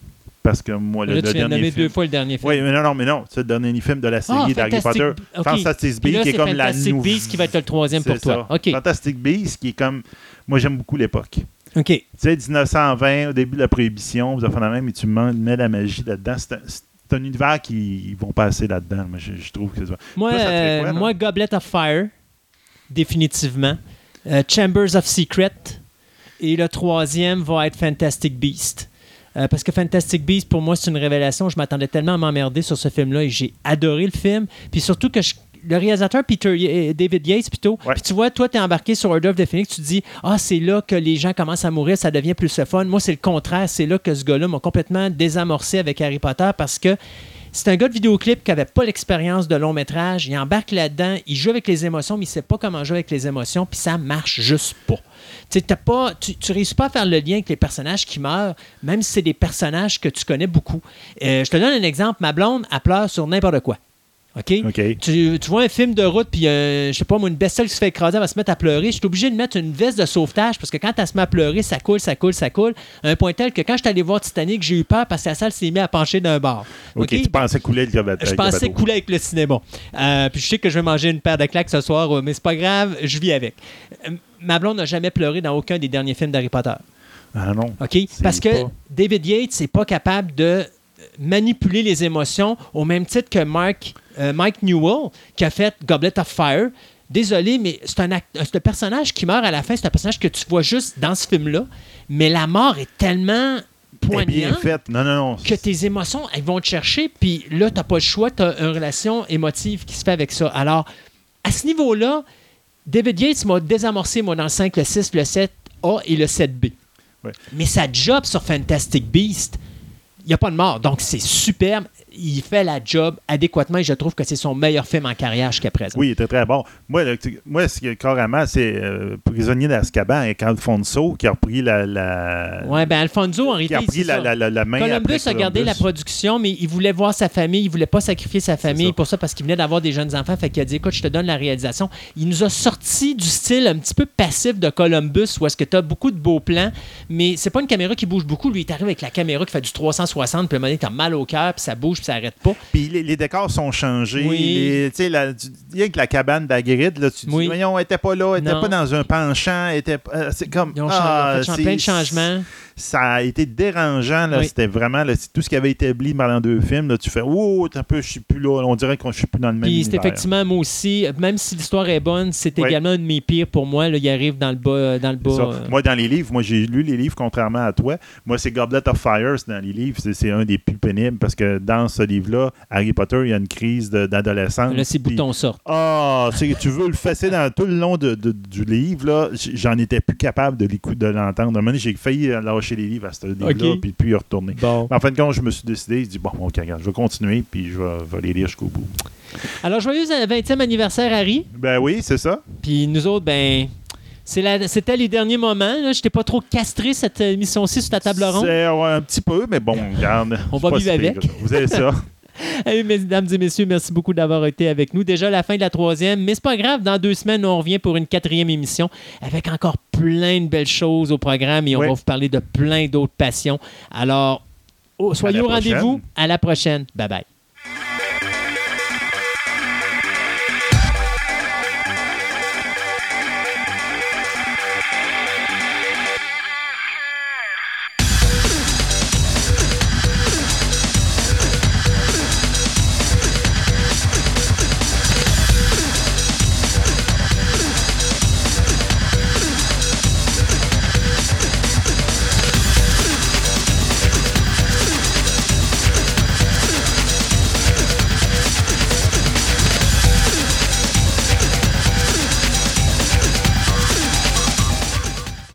Parce que moi, le, Là, le tu viens dernier film. deux fois le dernier film. Oui, mais non, non, mais non, c'est le dernier film de la série Ah, d'Harry Fantastic- Potter. Fantastic Beasts, qui est comme la Fantastic nouvelle. Beasts qui va être le troisième pour toi. ça. Fantastic Beasts, qui est comme. Moi, j'aime beaucoup l'époque. OK. Tu sais, 1920, au début de la prohibition, vous avez la même, et tu mets la magie là-dedans. C'est un, un univers qui ils vont passer là-dedans. Moi, je, je trouve que ça. Moi, Toi, ça te fait euh, quoi, moi, Goblet of Fire, définitivement. Euh, Chambers of Secret. Et le troisième va être Fantastic Beast. Euh, parce que Fantastic Beast, pour moi, c'est une révélation. Je m'attendais tellement à m'emmerder sur ce film-là et j'ai adoré le film. Puis surtout que je- le réalisateur Peter euh, David Yates, plutôt. Ouais. Puis tu vois, toi, tu es embarqué sur Order of the Phoenix, tu te dis, ah, c'est là que les gens commencent à mourir, ça devient plus le fun. Moi, c'est le contraire. C'est là que ce gars-là m'a complètement désamorcé avec Harry Potter parce que C'est un gars de vidéoclip qui n'avait pas l'expérience de long métrage. Il embarque là-dedans, il joue avec les émotions, mais il ne sait pas comment jouer avec les émotions, puis ça marche juste pas. Tu ne réussis pas à faire le lien avec les personnages qui meurent, même si c'est des personnages que tu connais beaucoup. Euh, je te donne un exemple. Ma blonde, elle pleure sur n'importe quoi. OK? Tu, vois un film de route, puis euh, je sais pas, moi, une bestiole qui se fait écraser, elle va se mettre à pleurer. Je suis obligé de mettre une veste de sauvetage parce que quand elle se met à pleurer, ça coule, ça coule, ça coule. À un point tel que quand je suis allé voir Titanic, j'ai eu peur parce que la salle s'est mise à pencher d'un bord. OK, tu pensais couler avec le Je pensais couler avec le cinéma. Euh, puis je sais que je vais manger une paire de claques ce soir, mais c'est pas grave, je vis avec. Ma blonde n'a jamais pleuré dans aucun des derniers films d'Harry Potter. Ah non. OK? Parce que David Yates n'est pas capable de manipuler les émotions au même titre que Mark, euh, Mike Newell, qui a fait Goblet of Fire. Désolé, mais c'est un le personnage qui meurt à la fin, c'est un personnage que tu vois juste dans ce film-là, mais la mort est tellement poignante que tes émotions, elles vont te chercher, puis là, tu n'as pas le choix, tu as une relation émotive qui se fait avec ça. Alors, à ce niveau-là, David Yates m'a désamorcé, moi, dans le 5, le 6, le 7A et le 7B. Mais sa job sur Fantastic Beast, il n'y a pas de mort. Donc, c'est superbe il fait la job adéquatement et je trouve que c'est son meilleur film en carrière jusqu'à présent. Oui, il était très bon. Moi, moi ce qui carrément, c'est euh, Prisonnier d'Azkaban avec Alfonso qui a repris la. la... Oui, bien Alfonso, en réalité. Qui a repris la, la, main. Columbus a gardé la production, mais il voulait voir sa famille, il voulait pas sacrifier sa famille pour ça parce qu'il venait d'avoir des jeunes enfants. Fait qu'il a dit écoute, je te donne la réalisation. Il nous a sorti du style un petit peu passif de Columbus où est-ce que tu as beaucoup de beaux plans, mais c'est pas une caméra qui bouge beaucoup. Lui, il arrive avec la caméra qui fait du 360, puis à un moment donné, tu as mal au cœur, puis ça bouge, ça arrête pas. Puis les, décors sont changés. Il y a que la cabane d'Agrid, là, tu dis, voyons, elle n'était pas là, elle n'était pas dans un penchant, était, euh, c'est comme. Ils ont, ah, plein de changements ça a été dérangeant. C'était vraiment tout ce qui avait été établi dans deux films. Là, tu fais Oh, un peu, je suis plus là. On dirait que je suis plus dans le même Puis c'est effectivement, moi aussi, même si l'histoire est bonne, c'est également un de mes pires pour moi. Là, il arrive dans le bas. Dans le bas euh. Moi, dans les livres, moi j'ai lu les livres contrairement à toi. Moi, c'est Goblet of Fire dans les livres. C'est un des plus pénibles parce que dans ce livre-là, Harry Potter, il y a une crise d'adolescence. Là, ses boutons sortent. Ah, tu veux le fesser dans tout le long de, du livre. J'en étais plus capable de l'entendre. À un moment j'ai failli chez les livres à ce livre-là, puis puis y retourner. en fin de compte, je me suis décidé, je dis, bon, ok, regarde, je vais continuer, puis je vais, les lire jusqu'au bout. Alors, joyeux 20e anniversaire, Harry. Ben oui, c'est ça. Puis nous autres, ben. C'était les derniers moments. Je n'étais pas trop castré cette émission-ci sur ta table ronde. C'est un petit peu, mais bon, regarde. On va vivre avec. Vous avez ça. mesdames et messieurs, merci beaucoup d'avoir été avec nous. Déjà la fin de la troisième, mais c'est pas grave. Dans deux semaines, on revient pour une quatrième émission avec encore plein de belles choses au programme et on va vous parler de plein d'autres passions. Alors, soyez au rendez-vous. À la prochaine. Bye bye.